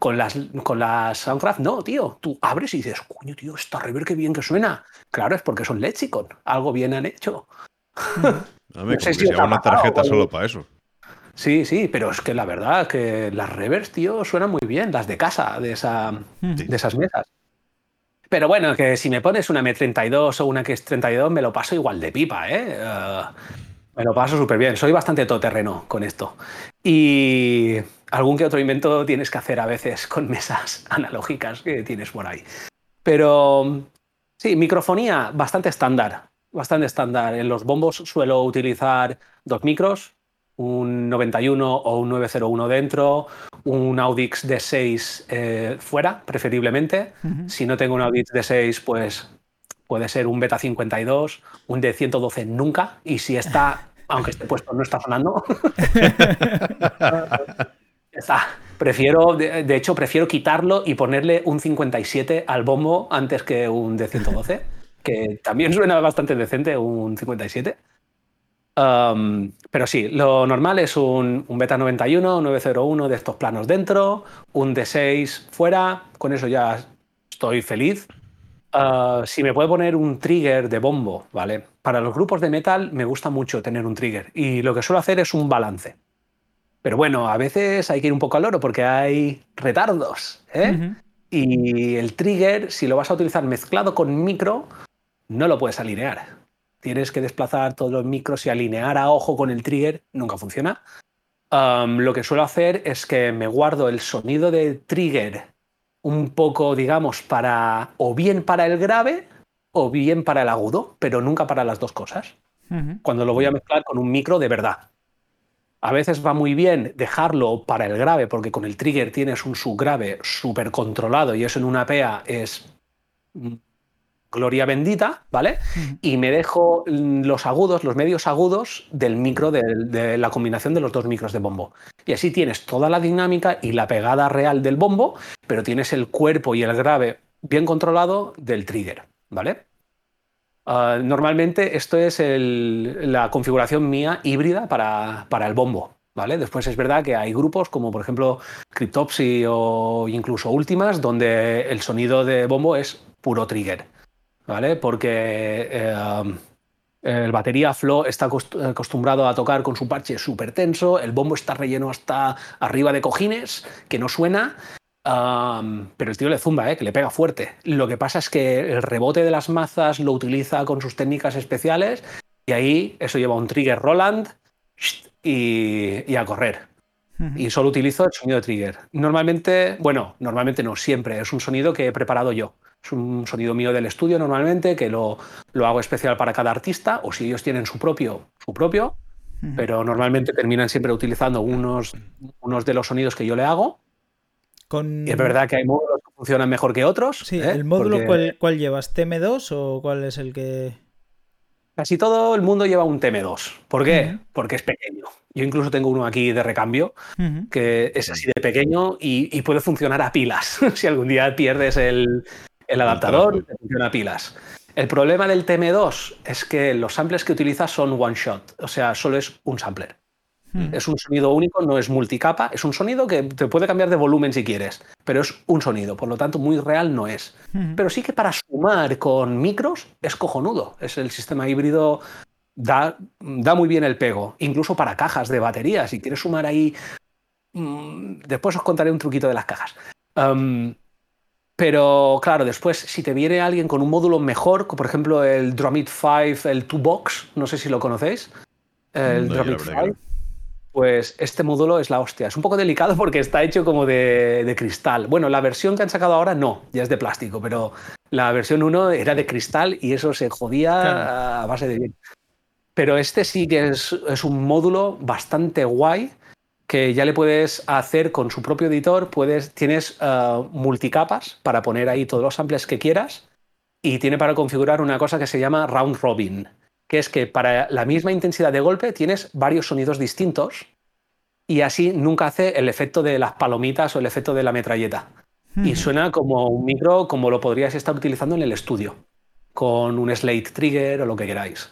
Con las, con las Soundcraft, no, tío. Tú abres y dices, coño, tío, esta reverb qué bien que suena. Claro, es porque son Lexicon. Algo bien han hecho. Hmm. No, me si una tarjeta solo para eso. Sí, sí, pero es que la verdad que las revers, tío, suenan muy bien, las de casa, de, esa, de esas mesas. Pero bueno, que si me pones una M32 o una que es 32, me lo paso igual de pipa, ¿eh? eh me lo paso súper bien. Soy bastante todoterreno con esto. Y algún que otro invento tienes que hacer a veces con mesas analógicas que tienes por ahí. Pero sí, microfonía bastante estándar bastante estándar. En los bombos suelo utilizar dos micros, un 91 o un 901 dentro, un Audix D6 eh, fuera, preferiblemente. Si no tengo un Audix D6, pues puede ser un Beta 52, un D112 nunca. Y si está, aunque esté puesto, no está sonando. Prefiero, de, hecho, prefiero quitarlo y ponerle un 57 al bombo antes que un D112 que también suena bastante decente, un 57. Um, pero sí, lo normal es un, Beta 91, 901 de estos planos dentro, un D6 fuera, con eso ya estoy feliz. Uh, si me puede poner un trigger de bombo, ¿vale? Para los grupos de metal me gusta mucho tener un trigger y lo que suelo hacer es un balance. Pero bueno, a veces hay que ir un poco al oro porque hay retardos, ¿eh? Y el trigger, si lo vas a utilizar mezclado con micro, no lo puedes alinear. Tienes que desplazar todos los micros y alinear a ojo con el trigger, nunca funciona. lo que suelo hacer es que me guardo el sonido del trigger un poco, digamos, para o bien para el grave o bien para el agudo, pero nunca para las dos cosas. Cuando lo voy a mezclar con un micro de verdad. A veces va muy bien dejarlo para el grave, porque con el trigger tienes un subgrave súper controlado y eso en una PEA es gloria bendita, ¿vale? Y me dejo los agudos, los medios agudos del micro, de, la combinación de los dos micros de bombo. Y así tienes toda la dinámica y la pegada real del bombo, pero tienes el cuerpo y el grave bien controlado del trigger, ¿vale? Ah, normalmente esto es la configuración mía híbrida para, para el bombo. ¿Vale? Después es verdad que hay grupos como por ejemplo Cryptopsy o incluso Últimas donde el sonido de bombo es puro trigger, ¿vale? Porque eh, el batería Flow está acostumbrado a tocar con su parche súper tenso, el bombo está relleno hasta arriba de cojines, que no suena, pero el tío le zumba, ¿eh? que le pega fuerte. Lo que pasa es que el rebote de las mazas lo utiliza con sus técnicas especiales y ahí eso lleva un trigger Roland y, a correr. Y solo utilizo el sonido de trigger. Normalmente, bueno, normalmente no, siempre. Es un sonido que he preparado yo. Es un sonido mío del estudio normalmente, que lo, lo hago especial para cada artista, o si ellos tienen su propio, su propio, pero normalmente terminan siempre utilizando unos, unos de los sonidos que yo le hago. Y es verdad que hay módulos que funcionan mejor que otros. Sí, ¿eh? ¿el módulo cuál, llevas? ¿TM2 o cuál es el que...? Casi todo el mundo lleva un TM2. ¿Por qué? Porque es pequeño. Yo incluso tengo uno aquí de recambio, que es así de pequeño y, y puede funcionar a pilas. si algún día pierdes el, el adaptador funciona a pilas. El problema del TM2 es que los samples que utilizas son one shot, o sea, solo es un sampler. Hmm. Es un sonido único, no es multicapa, es un sonido que te puede cambiar de volumen si quieres, pero es un sonido, por lo tanto muy real no es. Hmm. Pero sí que para sumar con micros es cojonudo, es el sistema híbrido, da, da muy bien el pego, incluso para cajas de batería, si quieres sumar ahí... Mm, después os contaré un truquito de las cajas. Pero claro, después, si te viene alguien con un módulo mejor, como por ejemplo el Drumit 5, el 2Box, no sé si lo conocéis, el Drumit 5, pues este módulo es la hostia. Es un poco delicado porque está hecho como de, cristal. Bueno, la versión que han sacado ahora no, ya es de plástico, pero la versión 1 era de cristal y eso se jodía a base de bien. Pero este sí que es, es un módulo bastante guay que ya le puedes hacer con su propio editor, puedes, tienes eh, multicapas para poner ahí todos los samples que quieras y tiene para configurar una cosa que se llama round robin, que es que para la misma intensidad de golpe tienes varios sonidos distintos y así nunca hace el efecto de las palomitas o el efecto de la metralleta. Y suena como un micro como lo podrías estar utilizando en el estudio, con un slate trigger o lo que queráis.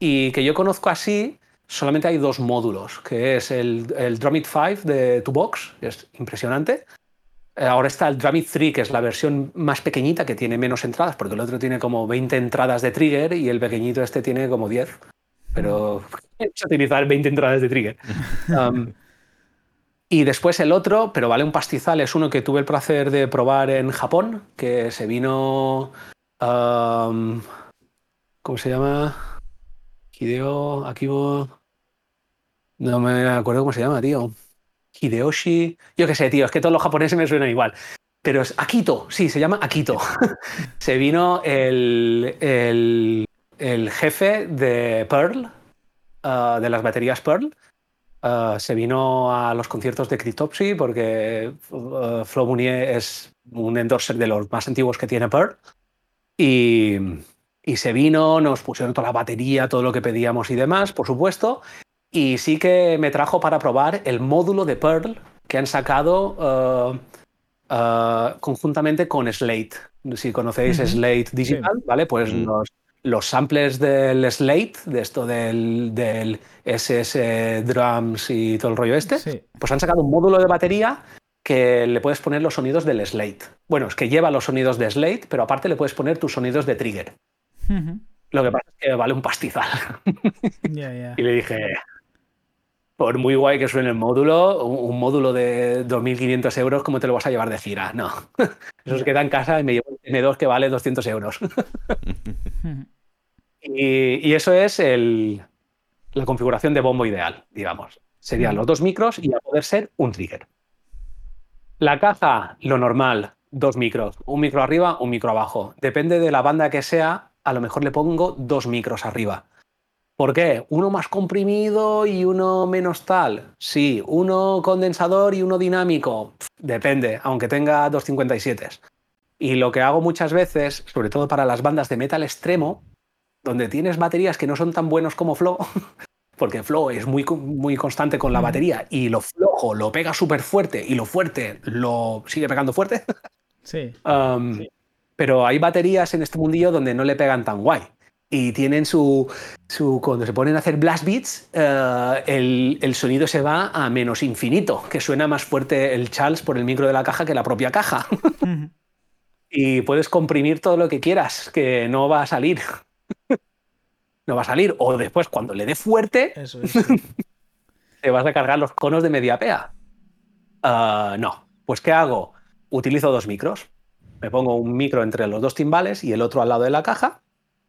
Y que yo conozco así solamente hay dos módulos, que es el, el Drumit 5 de Tubox, que es impresionante. Eh, ahora está el Drumit 3, que es la versión más pequeñita, que tiene menos entradas, porque el otro tiene como 20 entradas de trigger y el pequeñito este tiene como 10. Pero es utilizar 20 entradas de trigger. Um, y después el otro, pero vale un pastizal, es uno que tuve el placer de probar en Japón, que se vino... Um, ¿Cómo se llama? Hideo Akibo... No me acuerdo cómo se llama, tío. Hideyoshi. Yo qué sé, tío, es que todos los japoneses me suenan igual. Pero es Akito, sí, se llama Akito. se vino el, el, jefe de Pearl, uh, de las baterías Pearl. Uh, se vino a los conciertos de Cryptopsy porque uh, Flo Munier es un endorser de los más antiguos que tiene Pearl. Y, y se vino, nos pusieron toda la batería, todo lo que pedíamos y demás, por supuesto. Y sí que me trajo para probar el módulo de Pearl que han sacado uh, uh, conjuntamente con Slate. Si conocéis Slate Digital, ¿vale? Pues los, los, samplers del Slate, de esto del, del, SS Drums y todo el rollo este, pues han sacado un módulo de batería que le puedes poner los sonidos del Slate. Bueno, es que lleva los sonidos de Slate, pero aparte le puedes poner tus sonidos de trigger. Lo que pasa es que vale un pastizal. Y le dije, por muy guay que suene el módulo, un, módulo de 2.500 euros, ¿cómo te lo vas a llevar de gira? No. Eso se queda en casa y me llevo un M2 que vale 200 euros. y, eso es la configuración de bombo ideal, digamos. Serían los dos micros y a poder ser un trigger. La caja, lo normal, dos micros. Un micro arriba, un micro abajo. Depende de la banda que sea, a lo mejor le pongo dos micros arriba. ¿Por qué? ¿Uno más comprimido y uno menos tal? Sí. ¿Uno condensador y uno dinámico? depende, aunque tenga 257. Y lo que hago muchas veces, sobre todo para las bandas de metal extremo, donde tienes baterías que no son tan buenos como Flow, porque Flow es muy, muy constante con la batería y lo flojo lo pega súper fuerte y lo fuerte lo sigue pegando fuerte. Sí. Pero hay baterías en este mundillo donde no le pegan tan guay. Y tienen su, su cuando se ponen a hacer blast beats, eh, el, el, sonido se va a menos infinito, que suena más fuerte el Charles por el micro de la caja que la propia caja. y puedes comprimir todo lo que quieras, que no va a salir. no va a salir. O después, cuando le dé fuerte, te vas a cargar los conos de media pea. Ah, no. Pues, ¿qué hago? Utilizo dos micros. Me pongo un micro entre los dos timbales y el otro al lado de la caja.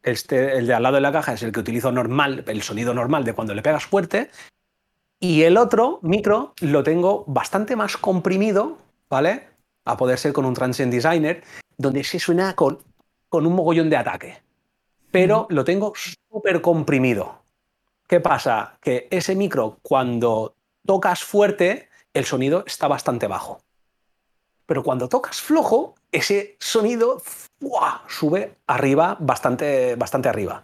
Este, el de al lado de la caja es el que utilizo normal, el sonido normal de cuando le pegas fuerte. Y el otro micro lo tengo bastante más comprimido, ¿vale? A poder ser con un Transient Designer, donde se suena con, con un mogollón de ataque. Pero lo tengo súper comprimido. ¿Qué pasa? Que ese micro, cuando tocas fuerte, el sonido está bastante bajo. Pero cuando tocas flojo, ese sonido sube arriba, bastante, bastante arriba.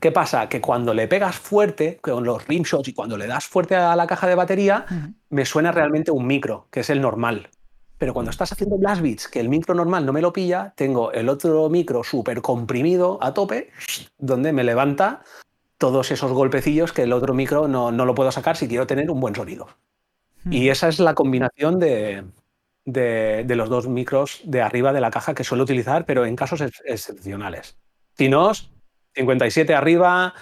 ¿Qué pasa? Que cuando le pegas fuerte, con los rimshots y cuando le das fuerte a la caja de batería, me suena realmente un micro, que es el normal. Pero cuando estás haciendo blast beats, que el micro normal no me lo pilla, tengo el otro micro súper comprimido a tope, donde me levanta todos esos golpecillos que el otro micro no, no lo puedo sacar si quiero tener un buen sonido. Y esa es la combinación de, de, los dos micros de arriba de la caja que suelo utilizar, pero en casos excepcionales. Si no, 57 arriba,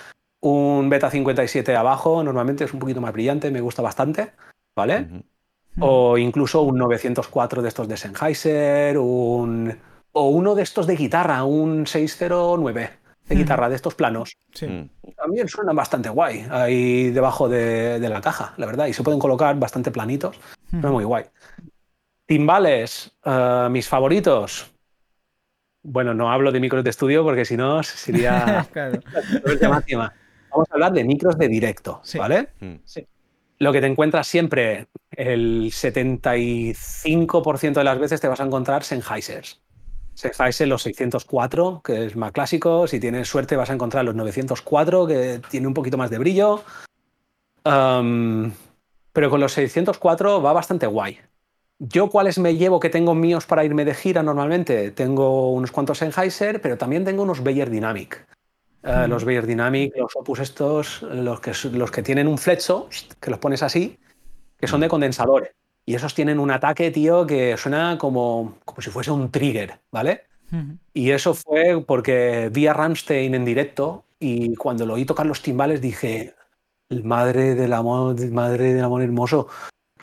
un beta 57 abajo, normalmente es un poquito más brillante, me gusta bastante, ¿vale? O incluso un 904 de estos de Sennheiser, un, o uno de estos de guitarra, un 609 de guitarra, de estos planos. Sí. También suenan bastante guay ahí debajo de, la caja, la verdad, y se pueden colocar bastante planitos. Suena muy guay. Timbales, uh, mis favoritos. Bueno, no hablo de micros de estudio porque si no sería Vamos a hablar de micros de directo, ¿vale? Mm. Sí. Lo que te encuentras siempre, el 75% de las veces te vas a encontrar Sennheisers. Sennheiser los 604, que es más clásico. Si tienes suerte vas a encontrar los 904, que tiene un poquito más de brillo. Um, pero con los 604 va bastante guay. Yo cuáles me llevo que tengo míos para irme de gira normalmente, tengo unos cuantos Sennheiser, pero también tengo unos Beyer Dynamic. Eh, los Beyer Dynamic, los Opus estos, los que, los que tienen un flecho, que los pones así, que son de condensadores. Y esos tienen un ataque, tío, que suena como, como si fuese un trigger, ¿vale? Y eso fue porque vi a Ramstein en directo y cuando lo oí tocar los timbales dije, madre del amor, madre del amor hermoso,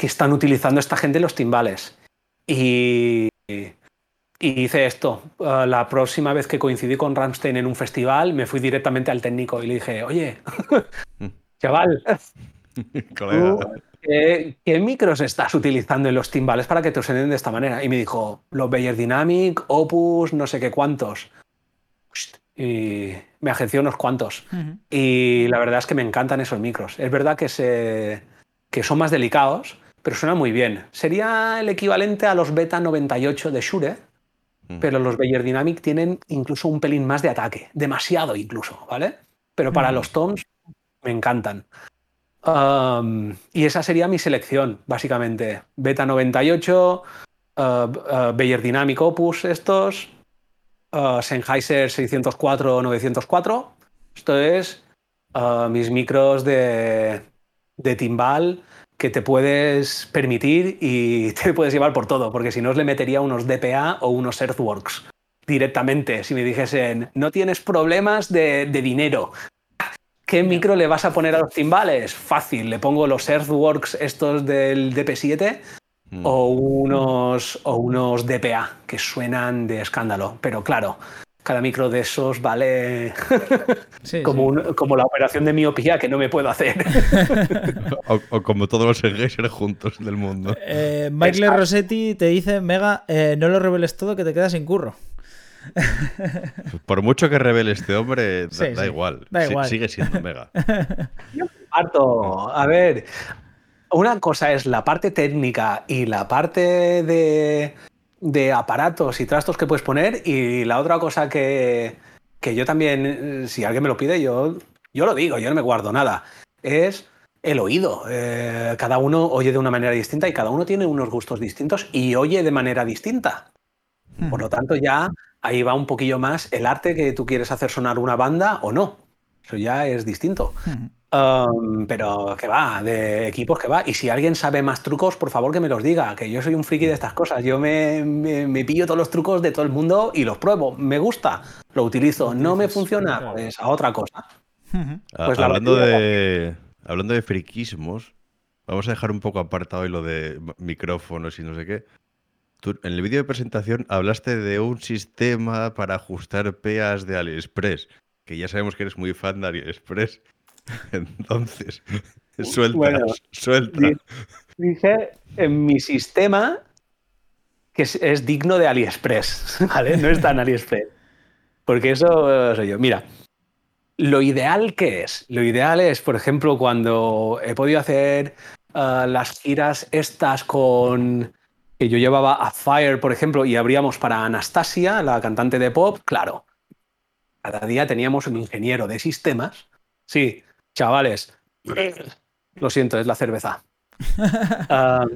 que están utilizando esta gente los timbales. Y, y hice esto. Uh, la próxima vez que coincidí con Ramstein en un festival, me fui directamente al técnico y le dije, oye, chaval, ¿qué, micros estás utilizando en los timbales para que te suenen de esta manera? Y me dijo, los Beyer Dynamic, Opus, no sé qué cuántos. Y me agenció unos cuantos. Y la verdad es que me encantan esos micros. Es verdad que, se, que son más delicados, pero suena muy bien. Sería el equivalente a los Beta 98 de Shure, mm. pero los Beyer Dynamic tienen incluso un pelín más de ataque, demasiado incluso, ¿vale? Pero para mm. los toms me encantan. y esa sería mi selección, básicamente. Beta 98, uh, uh, Beyer Dynamic Opus estos, uh, Sennheiser 604-904. Esto es mis micros de, de timbal que te puedes permitir y te puedes llevar por todo, porque si no os le metería unos DPA o unos Earthworks directamente. Si me dijesen, no tienes problemas de, dinero, ¿qué micro le vas a poner a los timbales? Fácil, le pongo los Earthworks estos del DP7 mm. o, unos, o unos DPA que suenan de escándalo. Pero claro, cada micro de esos vale como, como, la operación de miopía que no me puedo hacer. o, como todos los engagers juntos del mundo. Eh, Michael Rossetti te dice, Mega, eh, no lo reveles todo que te quedas sin curro. Por mucho que revele este hombre, da, igual. sigue siendo Mega. Yo A ver, una cosa es la parte técnica y la parte de de aparatos y trastos que puedes poner y la otra cosa que, que yo también, si alguien me lo pide, yo, yo lo digo, yo no me guardo nada, es el oído. Eh, cada uno oye de una manera distinta y cada uno tiene unos gustos distintos y oye de manera distinta. Por lo tanto, ya ahí va un poquillo más el arte que tú quieres hacer sonar una banda o no. Eso ya es distinto. Um, pero que va, de equipos que va. Y si alguien sabe más trucos, por favor que me los diga, que yo soy un friki de estas cosas. Yo me, me, pillo todos los trucos de todo el mundo y los pruebo. Me gusta, lo utilizo. No me funciona, pues a otra cosa. Pues hablando, de, hablando de friquismos, vamos a dejar un poco apartado hoy lo de micrófonos y no sé qué. Tú, en el vídeo de presentación hablaste de un sistema para ajustar PEAs de AliExpress, que ya sabemos que eres muy fan de AliExpress. Entonces, suelta, suelta. Dije en mi sistema que es, digno de AliExpress, ¿vale? No está en AliExpress. Porque eso soy yo. Mira, lo ideal que es, lo ideal es, por ejemplo, cuando he podido hacer uh, las giras estas con que yo llevaba a Fire, por ejemplo, y abríamos para Anastasia, la cantante de pop, claro. Cada día teníamos un ingeniero de sistemas. Sí, Chavales, lo siento, es la cerveza.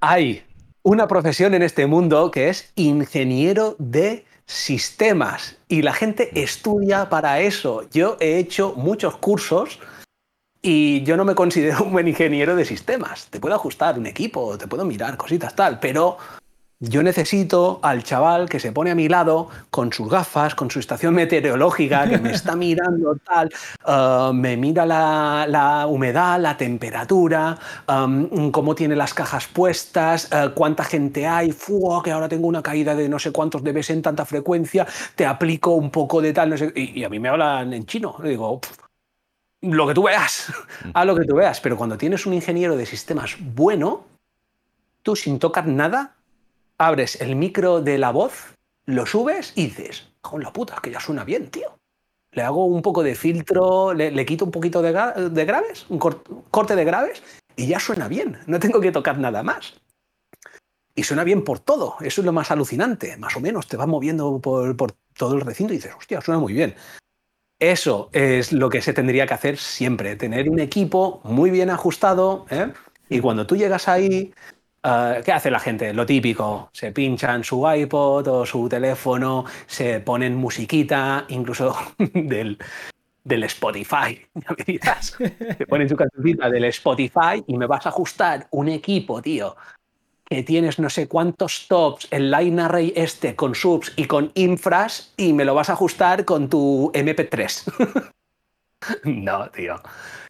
hay una profesión en este mundo que es ingeniero de sistemas y la gente estudia para eso. Yo he hecho muchos cursos y yo no me considero un buen ingeniero de sistemas. Te puedo ajustar un equipo, te puedo mirar cositas tal, pero yo necesito al chaval que se pone a mi lado con sus gafas, con su estación meteorológica, que me está mirando tal, uh, me mira la, humedad, la temperatura, um, cómo tiene las cajas puestas, uh, cuánta gente hay, que ahora tengo una caída de no sé cuántos debes en tanta frecuencia, te aplico un poco de tal, no sé, y, a mí me hablan en chino. Digo, lo que tú veas, a lo que tú veas, pero cuando tienes un ingeniero de sistemas bueno, tú sin tocar nada, abres el micro de la voz, lo subes y dices, con la puta, que ya suena bien, tío. Le hago un poco de filtro, le, quito un poquito de, graves, un corte de graves, y ya suena bien. No tengo que tocar nada más. Y suena bien por todo. Eso es lo más alucinante. Más o menos te vas moviendo por, todo el recinto y dices, hostia, suena muy bien. Eso es lo que se tendría que hacer siempre, tener un equipo muy bien ajustado. ¿eh? Y cuando tú llegas ahí, eh, ¿Qué hace la gente? Lo típico, se pinchan su iPod o su teléfono, se ponen musiquita, incluso del, del Spotify, ya me dirás. Se ponen su cancioncita del Spotify y me vas a ajustar un equipo, tío, que tienes no sé cuántos tops, el line array este con subs y con infras y me lo vas a ajustar con tu MP3. no, tío,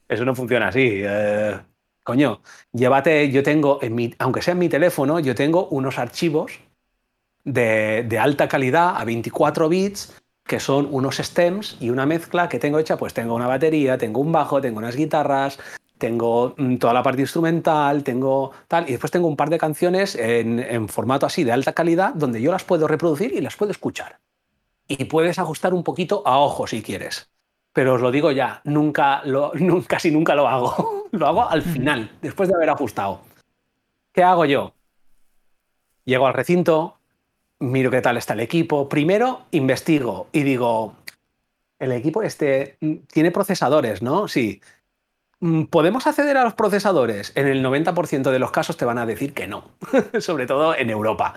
eso no funciona así. Eh, coño, llévate, yo tengo, en mi, aunque sea en mi teléfono, yo tengo unos archivos de, alta calidad a 24 bits que son unos stems y una mezcla que tengo hecha, pues tengo una batería, tengo un bajo, tengo unas guitarras, tengo mm, toda la parte instrumental, tengo tal, y después tengo un par de canciones en, en, formato así de alta calidad donde yo las puedo reproducir y las puedo escuchar. Y puedes ajustar un poquito a ojo si quieres pero os lo digo ya, nunca, casi nunca lo hago. lo hago al final, después de haber ajustado. ¿Qué hago yo? Llego al recinto, miro qué tal está el equipo. Primero investigo y digo, el equipo este mm, tiene procesadores, ¿no? Sí. Mm, ¿Podemos acceder a los procesadores? En el 90% de los casos te van a decir que no, sobre todo en Europa.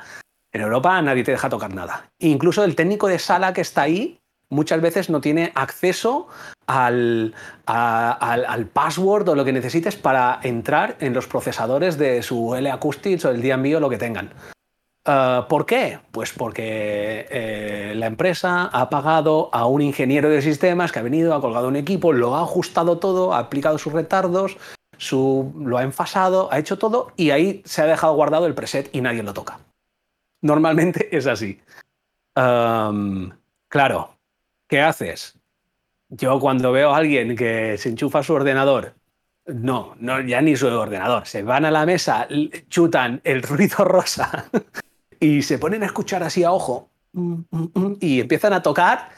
En Europa nadie te deja tocar nada. Incluso el técnico de sala que está ahí muchas veces no tiene acceso al, al, password o lo que necesites para entrar en los procesadores de su L Acoustics o el DMV o lo que tengan. Eh, ¿Por qué? Pues porque eh, la empresa ha pagado a un ingeniero de sistemas que ha venido, ha colgado un equipo, lo ha ajustado todo, ha aplicado sus retardos, su, lo ha enfasado, ha hecho todo y ahí se ha dejado guardado el preset y nadie lo toca. Normalmente es así. Em, claro, ¿qué haces? Yo cuando veo a alguien que se enchufa su ordenador, no, no, ya ni su ordenador, se van a la mesa, chutan el ruido rosa y se ponen a escuchar así a ojo mm, mm, mm, y empiezan a tocar.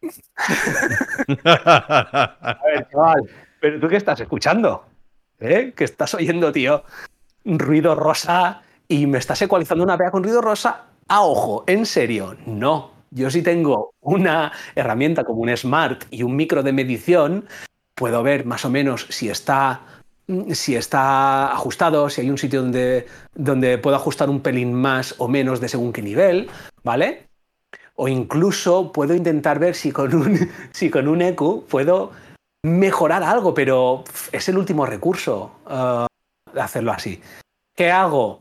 a ver, chaval, ¿pero tú qué estás escuchando? ¿Eh? ¿Qué estás oyendo, tío? Ruido rosa y me estás ecualizando una pea con ruido rosa a ojo, en serio, no. Yo si tengo una herramienta como un Smart y un micro de medición, puedo ver más o menos si está mm, si está ajustado, si hay un sitio donde, donde puedo ajustar un pelín más o menos de según qué nivel, ¿vale? O incluso puedo intentar ver si con un, si con un EQ puedo mejorar algo, pero es el último recurso uh, hacerlo así. ¿Qué hago?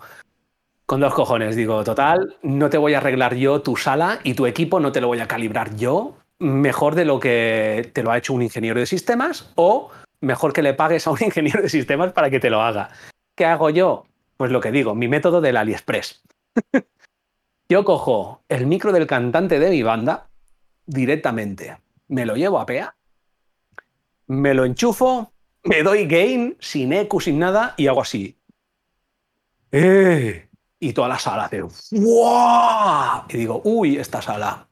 Con dos cojones, digo, total, no te voy a arreglar yo tu sala y tu equipo no te lo voy a calibrar yo mejor de lo que te lo ha hecho un ingeniero de sistemas o mejor que le pagues a un ingeniero de sistemas para que te lo haga. ¿Qué hago yo? Pues lo que digo, mi método del AliExpress. yo cojo el micro del cantante de mi banda directamente, me lo llevo a PEA, me lo enchufo, me doy gain sin eco, sin nada y hago así. ¡Eh! Y toda la sala hace ¡Wow! Y digo, uy, esta sala.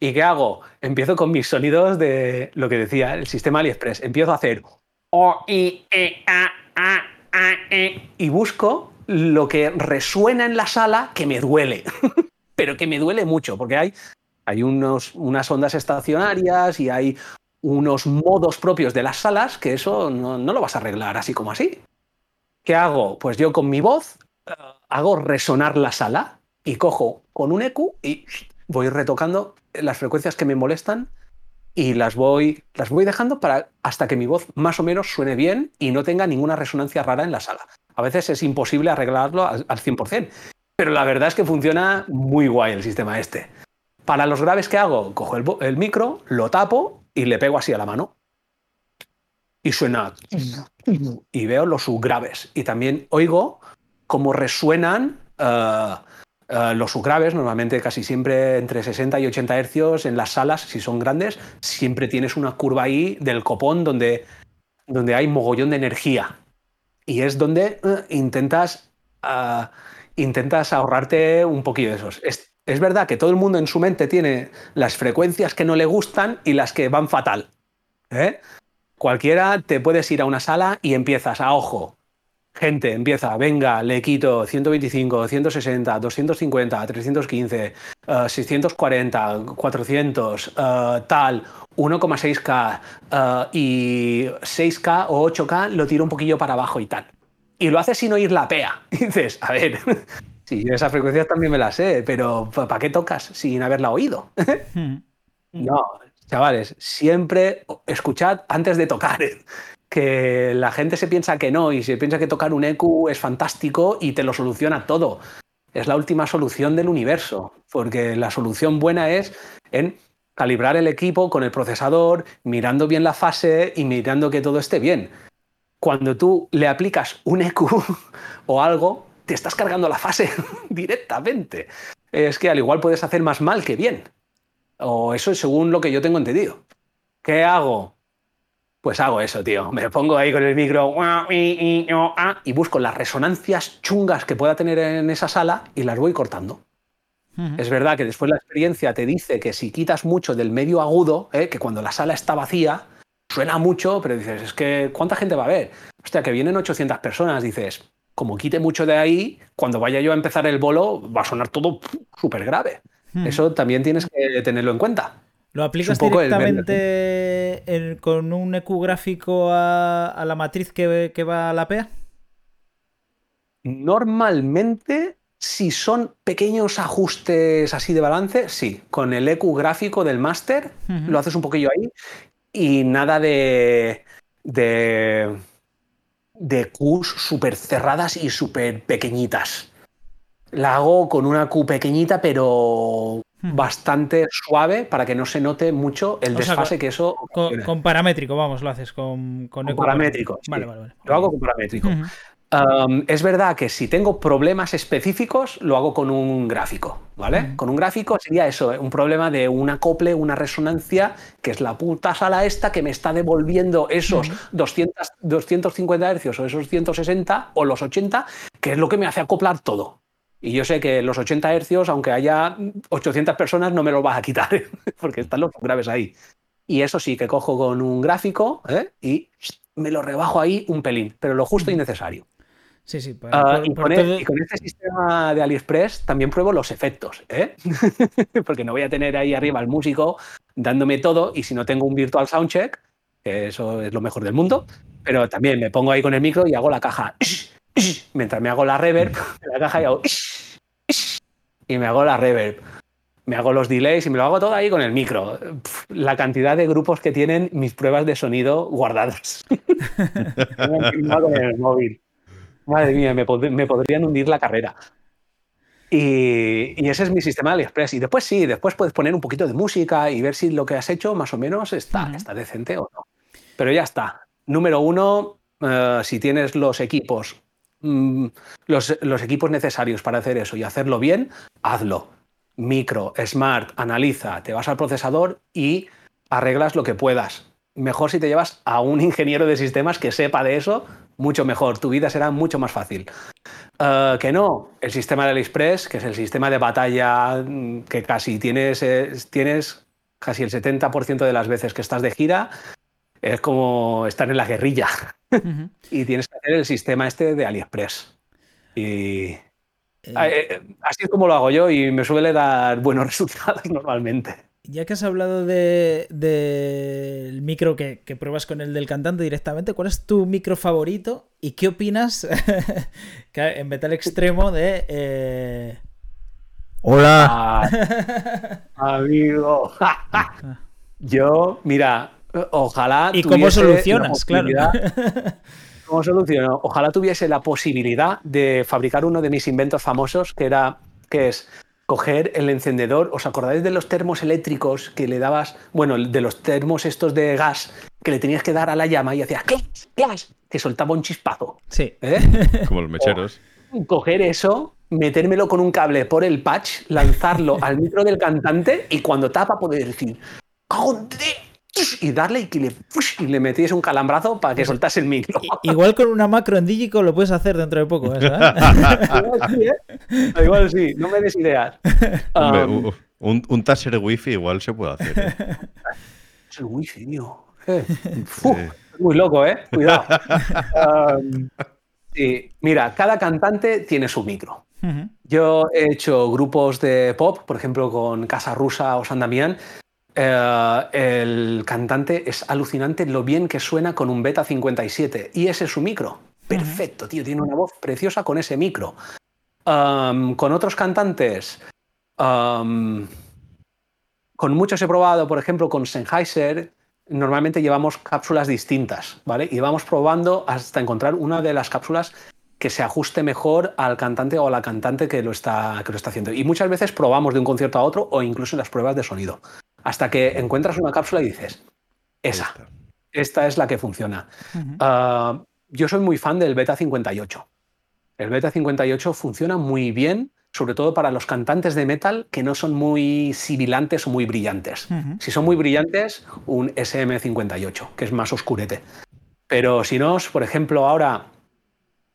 ¿Y qué hago? Empiezo con mis sonidos de lo que decía el sistema AliExpress. Empiezo a hacer O, I, E, A, A, A, E. Y busco lo que resuena en la sala que me duele. Pero que me duele mucho, porque hay, hay unos, unas ondas estacionarias y hay unos modos propios de las salas que eso no, no lo vas a arreglar así como así. ¿Qué hago? Pues yo con mi voz hago resonar la sala y cojo con un EQ y voy retocando las frecuencias que me molestan y las voy, las voy dejando para, hasta que mi voz más o menos suene bien y no tenga ninguna resonancia rara en la sala. A veces es imposible arreglarlo al, 100%, pero la verdad es que funciona muy guay el sistema este. Para los graves que hago, cojo el, el micro, lo tapo y le pego así a la mano. Y suena. Y veo los subgraves. Y también oigo cómo resuenan eh, eh, los subgraves, normalmente casi siempre entre 60 y 80 hercios en las salas, si son grandes, siempre tienes una curva ahí del copón donde, donde hay mogollón de energía. Y es donde eh, intentas, intentas ahorrarte un poquillo de esos. Es, es verdad que todo el mundo en su mente tiene las frecuencias que no le gustan y las que van fatal. Cualquiera te puedes ir a una sala y empiezas a ojo, gente empieza, venga, le quito 125, 160, 250, 315, 640, 400, tal, 1,6K uh, y 6K o 8K lo tiro un poquillo para abajo y tal. Y lo hace sin oír la PEA. Y dices, a ver, sí, esas frecuencias también me las sé, pero ¿para qué tocas sin haberla oído? Hmm. no, chavales, siempre escuchad antes de tocar que la gente se piensa que no y se piensa que tocar un EQ es fantástico y te lo soluciona todo. Es la última solución del universo, porque la solución buena es en calibrar el equipo con el procesador, mirando bien la fase y mirando que todo esté bien. Cuando tú le aplicas un EQ o algo, te estás cargando la fase directamente. Es que al igual puedes hacer más mal que bien. O eso es según lo que yo tengo entendido. ¿Qué hago? Pues hago eso, tío. Me pongo ahí con el micro y busco las resonancias chungas que pueda tener en esa sala y las voy cortando. Es verdad que después la experiencia te dice que si quitas mucho del medio agudo, ¿eh? que cuando la sala está vacía, suena mucho, pero dices, es que ¿cuánta gente va a ver? Hostia, que vienen 800 personas, dices, como quite mucho de ahí, cuando vaya yo a empezar el bolo, va a sonar todo súper grave. Eso también tienes que tenerlo en cuenta. ¿Lo aplicas directamente con un EQ gráfico a, la matriz que, va a la PEA? Normalmente, si son pequeños ajustes así de balance, sí. Con el EQ gráfico del máster lo haces un poquillo ahí y nada de. de. de Qs súper cerradas y súper pequeñitas. La hago con una Q pequeñita, pero bastante suave para que no se note mucho el desfase que eso. Con, paramétrico, vamos, lo haces con, con, paramétrico. Vale, vale, vale. Lo hago con paramétrico. es verdad que si tengo problemas específicos, lo hago con un gráfico, ¿vale? Con un gráfico sería eso, ¿eh? un problema de un acople, una resonancia, que es la puta sala esta que me está devolviendo esos 200, 250 hercios o esos 160 o los 80, que es lo que me hace acoplar todo. Y yo sé que los 80 hercios, aunque haya 800 personas, no me los vas a quitar, porque están los graves ahí. Y eso sí, que cojo con un gráfico ¿eh? y me lo rebajo ahí un pelín, pero lo justo y necesario. Sí, sí. Ah, y, con e-, y, con este sistema de AliExpress también pruebo los efectos, ¿eh? porque no voy a tener ahí arriba al músico dándome todo y si no tengo un virtual soundcheck, que eso es lo mejor del mundo, Pero también me pongo ahí con el micro y hago la caja. Mientras me hago la reverb, la caja y hago. Y me hago la reverb. Me hago los delays y me lo hago todo ahí con el micro. La cantidad de grupos que tienen mis pruebas de sonido guardadas. con el móvil. Madre mía, me, podrían hundir la carrera. Y, ese es mi sistema de AliExpress. Y después sí, después puedes poner un poquito de música y ver si lo que has hecho más o menos está, está decente o no. Pero ya está. Número uno, eh, si tienes los equipos, mm, los, los equipos necesarios para hacer eso y hacerlo bien, hazlo. Micro, smart, analiza, te vas al procesador y arreglas lo que puedas. Mejor si te llevas a un ingeniero de sistemas que sepa de eso mucho mejor, tu vida será mucho más fácil. Eh, que no, el sistema de AliExpress, que es el sistema de batalla mm, que casi tienes, eh, tienes casi el 70% de las veces que estás de gira, es como estar en la guerrilla. y tienes que hacer el sistema este de AliExpress. Y eh. así es como lo hago yo y me suele dar buenos resultados normalmente. Ya que has hablado del de, micro que, pruebas con el del cantante directamente, ¿cuál es tu micro favorito y qué opinas en metal extremo de... Eh, Hola. Ah, amigo. Yo, mira, ojalá... ¿Y cómo solucionas? Claro. ¿Cómo soluciono? Ojalá tuviese la posibilidad de fabricar uno de mis inventos famosos, que era, que es coger el encendedor. ¿Os acordáis de los termos eléctricos que le dabas? Bueno, de los termos estos de gas que le tenías que dar a la llama y hacía clash, clash, que soltaba un chispazo. Sí. ¿Eh? Como los mecheros. coger eso, metérmelo con un cable por el patch, lanzarlo al micro del cantante y cuando tapa poder decir y darle y, que le, y le metías un calambrazo para que soltase el micro. Igual con una macro en Digico lo puedes hacer dentro de poco. ¿eh? igual, sí, ¿eh? igual sí, no me des ideas. Um, un, un taser wifi igual se puede hacer. ¿eh? el wifi, tío. Eh. Muy loco, ¿eh? Cuidado. Um, sí. Mira, cada cantante tiene su micro. Yo he hecho grupos de pop, por ejemplo, con Casa Rusa o San Damián, eh, el cantante es alucinante lo bien que suena con un Beta 57 y ese es su micro. Perfecto, tío, tiene una voz preciosa con ese micro. con otros cantantes, con muchos he probado, por ejemplo, con Sennheiser, normalmente llevamos cápsulas distintas, ¿vale? Y vamos probando hasta encontrar una de las cápsulas que se ajuste mejor al cantante o a la cantante que lo está, que lo está haciendo. Y muchas veces probamos de un concierto a otro o incluso en las pruebas de sonido hasta que encuentras una cápsula y dices, esa, esta es la que funciona. Ah, yo soy muy fan del Beta 58. El Beta 58 funciona muy bien, sobre todo para los cantantes de metal que no son muy sibilantes o muy brillantes. Si son muy brillantes, un SM58, que es más oscurete. Pero si no, por ejemplo, ahora,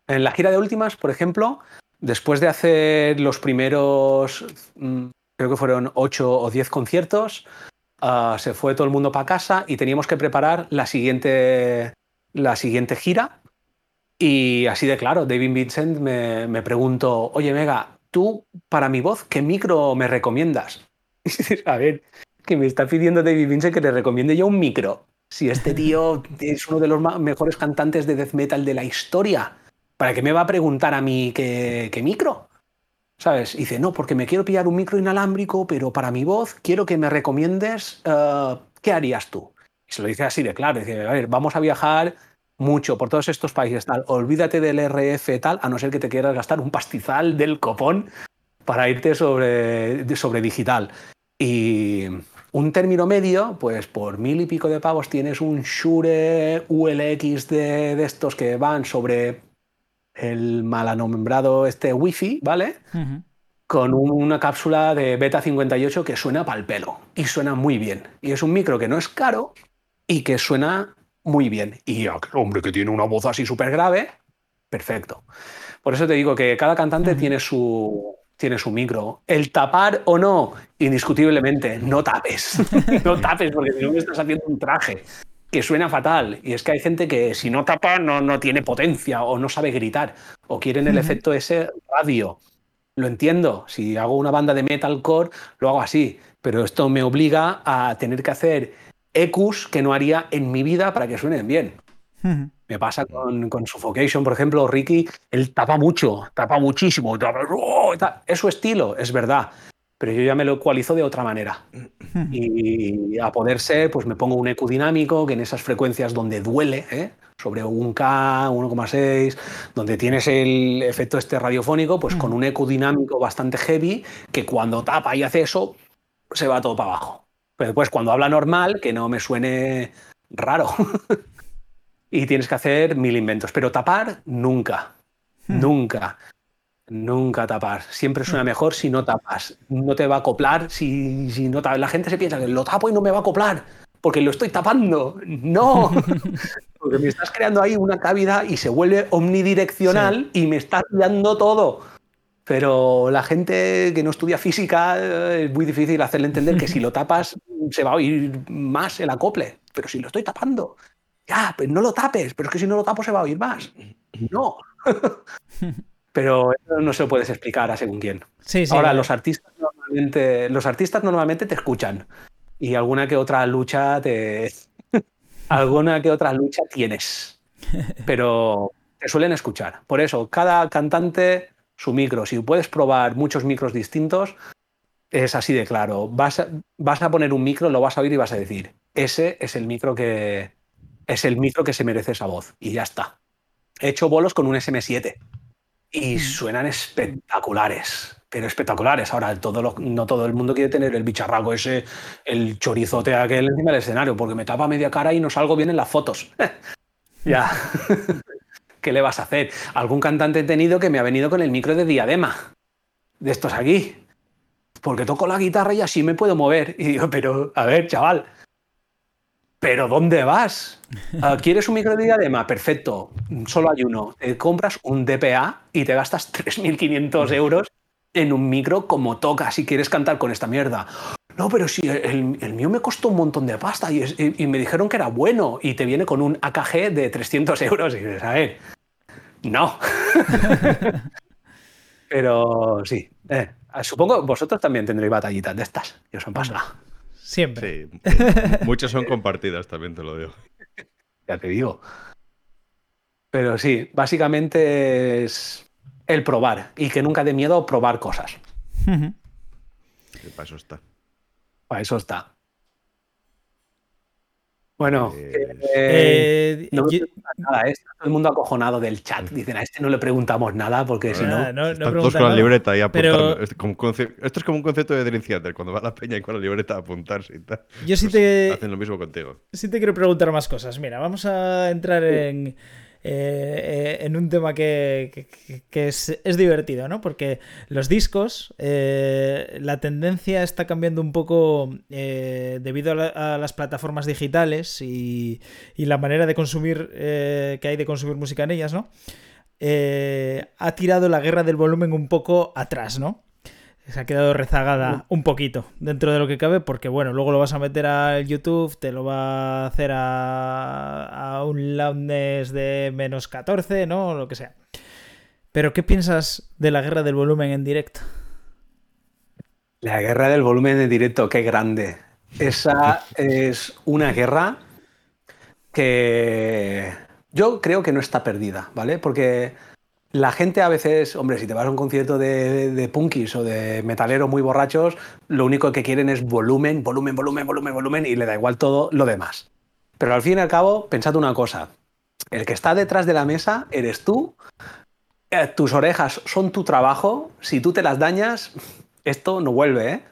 en la gira de últimas, por ejemplo, después de hacer los primeros mm, creo que fueron ocho o diez conciertos, ah, se fue todo el mundo para casa y teníamos que preparar la siguiente, la siguiente gira. Y así de claro, David Vincent me, me preguntó, oye Mega, tú para mi voz, ¿qué micro me recomiendas? a ver, que me está pidiendo David Vincent que le recomiende yo un micro. Si este tío es uno de los mejores cantantes de death metal de la historia, ¿para qué me va a preguntar a mí qué, qué micro? ¿Sabes? Y dice, no, porque me quiero pillar un micro inalámbrico, pero para mi voz quiero que me recomiendes eh, qué harías tú. Y se lo dice así de claro, dice, a vamos a viajar mucho por todos estos países, tal, olvídate del RF tal, a no ser que te quieras gastar un pastizal del copón para irte sobre, sobre digital. Y un término medio, pues por mil y pico de pavos tienes un Shure ULX de, de estos que van sobre el malanombrado este Wi-Fi, ¿vale? Con una cápsula de beta 58 que suena pal pelo y suena muy bien. Y es un micro que no es caro y que suena muy bien. Y hombre que tiene una voz así súper grave, perfecto. Por eso te digo que cada cantante tiene su, tiene su micro. El tapar o no, indiscutiblemente, no tapes. no tapes porque si no me estás haciendo un traje que suena fatal. Y es que hay gente que si no tapa no, no tiene potencia o no sabe gritar o quieren el efecto ese radio. Lo entiendo. Si hago una banda de metalcore, lo hago así. Pero esto me obliga a tener que hacer EQs que no haría en mi vida para que suenen bien. Me pasa con, con Suffocation, por ejemplo, Ricky, él tapa mucho, tapa muchísimo, ¡oh! es su estilo, es verdad pero yo ya me lo ecualizo de otra manera. Y a poder ser, pues me pongo un eco dinámico que en esas frecuencias donde duele, ¿eh? sobre un K, 1,6, donde tienes el efecto este radiofónico, pues con un eco dinámico bastante heavy, que cuando tapa y hace eso, se va todo para abajo. Pero después cuando habla normal, que no me suene raro. y tienes que hacer mil inventos. Pero tapar, nunca. Nunca. Nunca tapar. Siempre suena mejor si no tapas. No te va a acoplar si, si no tapas. La gente se piensa que lo tapo y no me va a acoplar porque lo estoy tapando. No. porque me estás creando ahí una cavidad y se vuelve omnidireccional y me estás dando todo. Pero la gente que no estudia física eh, es muy difícil hacerle entender que si lo tapas se va a oír más el acople. Pero si lo estoy tapando, ya, pues no lo tapes, pero es que si no lo tapo se va a oír más. No. pero eso no se lo puedes explicar a según quién. Ahora, los artistas, normalmente, los artistas normalmente te escuchan y alguna que otra lucha te... alguna que otra lucha tienes, pero te suelen escuchar. Por eso, cada cantante su micro. Si puedes probar muchos micros distintos, es así de claro. Vas a, vas a poner un micro, lo vas a oír y vas a decir, ese es el micro que es el micro que se merece esa voz. Y ya está. He hecho bolos con un SM7 y suenan espectaculares, pero espectaculares. Ahora, todo no todo el mundo quiere tener el bicharraco ese, el chorizote aquel encima del escenario, porque me tapa media cara y no salgo bien en las fotos. ya. ¿Qué le vas a hacer? Algún cantante he tenido que me ha venido con el micro de diadema, de estos aquí, porque toco la guitarra y así me puedo mover. Y digo, pero, a ver, chaval, ¿Pero dónde vas? Ah, ¿Quieres un micro de diadema? Perfecto, solo hay uno. Te compras un DPA y te gastas 3.500 euros en un micro como toca si quieres cantar con esta mierda. No, pero si el, mío me costó un montón de pasta y, me dijeron que era bueno y te viene con un AKG de 300 euros y dices, a ver, no. pero sí, eh, supongo vosotros también tendréis batallitas de estas y os han pasado. Siempre. Sí, muchas son compartidas, también te lo digo. Ya te digo. Pero sí, básicamente es el probar y que nunca dé miedo probar cosas. para eso está. Para eso está. Bueno, pues, eh, no nada, ¿eh? todo el mundo acojonado del chat. Dicen, a este no le preguntamos nada porque si no. no, todos con la libreta y apuntando. Esto es como un concepto de Dream Theater, cuando va a la peña y con la libreta a apuntarse y tal. Yo sí pues te. Hacen lo mismo contigo. Sí te quiero preguntar más cosas. Mira, vamos a entrar en eh, eh, en un tema que, es, divertido, ¿no? Porque los discos, eh, la tendencia está cambiando un poco debido a, las plataformas digitales y, la manera de consumir que hay de consumir música en ellas, ¿no? ha tirado la guerra del volumen un poco atrás, ¿no? Se ha quedado rezagada un poquito dentro de lo que cabe, porque bueno, luego lo vas a meter al YouTube, te lo va a hacer a, un loudness de menos 14, ¿no? lo que sea. Pero, ¿qué piensas de la guerra del volumen en directo? La guerra del volumen en directo, qué grande. Esa es una guerra que yo creo que no está perdida, ¿vale? Porque la gente a veces, hombre, si te vas a un concierto de, de punkis o de metaleros muy borrachos, lo único que quieren es volumen, volumen, volumen, volumen, volumen y le da igual todo lo demás. Pero al fin y al cabo, pensad una cosa. El que está detrás de la mesa eres tú. Eh, tus orejas son tu trabajo. Si tú te las dañas, esto no vuelve, ¿eh?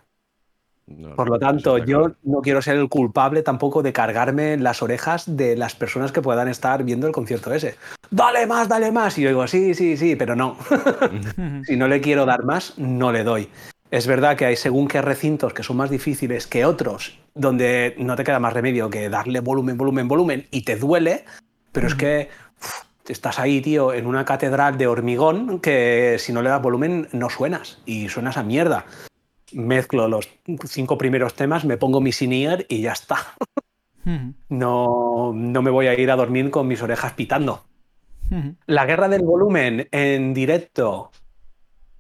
Por lo tanto, yo no quiero ser el culpable tampoco de cargarme las orejas de las personas que puedan estar viendo el concierto ese. Dale más, dale más. Y yo digo, sí, sí, sí, pero no. si no le quiero dar más, no le doy. Es verdad que hay según qué recintos que son más difíciles que otros, donde no te queda más remedio que darle volumen, volumen, volumen y te duele, pero es que estás ahí, tío, en una catedral de hormigón que si no le das volumen no suenas y suenas a mierda mezclo los cinco primeros temas, me pongo mi sinier y ya está. no, no me voy a ir a dormir con mis orejas pitando. La guerra del volumen en directo.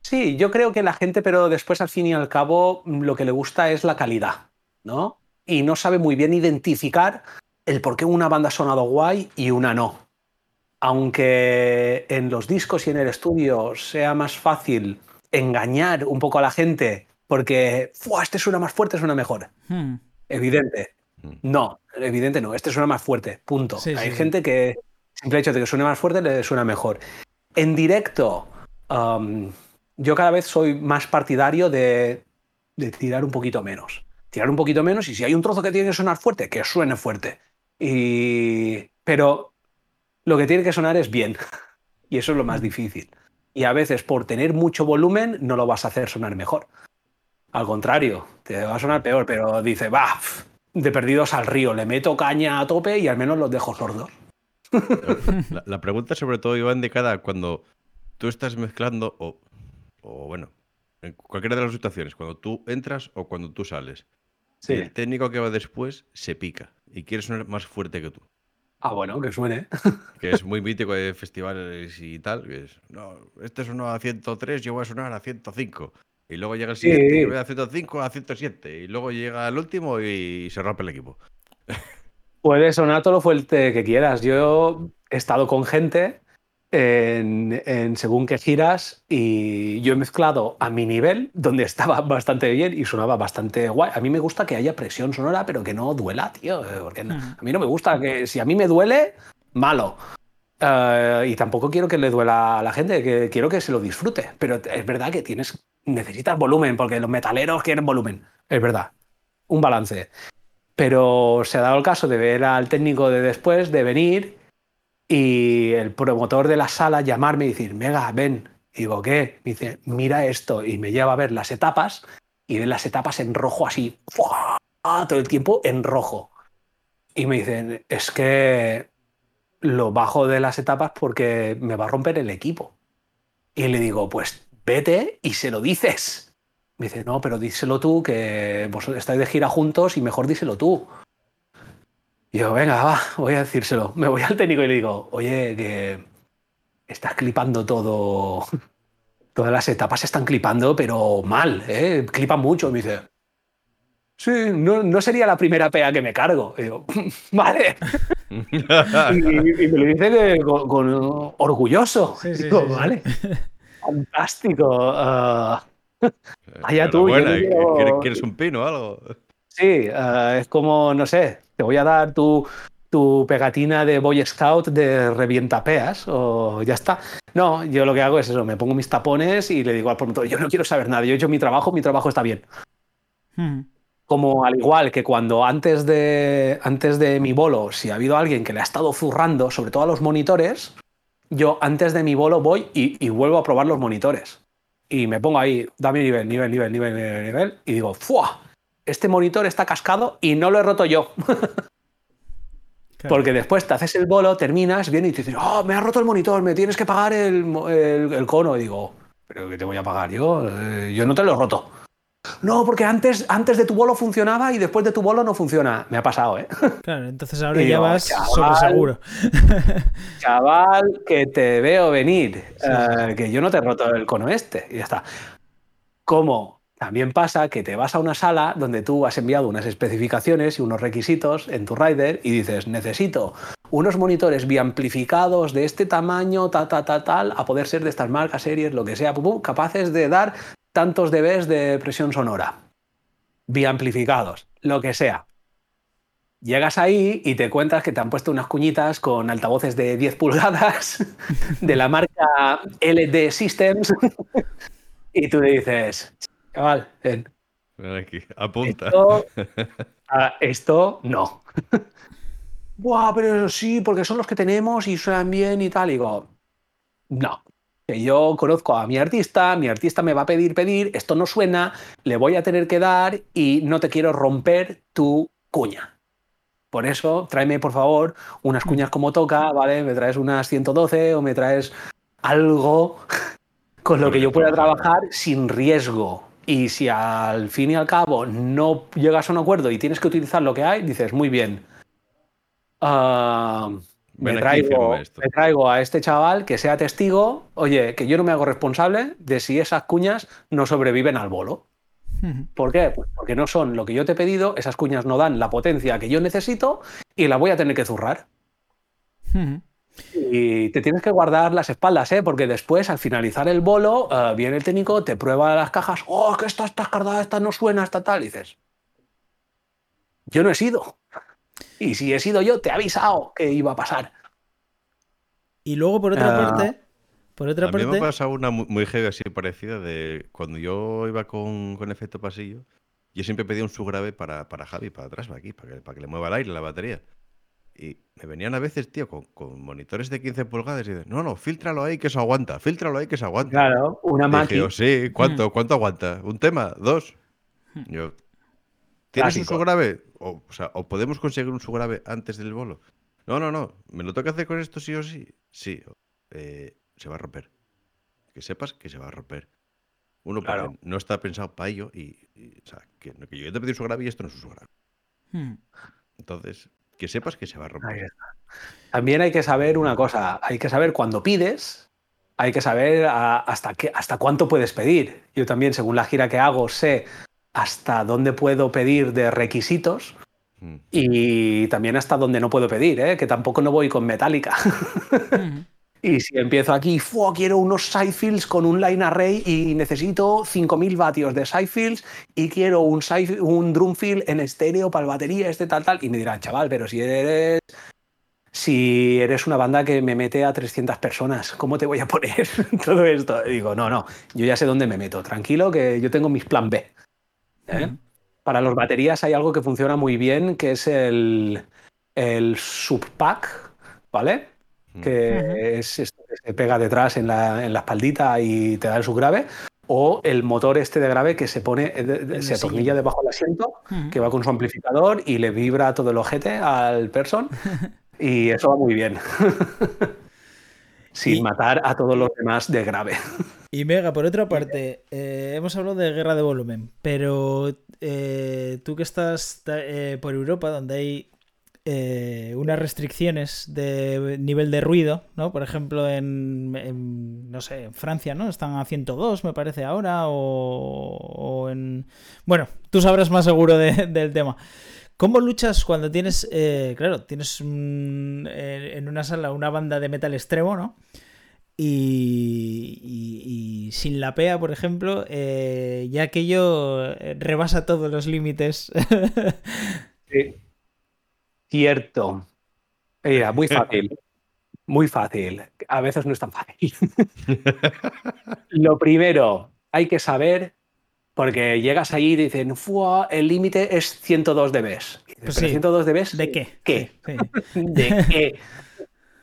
Sí, yo creo que la gente, pero después al fin y al cabo lo que le gusta es la calidad, ¿no? Y no sabe muy bien identificar el por qué una banda ha sonado guay y una no. aunque en los discos y en el estudio sea más fácil engañar un poco a la gente porque este suena más fuerte, suena mejor. Hmm. Evidente. Hmm. No, evidente no. Este suena más fuerte. Punto. Hay gente que, simple hecho de que suene más fuerte, le suena mejor. En directo, um, yo cada vez soy más partidario de, tirar un poquito menos. Tirar un poquito menos y si hay un trozo que tiene que sonar fuerte, que suene fuerte. Y... Pero lo que tiene que sonar es bien. Y eso es lo más difícil. Y a veces por tener mucho volumen no lo vas a hacer sonar mejor. Al contrario, te va a sonar peor, pero dice, va, de perdidos al río, le meto caña a tope y al menos los dejo sordos. La, la pregunta sobre todo iba indicada cuando tú estás mezclando, o o bueno, en cualquiera de las situaciones, cuando tú entras o cuando tú sales. el técnico que va después se pica y quiere sonar más fuerte que tú. Ah, bueno, que suene. Que es muy mítico de festivales y tal. Que es, no, este sonó a 103, yo voy a sonar a 105. Y luego llega el siguiente, y voy a 105 a 107. Y luego llega el último y se rompe el equipo. Puede sonar todo lo fuerte que quieras. Yo he estado con gente en, según qué giras y yo he mezclado a mi nivel, donde estaba bastante bien y sonaba bastante guay. A mí me gusta que haya presión sonora, pero que no duela, tío. Porque hmm. a mí no me gusta que si a mí me duele, malo. Eh, y tampoco quiero que le duela a la gente, que quiero que se lo disfrute. Pero es verdad que tienes, necesitas volumen, porque los metaleros quieren volumen. Es verdad. Un balance. Pero se ha dado el caso de ver al técnico de después, de venir y el promotor de la sala llamarme y decir, Mega, ven. Y digo, ¿qué? Me dice, mira esto. Y me lleva a ver las etapas y ven las etapas en rojo así, todo el tiempo en rojo. Y me dicen, es que lo bajo de las etapas porque me va a romper el equipo. Y le digo, pues vete y se lo dices. Me dice, no, pero díselo tú, que vosotros estáis de gira juntos y mejor díselo tú. Y yo, venga, va, voy a decírselo. Me voy al técnico y le digo, oye, que estás clipando todo. Todas las etapas se están clipando, pero mal, ¿eh? Clipan mucho. Me dice, sí, no, sería la primera pea que me cargo. Y digo, vale. y, me lo dice con, orgulloso. digo, vale. Fantástico. Uh, allá tú. ¿Quieres un pino o algo? Sí, uh, es como, no sé, te voy a dar tu, tu pegatina de Boy Scout de revientapeas o ya está. No, yo lo que hago es eso, me pongo mis tapones y le digo al promotor, yo no quiero saber nada, yo he hecho mi trabajo, mi trabajo está bien. Hmm. Como al igual que cuando antes de, antes de mi bolo, si ha habido alguien que le ha estado zurrando, sobre todo a los monitores, yo antes de mi bolo voy y, y vuelvo a probar los monitores. Y me pongo ahí, dame nivel, nivel, nivel, nivel, nivel, nivel, y digo, ¡fua! este monitor está cascado y no lo he roto yo. Porque después te haces el bolo, terminas, viene y te dices, oh, me ha roto el monitor, me tienes que pagar el, cono. Y digo, ¿pero qué te voy a pagar yo? Eh, yo no te lo he roto. No, porque antes, antes de tu bolo funcionaba y después de tu bolo no funciona. Me ha pasado, ¿eh? Claro, entonces ahora ya vas sobre seguro. Chaval, que te veo venir, eh, que yo no te he roto el cono este. Y ya está. ¿Cómo? También pasa que te vas a una sala donde tú has enviado unas especificaciones y unos requisitos en tu rider y dices, necesito unos monitores biamplificados de este tamaño, tal, tal, tal, tal, a poder ser de estas marcas, series, lo que sea, capaces de dar tantos dBs de presión sonora. Biamplificados, lo que sea. Llegas ahí y te encuentras que te han puesto unas cuñitas con altavoces de 10 pulgadas de la marca LD Systems y tú dices, Chaval, apunta. Esto, no. Buah, pero sí, porque son los que tenemos y suenan bien y tal. Y digo, no. Que yo conozco a mi artista, mi artista me va a pedir, pedir, esto no suena, le voy a tener que dar y no te quiero romper tu cuña. Por eso, tráeme por favor unas cuñas como toca, ¿vale? Me traes unas 112 o me traes algo con lo que yo pueda trabajar sin riesgo. Y si al fin y al cabo no llegas a un acuerdo y tienes que utilizar lo que hay, dices, muy bien. Ah, me, traigo, me, traigo, a este chaval que sea testigo, oye, que yo no me hago responsable de si esas cuñas no sobreviven al bolo. ¿Por qué? Pues porque no son lo que yo te he pedido, esas cuñas no dan la potencia que yo necesito y la voy a tener que zurrar. Y te tienes que guardar las espaldas, ¿eh? porque después, al finalizar el bolo, eh, viene el técnico, te prueba las cajas, oh, que esta está cargada, esta no suena, esta tal, y dices, yo no he sido. Y si he sido yo, te he avisado que iba a pasar. Y luego, por otra ah. parte, por otra a parte... mí me ha pasado una muy, heavy así parecida de cuando yo iba con, con efecto pasillo, yo siempre pedía un subgrave para, para Javi, para atrás, para aquí, para que, para que le mueva el aire, la batería. Y me venían a veces, tío, con, monitores de 15 pulgadas y dicen, no, no, filtralo ahí que se aguanta, filtralo ahí que se aguanta. Claro, una máquina. sí, ¿cuánto, mm. ¿cuánto aguanta? ¿Un tema? ¿Dos? Mm. Yo, ¿tienes un subgrave? O, o, sea, ¿o podemos conseguir un subgrave antes del bolo? No, no, no, ¿me lo toca hacer con esto sí o sí? Sí, eh, se va a romper. Que sepas que se va a romper. Uno, claro. no está pensado para ello y, o sea, que, que, yo te pedí un subgrave y esto no es un subgrave. Hmm. Entonces, que sepas que se va a romper. También hay que saber una cosa, hay que saber cuando pides, hay que saber hasta, qué, hasta cuánto puedes pedir. Yo también, según la gira que hago, sé hasta dónde puedo pedir de requisitos mm. y también hasta dónde no puedo pedir, ¿eh? que tampoco no voy con metálica. Y si empiezo aquí, quiero unos sidefields con un line array y necesito 5000 vatios de sidefields y quiero un, side, un drumfield en estéreo para la batería, este tal, tal. Y me dirán, chaval, pero si eres si eres una banda que me mete a 300 personas, ¿cómo te voy a poner todo esto? Y digo, no, no, yo ya sé dónde me meto, tranquilo, que yo tengo mis plan B. ¿eh? Para los baterías hay algo que funciona muy bien, que es el, el subpack, ¿vale? que es esto que se pega detrás en la, en la espaldita y te da el subgrave, o el motor este de grave que se pone, eh, se atornilla debajo del asiento, que va con su amplificador y le vibra todo el ojete al person, y eso va muy bien. Sin matar a todos los demás de grave. Y Mega, por otra parte, eh, hemos hablado de guerra de volumen, pero eh, tú que estás por Europa, donde hay eh, unas restricciones de nivel de ruido, ¿no? Por ejemplo, en, no sé, en Francia, ¿no? Están a 102, me parece ahora, o, en... Bueno, tú sabrás más seguro del tema. ¿Cómo luchas cuando tienes, eh, claro, tienes eh, en una sala una banda de metal extremo, ¿no? Y, sin la PEA, por ejemplo, ya aquello rebasa todos los límites. sí. Cierto. Mira, muy fácil. Muy fácil. A veces no es tan fácil. Lo primero, hay que saber, porque llegas allí y dicen, el límite es 102 dB. Pues 102 dB. ¿De qué? ¿Qué? ¿De qué?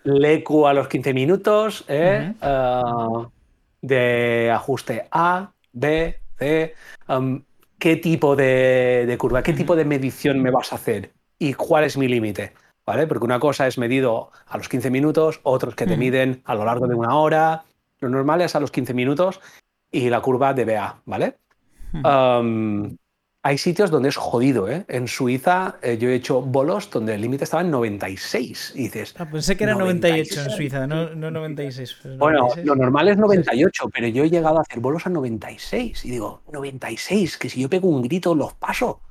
LEQ a los 15 minutos, ¿eh? Ah, de ajuste A, B, C. ¿Qué tipo de, curva? ¿Qué tipo de medición me vas a hacer? y cuál es mi límite. ¿Vale? Porque una cosa es medido a los 15 minutos, otros que te miden a lo largo de una hora. Lo normal es a los 15 minutos y la curva de BA, ¿vale? Hay sitios donde es jodido, ¿eh? En Suiza eh, yo he hecho bolos donde el límite estaba en 96 y dices... Ah, pensé que era 98 en Suiza, no, 96. Bueno, lo normal es 98, pero yo he llegado a hacer bolos a 96 y digo, 96, que si yo pego un grito los paso.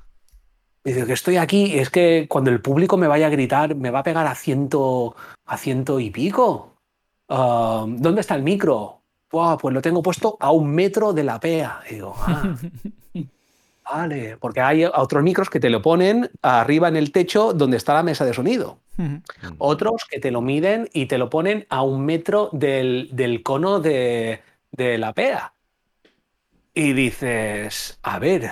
Dice que estoy aquí, es que cuando el público me vaya a gritar, me va a pegar a ciento, a ciento y pico. Ah, ¿Dónde está el micro? Pues lo tengo puesto a un metro de la PEA. digo, ah, vale, porque hay otros micros que te lo ponen arriba en el techo donde está la mesa de sonido. Otros que te lo miden y te lo ponen a un metro del, cono de, de la PEA. Y dices, a ver,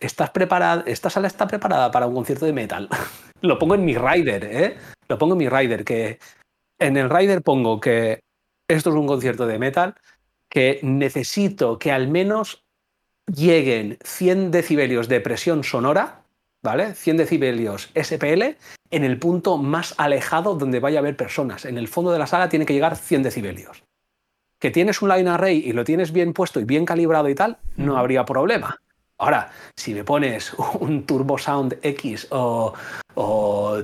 estás preparada, esta sala está preparada para un concierto de metal. Lo pongo en mi rider, ¿eh? Lo pongo en mi rider, que en el rider pongo que esto es un concierto de metal, que necesito que al menos lleguen 100 decibelios de presión sonora, ¿vale? 100 decibelios SPL en el punto más alejado donde vaya a haber personas. En el fondo de la sala tiene que llegar 100 decibelios. Que tienes un line array y lo tienes bien puesto y bien calibrado y tal, no habría problema. Ahora, si me pones un Turbo Sound X o,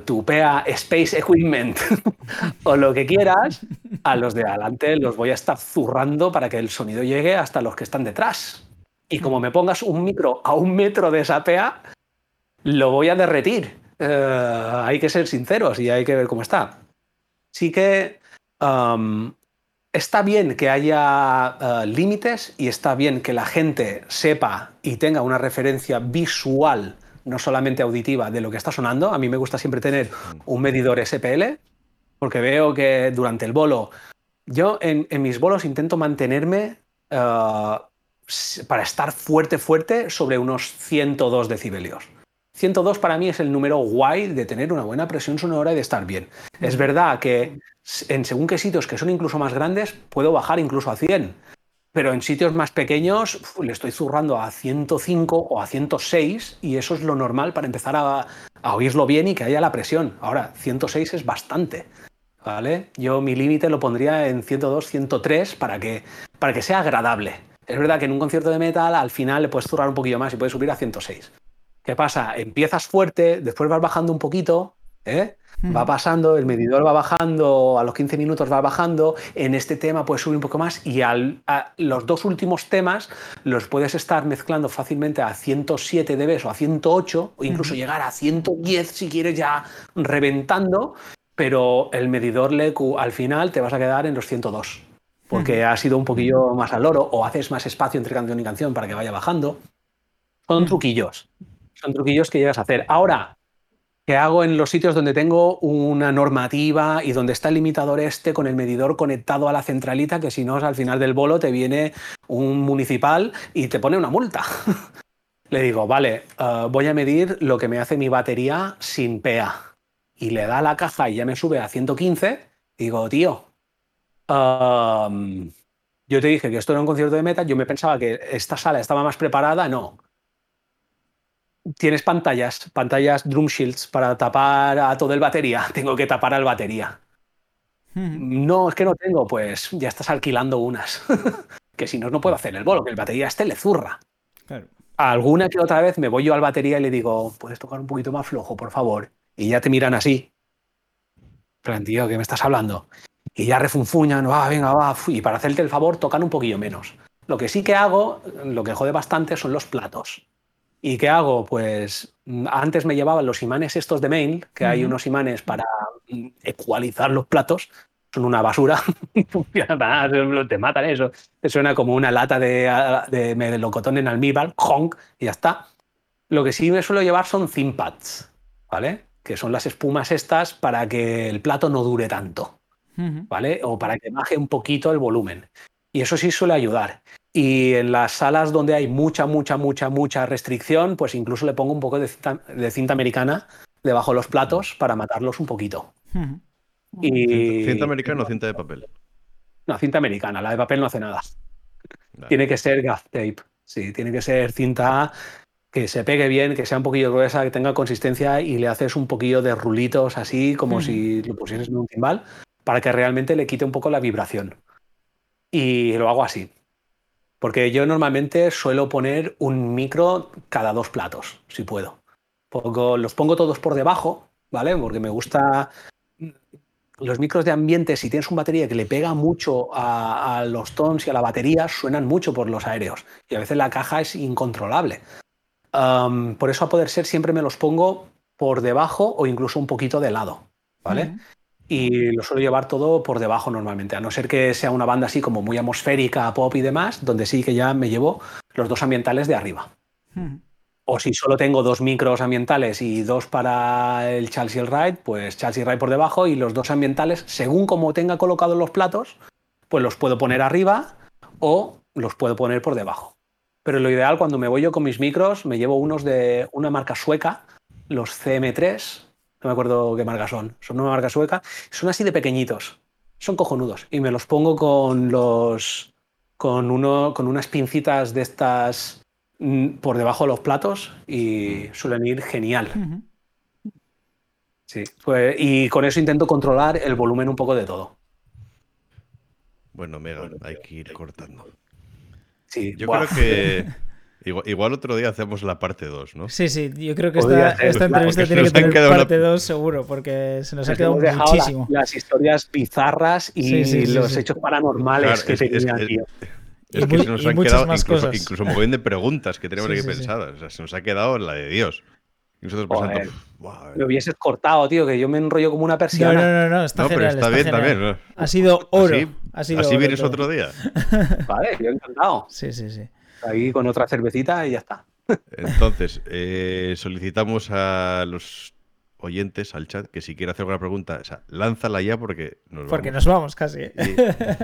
tu PEA Space Equipment o lo que quieras, a los de adelante los voy a estar zurrando para que el sonido llegue hasta los que están detrás. Y como me pongas un micro a un metro de esa PEA, lo voy a derretir. Eh, hay que ser sinceros y hay que ver cómo está. Sí que está bien que haya eh, límites y está bien que la gente sepa y tenga una referencia visual, no solamente auditiva, de lo que está sonando. A mí me gusta siempre tener un medidor SPL, porque veo que durante el bolo, yo en, mis bolos intento mantenerme eh, para estar fuerte, fuerte sobre unos 102 decibelios. 102 para mí es el número guay de tener una buena presión sonora y de estar bien. Es verdad que en según qué sitios que son incluso más grandes, puedo bajar incluso a 100. Pero en sitios más pequeños le estoy zurrando a 105 o a 106 y eso es lo normal para empezar a, oírlo bien y que haya la presión. Ahora, 106 es bastante. ¿Vale? Yo mi límite lo pondría en 102, 103 para que, para que sea agradable. Es verdad que en un concierto de metal al final le puedes zurrar un poquillo más y puedes subir a 106. ¿Qué pasa? Empiezas fuerte, después vas bajando un poquito, ¿eh? Va pasando, el medidor va bajando, a los 15 minutos va bajando, en este tema puedes subir un poco más y a los dos últimos temas los puedes estar mezclando fácilmente a 107 dB o a 108 o incluso llegar a 110 si quieres ya reventando, pero el medidor LEQ al final te vas a quedar en los 102 porque ha sido un poquillo más al oro o haces más espacio entre canción y canción para que vaya bajando. Son truquillos, son truquillos que llegas a hacer. Ahora, ¿Qué hago en los sitios donde tengo una normativa y donde está el limitador este con el medidor conectado a la centralita, que si no, al final del bolo te viene un municipal y te pone una multa. le digo, vale, eh, voy a medir lo que me hace mi batería sin PA. Y le da la caja y ya me sube a 115. digo, tío, yo te dije que esto era un concierto de metal, yo me pensaba que esta sala estaba más preparada, no tienes pantallas, pantallas drum shields para tapar a todo el batería. Tengo que tapar al batería. Hmm. No, es que no tengo, pues ya estás alquilando unas. que si no, no puedo hacer el bolo, que el batería este le zurra. Alguna que otra vez me voy yo al batería y le digo, puedes tocar un poquito más flojo, por favor. Y ya te miran así. Plan, tío, ¿qué me estás hablando? Y ya refunfuñan, va, venga, va. Y para hacerte el favor, tocan un poquillo menos. Lo que sí que hago, lo que jode bastante, son los platos. ¿Y qué hago? Pues mm, antes me llevaban los imanes estos de mail, que hay unos imanes para mm, ecualizar los platos, son una basura, te matan eso. Te suena como una lata de, de melocotón en almíbar, honk, y ya está. Lo que sí me suelo llevar son pads, ¿vale? Que son las espumas estas para que el plato no dure tanto, ¿vale? O para que baje un poquito el volumen. Y eso sí suele ayudar. Y en las salas donde hay mucha, mucha, mucha, mucha restricción, pues incluso le pongo un poco de cinta, americana debajo de los platos para matarlos un poquito. y... ¿Cinta americana o cinta de papel? No, cinta americana. La de papel no hace nada. Tiene que ser gaff tape. Sí, tiene que ser cinta que se pegue bien, que sea un poquillo gruesa, que tenga consistencia y le haces un poquillo de rulitos así, como si lo pusieses en un timbal, para que realmente le quite un poco la vibración. Y lo hago así. Porque yo normalmente suelo poner un micro cada dos platos, si puedo. los pongo todos por debajo, ¿vale? Porque me gusta los micros de ambiente, si tienes una batería que le pega mucho a, los tons y a la batería, suenan mucho por los aéreos. Y a veces la caja es incontrolable. por eso, a poder ser, siempre me los pongo por debajo o incluso un poquito de lado. ¿Vale? Y lo suelo llevar todo por debajo normalmente, a no ser que sea una banda así como muy atmosférica, pop y demás, donde sí que ya me llevo los dos ambientales de arriba. Hmm. O si solo tengo dos micros ambientales y dos para el Charles y el Ride, pues Charles y Ride por debajo y los dos ambientales, según como tenga colocados los platos, pues los puedo poner arriba o los puedo poner por debajo. Pero lo ideal cuando me voy yo con mis micros, me llevo unos de una marca sueca, los CM3, no me acuerdo qué marca son, son una marca sueca, son así de pequeñitos, son cojonudos y me los pongo con los con uno con unas pincitas de estas mm, por debajo de los platos y suelen ir genial. Sí, pues, y con eso intento controlar el volumen un poco de todo. Bueno, Mega, hay que ir cortando. Sí, yo creo que Igual, otro día hacemos la parte 2, ¿no? Sí, sí, yo creo que esta, entrevista tiene que tener parte 2 seguro, porque se nos ha quedado muchísimo. las historias bizarras y los hechos paranormales que tenían, tío. Es que se nos han quedado incluso, incluso, un montón de preguntas que tenemos aquí pensadas. O sea, se nos ha quedado la de Dios. Y nosotros pensando, eh. Me hubieses cortado, tío, que yo me enrollo como una persiana. No, no, no, no está genial. Pero está, bien también. Ha sido oro. Así, así vienes otro día. Vale, yo encantado. Sí, sí, sí. Ahí con otra cervecita y ya está. Entonces, eh, solicitamos a los oyentes, al chat, que si quiere hacer alguna pregunta, o sea, lánzala ya porque nos Porque nos vamos casi. ¿eh?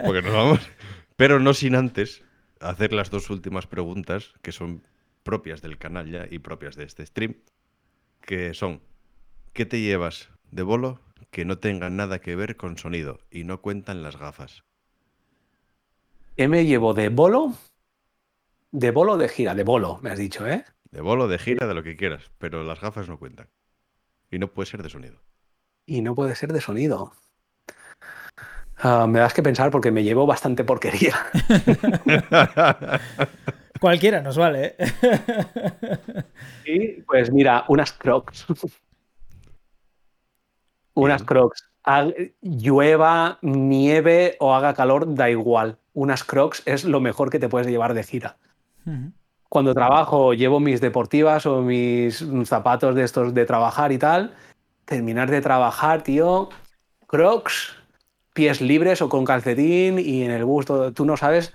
porque nos vamos. Pero no sin antes hacer las dos últimas preguntas que son propias del canal ya y propias de este stream que son, ¿qué te llevas de bolo que no tenga nada que ver con sonido y no cuentan las gafas? ¿Qué me llevo de bolo? De bolo de gira, de bolo, me has dicho, ¿eh? De bolo, de gira, de lo que quieras, pero las gafas no cuentan. Y no puede ser de sonido. Y no puede ser de sonido. Ah, me das que pensar porque me llevo bastante porquería. Cualquiera nos vale. ¿eh? Sí, pues mira, unas crocs. unas crocs. Llueva, nieve o haga calor, da igual. Unas crocs es lo mejor que te puedes llevar de gira. Cuando trabajo, llevo mis deportivas o mis zapatos de estos de trabajar y tal. Terminar de trabajar, tío. Crocs, pies libres o con calcetín y en el gusto. Tú no sabes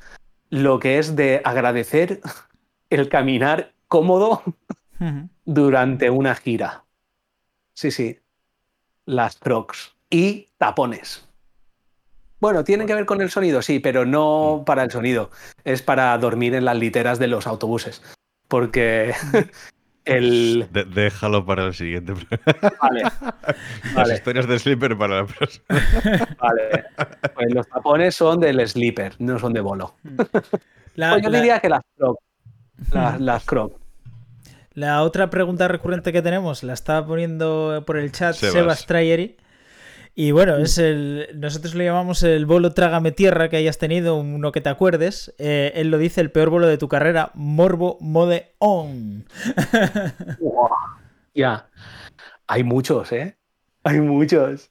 lo que es de agradecer el caminar cómodo durante una gira. Sí, sí. Las crocs. Y tapones. Bueno, tienen que ver con el sonido, sí, pero no para el sonido. Es para dormir en las literas de los autobuses. Porque el... déjalo para el siguiente. Vale. Las historias de sleeper para la próxima. Vale. Pues los tapones son del sleeper, no son de bolo. Pues yo diría que las croc. Las, croc. La otra pregunta recurrente que tenemos la estaba poniendo por el chat Sebas, Sebas y bueno, es el. Nosotros le llamamos el bolo Trágame Tierra que hayas tenido, uno que te acuerdes. Eh, él lo dice, el peor bolo de tu carrera, Morbo Mode On. ya. Hay muchos, ¿eh? Hay muchos.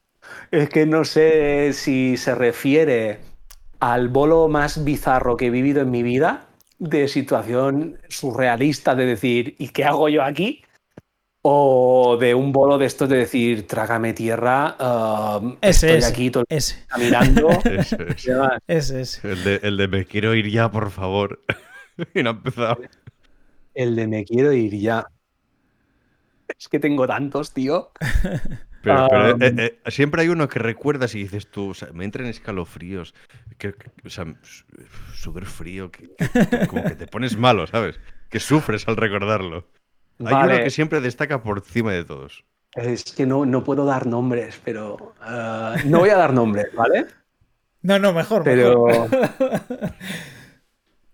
Es que no sé si se refiere al bolo más bizarro que he vivido en mi vida, de situación surrealista, de decir, ¿y qué hago yo aquí? O de un bolo de estos de decir, trágame tierra, um, ese, estoy aquí todo ese. caminando. ese, es. El de, el de me quiero ir ya, por favor. y no ha empezado. El de me quiero ir ya. Es que tengo tantos, tío. Pero, um, eh, eh, siempre hay uno que recuerdas y dices tú, o sea, me entran escalofríos, que, o sea, súper frío, que, como que te pones malo, ¿sabes? Que sufres al recordarlo. Hay uno que siempre destaca por encima de todos. Es que no, no puedo dar nombres, pero. Uh, no voy a dar nombres, ¿vale? No, no, mejor. Pero.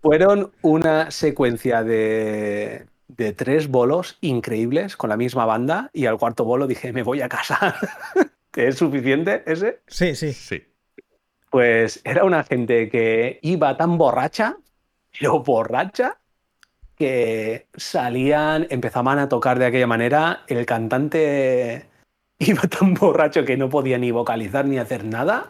fueron una secuencia de, de tres bolos increíbles con la misma banda y al cuarto bolo dije, me voy a casa. ¿Es suficiente ese? Sí, sí. Sí. Pues era una gente que iba tan borracha, pero borracha, que salían, empezaban a tocar de aquella manera, el cantante iba tan borracho que no podía ni vocalizar ni hacer nada.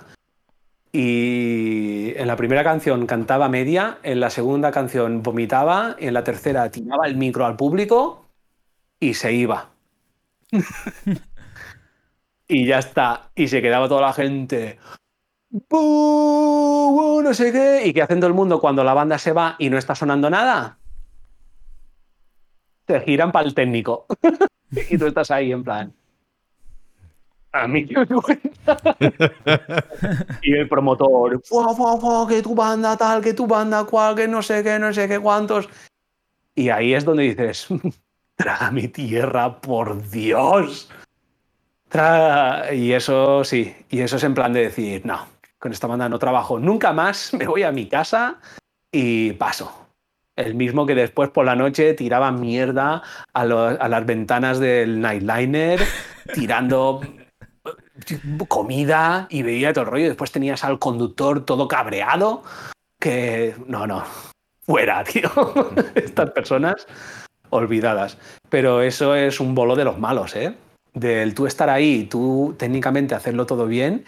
Y en la primera canción cantaba media, en la segunda canción vomitaba, en la tercera tiraba el micro al público y se iba. y ya está. Y se quedaba toda la gente. No sé qué. ¿Y qué hace todo el mundo cuando la banda se va y no está sonando nada? Te giran para el técnico. y tú estás ahí en plan. A mí me cuenta. y el promotor, ¡Fua, fua, fua, que tu banda tal, que tu banda cual, que no sé qué, no sé qué cuántos. Y ahí es donde dices, traga mi tierra, por Dios. Y eso sí, y eso es en plan de decir, no, con esta banda no trabajo nunca más, me voy a mi casa y paso. El mismo que después por la noche tiraba mierda a, las ventanas del Nightliner, tirando comida y veía todo el rollo. Después tenías al conductor todo cabreado. Que no, no, fuera, tío. Estas personas olvidadas. Pero eso es un bolo de los malos, ¿eh? Del tú estar ahí, tú técnicamente hacerlo todo bien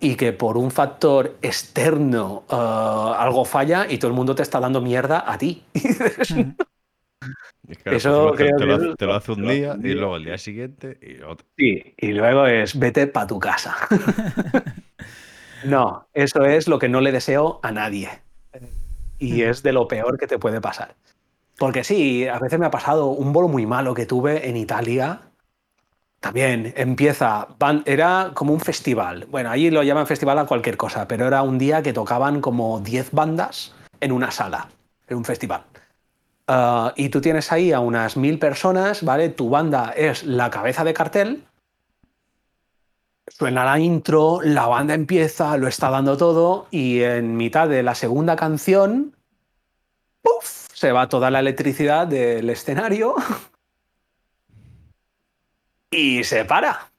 y que por un factor externo uh, algo falla y todo el mundo te está dando mierda a ti. Eso te, lo, te, lo, hace un día y luego el día siguiente y otro. Sí, y luego es vete para tu casa. no, eso es lo que no le deseo a nadie. Y es de lo peor que te puede pasar. Porque sí, a veces me ha pasado un bolo muy malo que tuve en Italia. También empieza, era como un festival. Bueno, allí lo llaman festival a cualquier cosa, pero era un día que tocaban como 10 bandas en una sala, en un festival. Ah, y tú tienes ahí a unas mil personas, ¿vale? Tu banda es la cabeza de cartel. Suena la intro, la banda empieza, lo está dando todo y en mitad de la segunda canción, ¡puf! se va toda la electricidad del escenario y se para.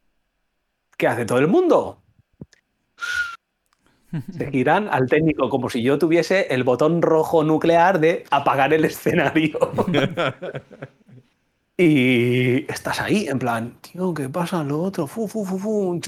¿Qué hace todo el mundo? Se giran al técnico como si yo tuviese el botón rojo nuclear de apagar el escenario. y estás ahí, en plan, tío, ¿qué pasa? Lo otro, fu, fu, fu, fu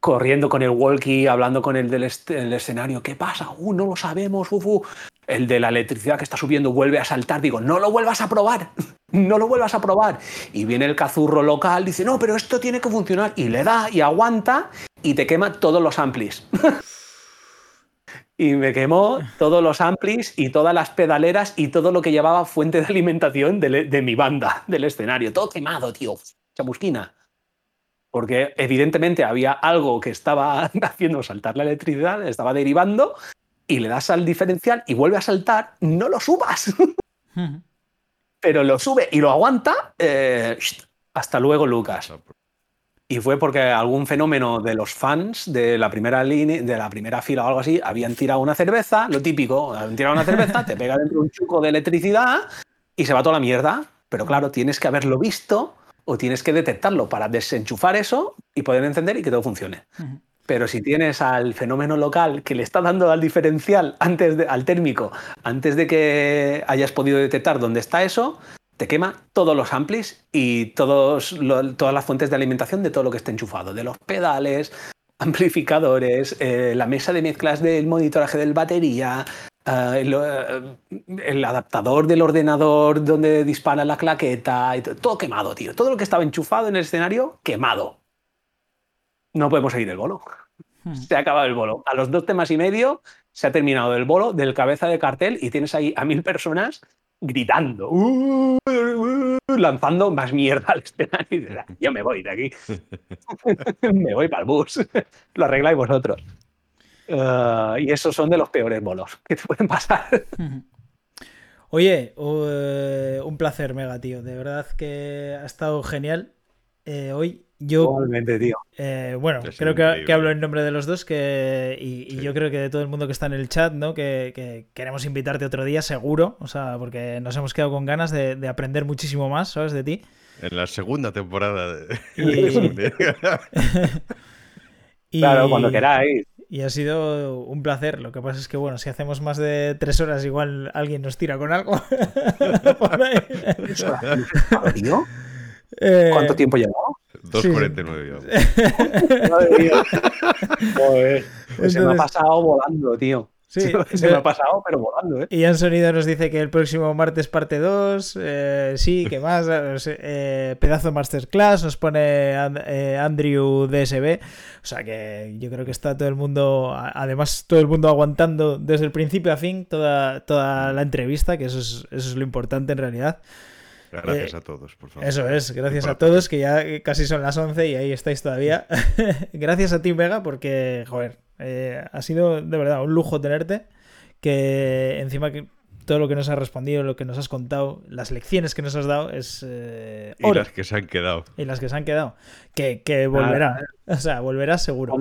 corriendo con el walkie, hablando con el del escenario, ¿qué pasa? Uh, no lo sabemos, fu, El de la electricidad que está subiendo vuelve a saltar, digo, no lo vuelvas a probar, no lo vuelvas a probar. Y viene el cazurro local, dice, no, pero esto tiene que funcionar, y le da y aguanta y te quema todos los amplis. y me quemó todos los amplis y todas las pedaleras y todo lo que llevaba fuente de alimentación de, de mi banda, del escenario. Todo quemado, tío. Chamusquina porque evidentemente había algo que estaba haciendo saltar la electricidad, estaba derivando, y le das al diferencial y vuelve a saltar, no lo subas. Pero lo sube y lo aguanta. Eh, hasta luego, Lucas. Y fue porque algún fenómeno de los fans de la primera línea, de la primera fila o algo así, habían tirado una cerveza, lo típico, habían tirado una cerveza, te pega dentro un chuco de electricidad y se va toda la mierda. Pero claro, tienes que haberlo visto o tienes que detectarlo para desenchufar eso y poder encender y que todo funcione. Pero si tienes al fenómeno local que le está dando al diferencial antes de, al térmico, antes de que hayas podido detectar dónde está eso, te quema todos los amplis y todas las fuentes de alimentación de todo lo que esté enchufado, de los pedales, amplificadores, eh, la mesa de mezclas del monitoraje del batería, eh, eh, el, adaptador del ordenador donde dispara la claqueta, y todo, quemado, tío. Todo lo que estaba enchufado en el escenario, quemado. No podemos seguir el bolo. Hmm. Se ha acabado el bolo. A los dos temas y medio se ha terminado el bolo del cabeza de cartel y tienes ahí a mil personas gritando, uh, uh, lanzando más mierda al escenario. Yo me voy de aquí. me voy para el bus. Lo arregláis vosotros. Eh, y esos son de los peores bolos que te pueden pasar. Oye, eh, un placer, Mega, tío. De verdad que ha estado genial. Eh, hoy yo. tío. bueno, creo que, hablo en nombre de los dos que, y, yo creo que de todo el mundo que está en el chat, ¿no? Que, queremos invitarte otro día, seguro. O sea, porque nos hemos quedado con ganas de, aprender muchísimo más, ¿sabes? De ti. En la segunda temporada de. claro, cuando queráis y ha sido un placer. Lo que pasa es que, bueno, si hacemos más de tres horas, igual alguien nos tira con algo. Eh, ¿Cuánto tiempo llevamos? 2.49. pues se me ha pasado volando, tío. Sí, se, me ha pasado, pero volando, ¿eh? Y Sonido nos dice que el próximo martes parte 2. Eh, sí, ¿qué más? Eh, pedazo Masterclass, nos pone eh, Andrew DSB. O sea que yo creo que está todo el mundo, además todo el mundo aguantando desde el principio a fin toda, toda la entrevista, que eso es, eso es lo importante en realidad. Gracias a todos, por favor. Eso es, gracias a todos, que ya casi son las 11 y ahí estáis todavía. gracias a ti, Vega, porque, joder, eh, ha sido de verdad un lujo tenerte. Que encima que todo lo que nos has respondido, lo que nos has contado, las lecciones que nos has dado es. Eh, y las que se han quedado. Y las que se han quedado. Que, que volverá. O sea, volverá seguro.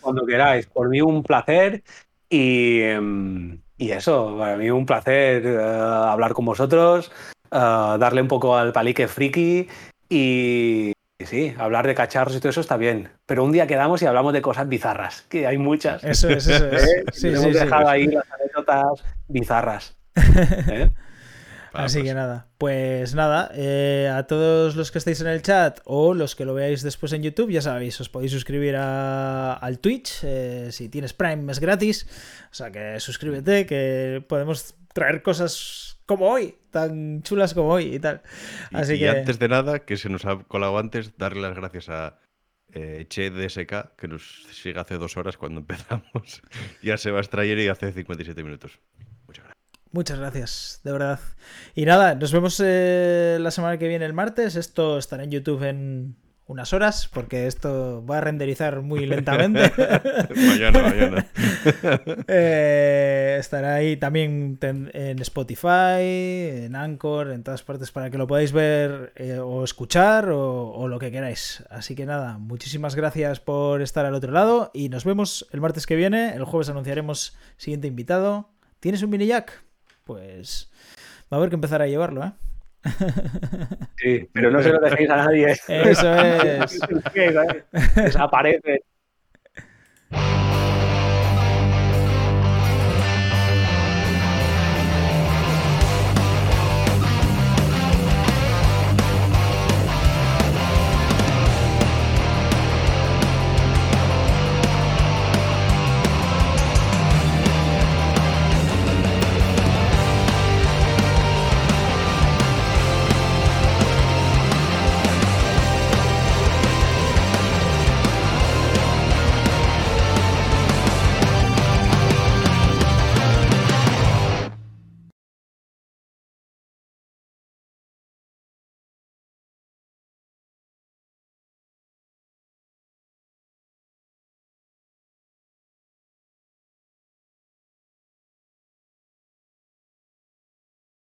Cuando, queráis. Por mí un placer. Y, em, y eso, para mí un placer eh, hablar con vosotros, darle un poco al palique friki y, sí, hablar de cacharros y todo eso está bien. Pero un día quedamos y hablamos de cosas bizarras, que hay muchas. Eso es, eso es. ¿Eh? Sí, hemos dejado ahí las anécdotas bizarras. ¿eh? Así que nada, pues nada, eh, a todos los que estáis en el chat o los que lo veáis después en YouTube, ya sabéis, os podéis suscribir al Twitch, si tienes Prime es gratis, o sea que suscríbete, que podemos traer cosas como hoy, tan chulas como hoy y tal. Así y, que... antes de nada, que se nos ha colado antes, darle las gracias a eh, Che DSK, que nos sigue hace dos horas cuando empezamos, y a Sebas y hace 57 minutos. Muchas gracias. Muchas gracias, de verdad. Y nada, nos vemos eh, la semana que viene el martes. Esto estará en YouTube en unas horas, porque esto va a renderizar muy lentamente. mañana, mañana. Eh, estará ahí también en Spotify, en Anchor, en todas partes para que lo podáis ver eh, o escuchar o, lo que queráis. Así que nada, muchísimas gracias por estar al otro lado y nos vemos el martes que viene. El jueves anunciaremos siguiente invitado. ¿Tienes un mini jack? Pues va a haber que empezar a llevarlo, ¿eh? Sí, pero no se lo dejéis a nadie. Eso es. Desaparece.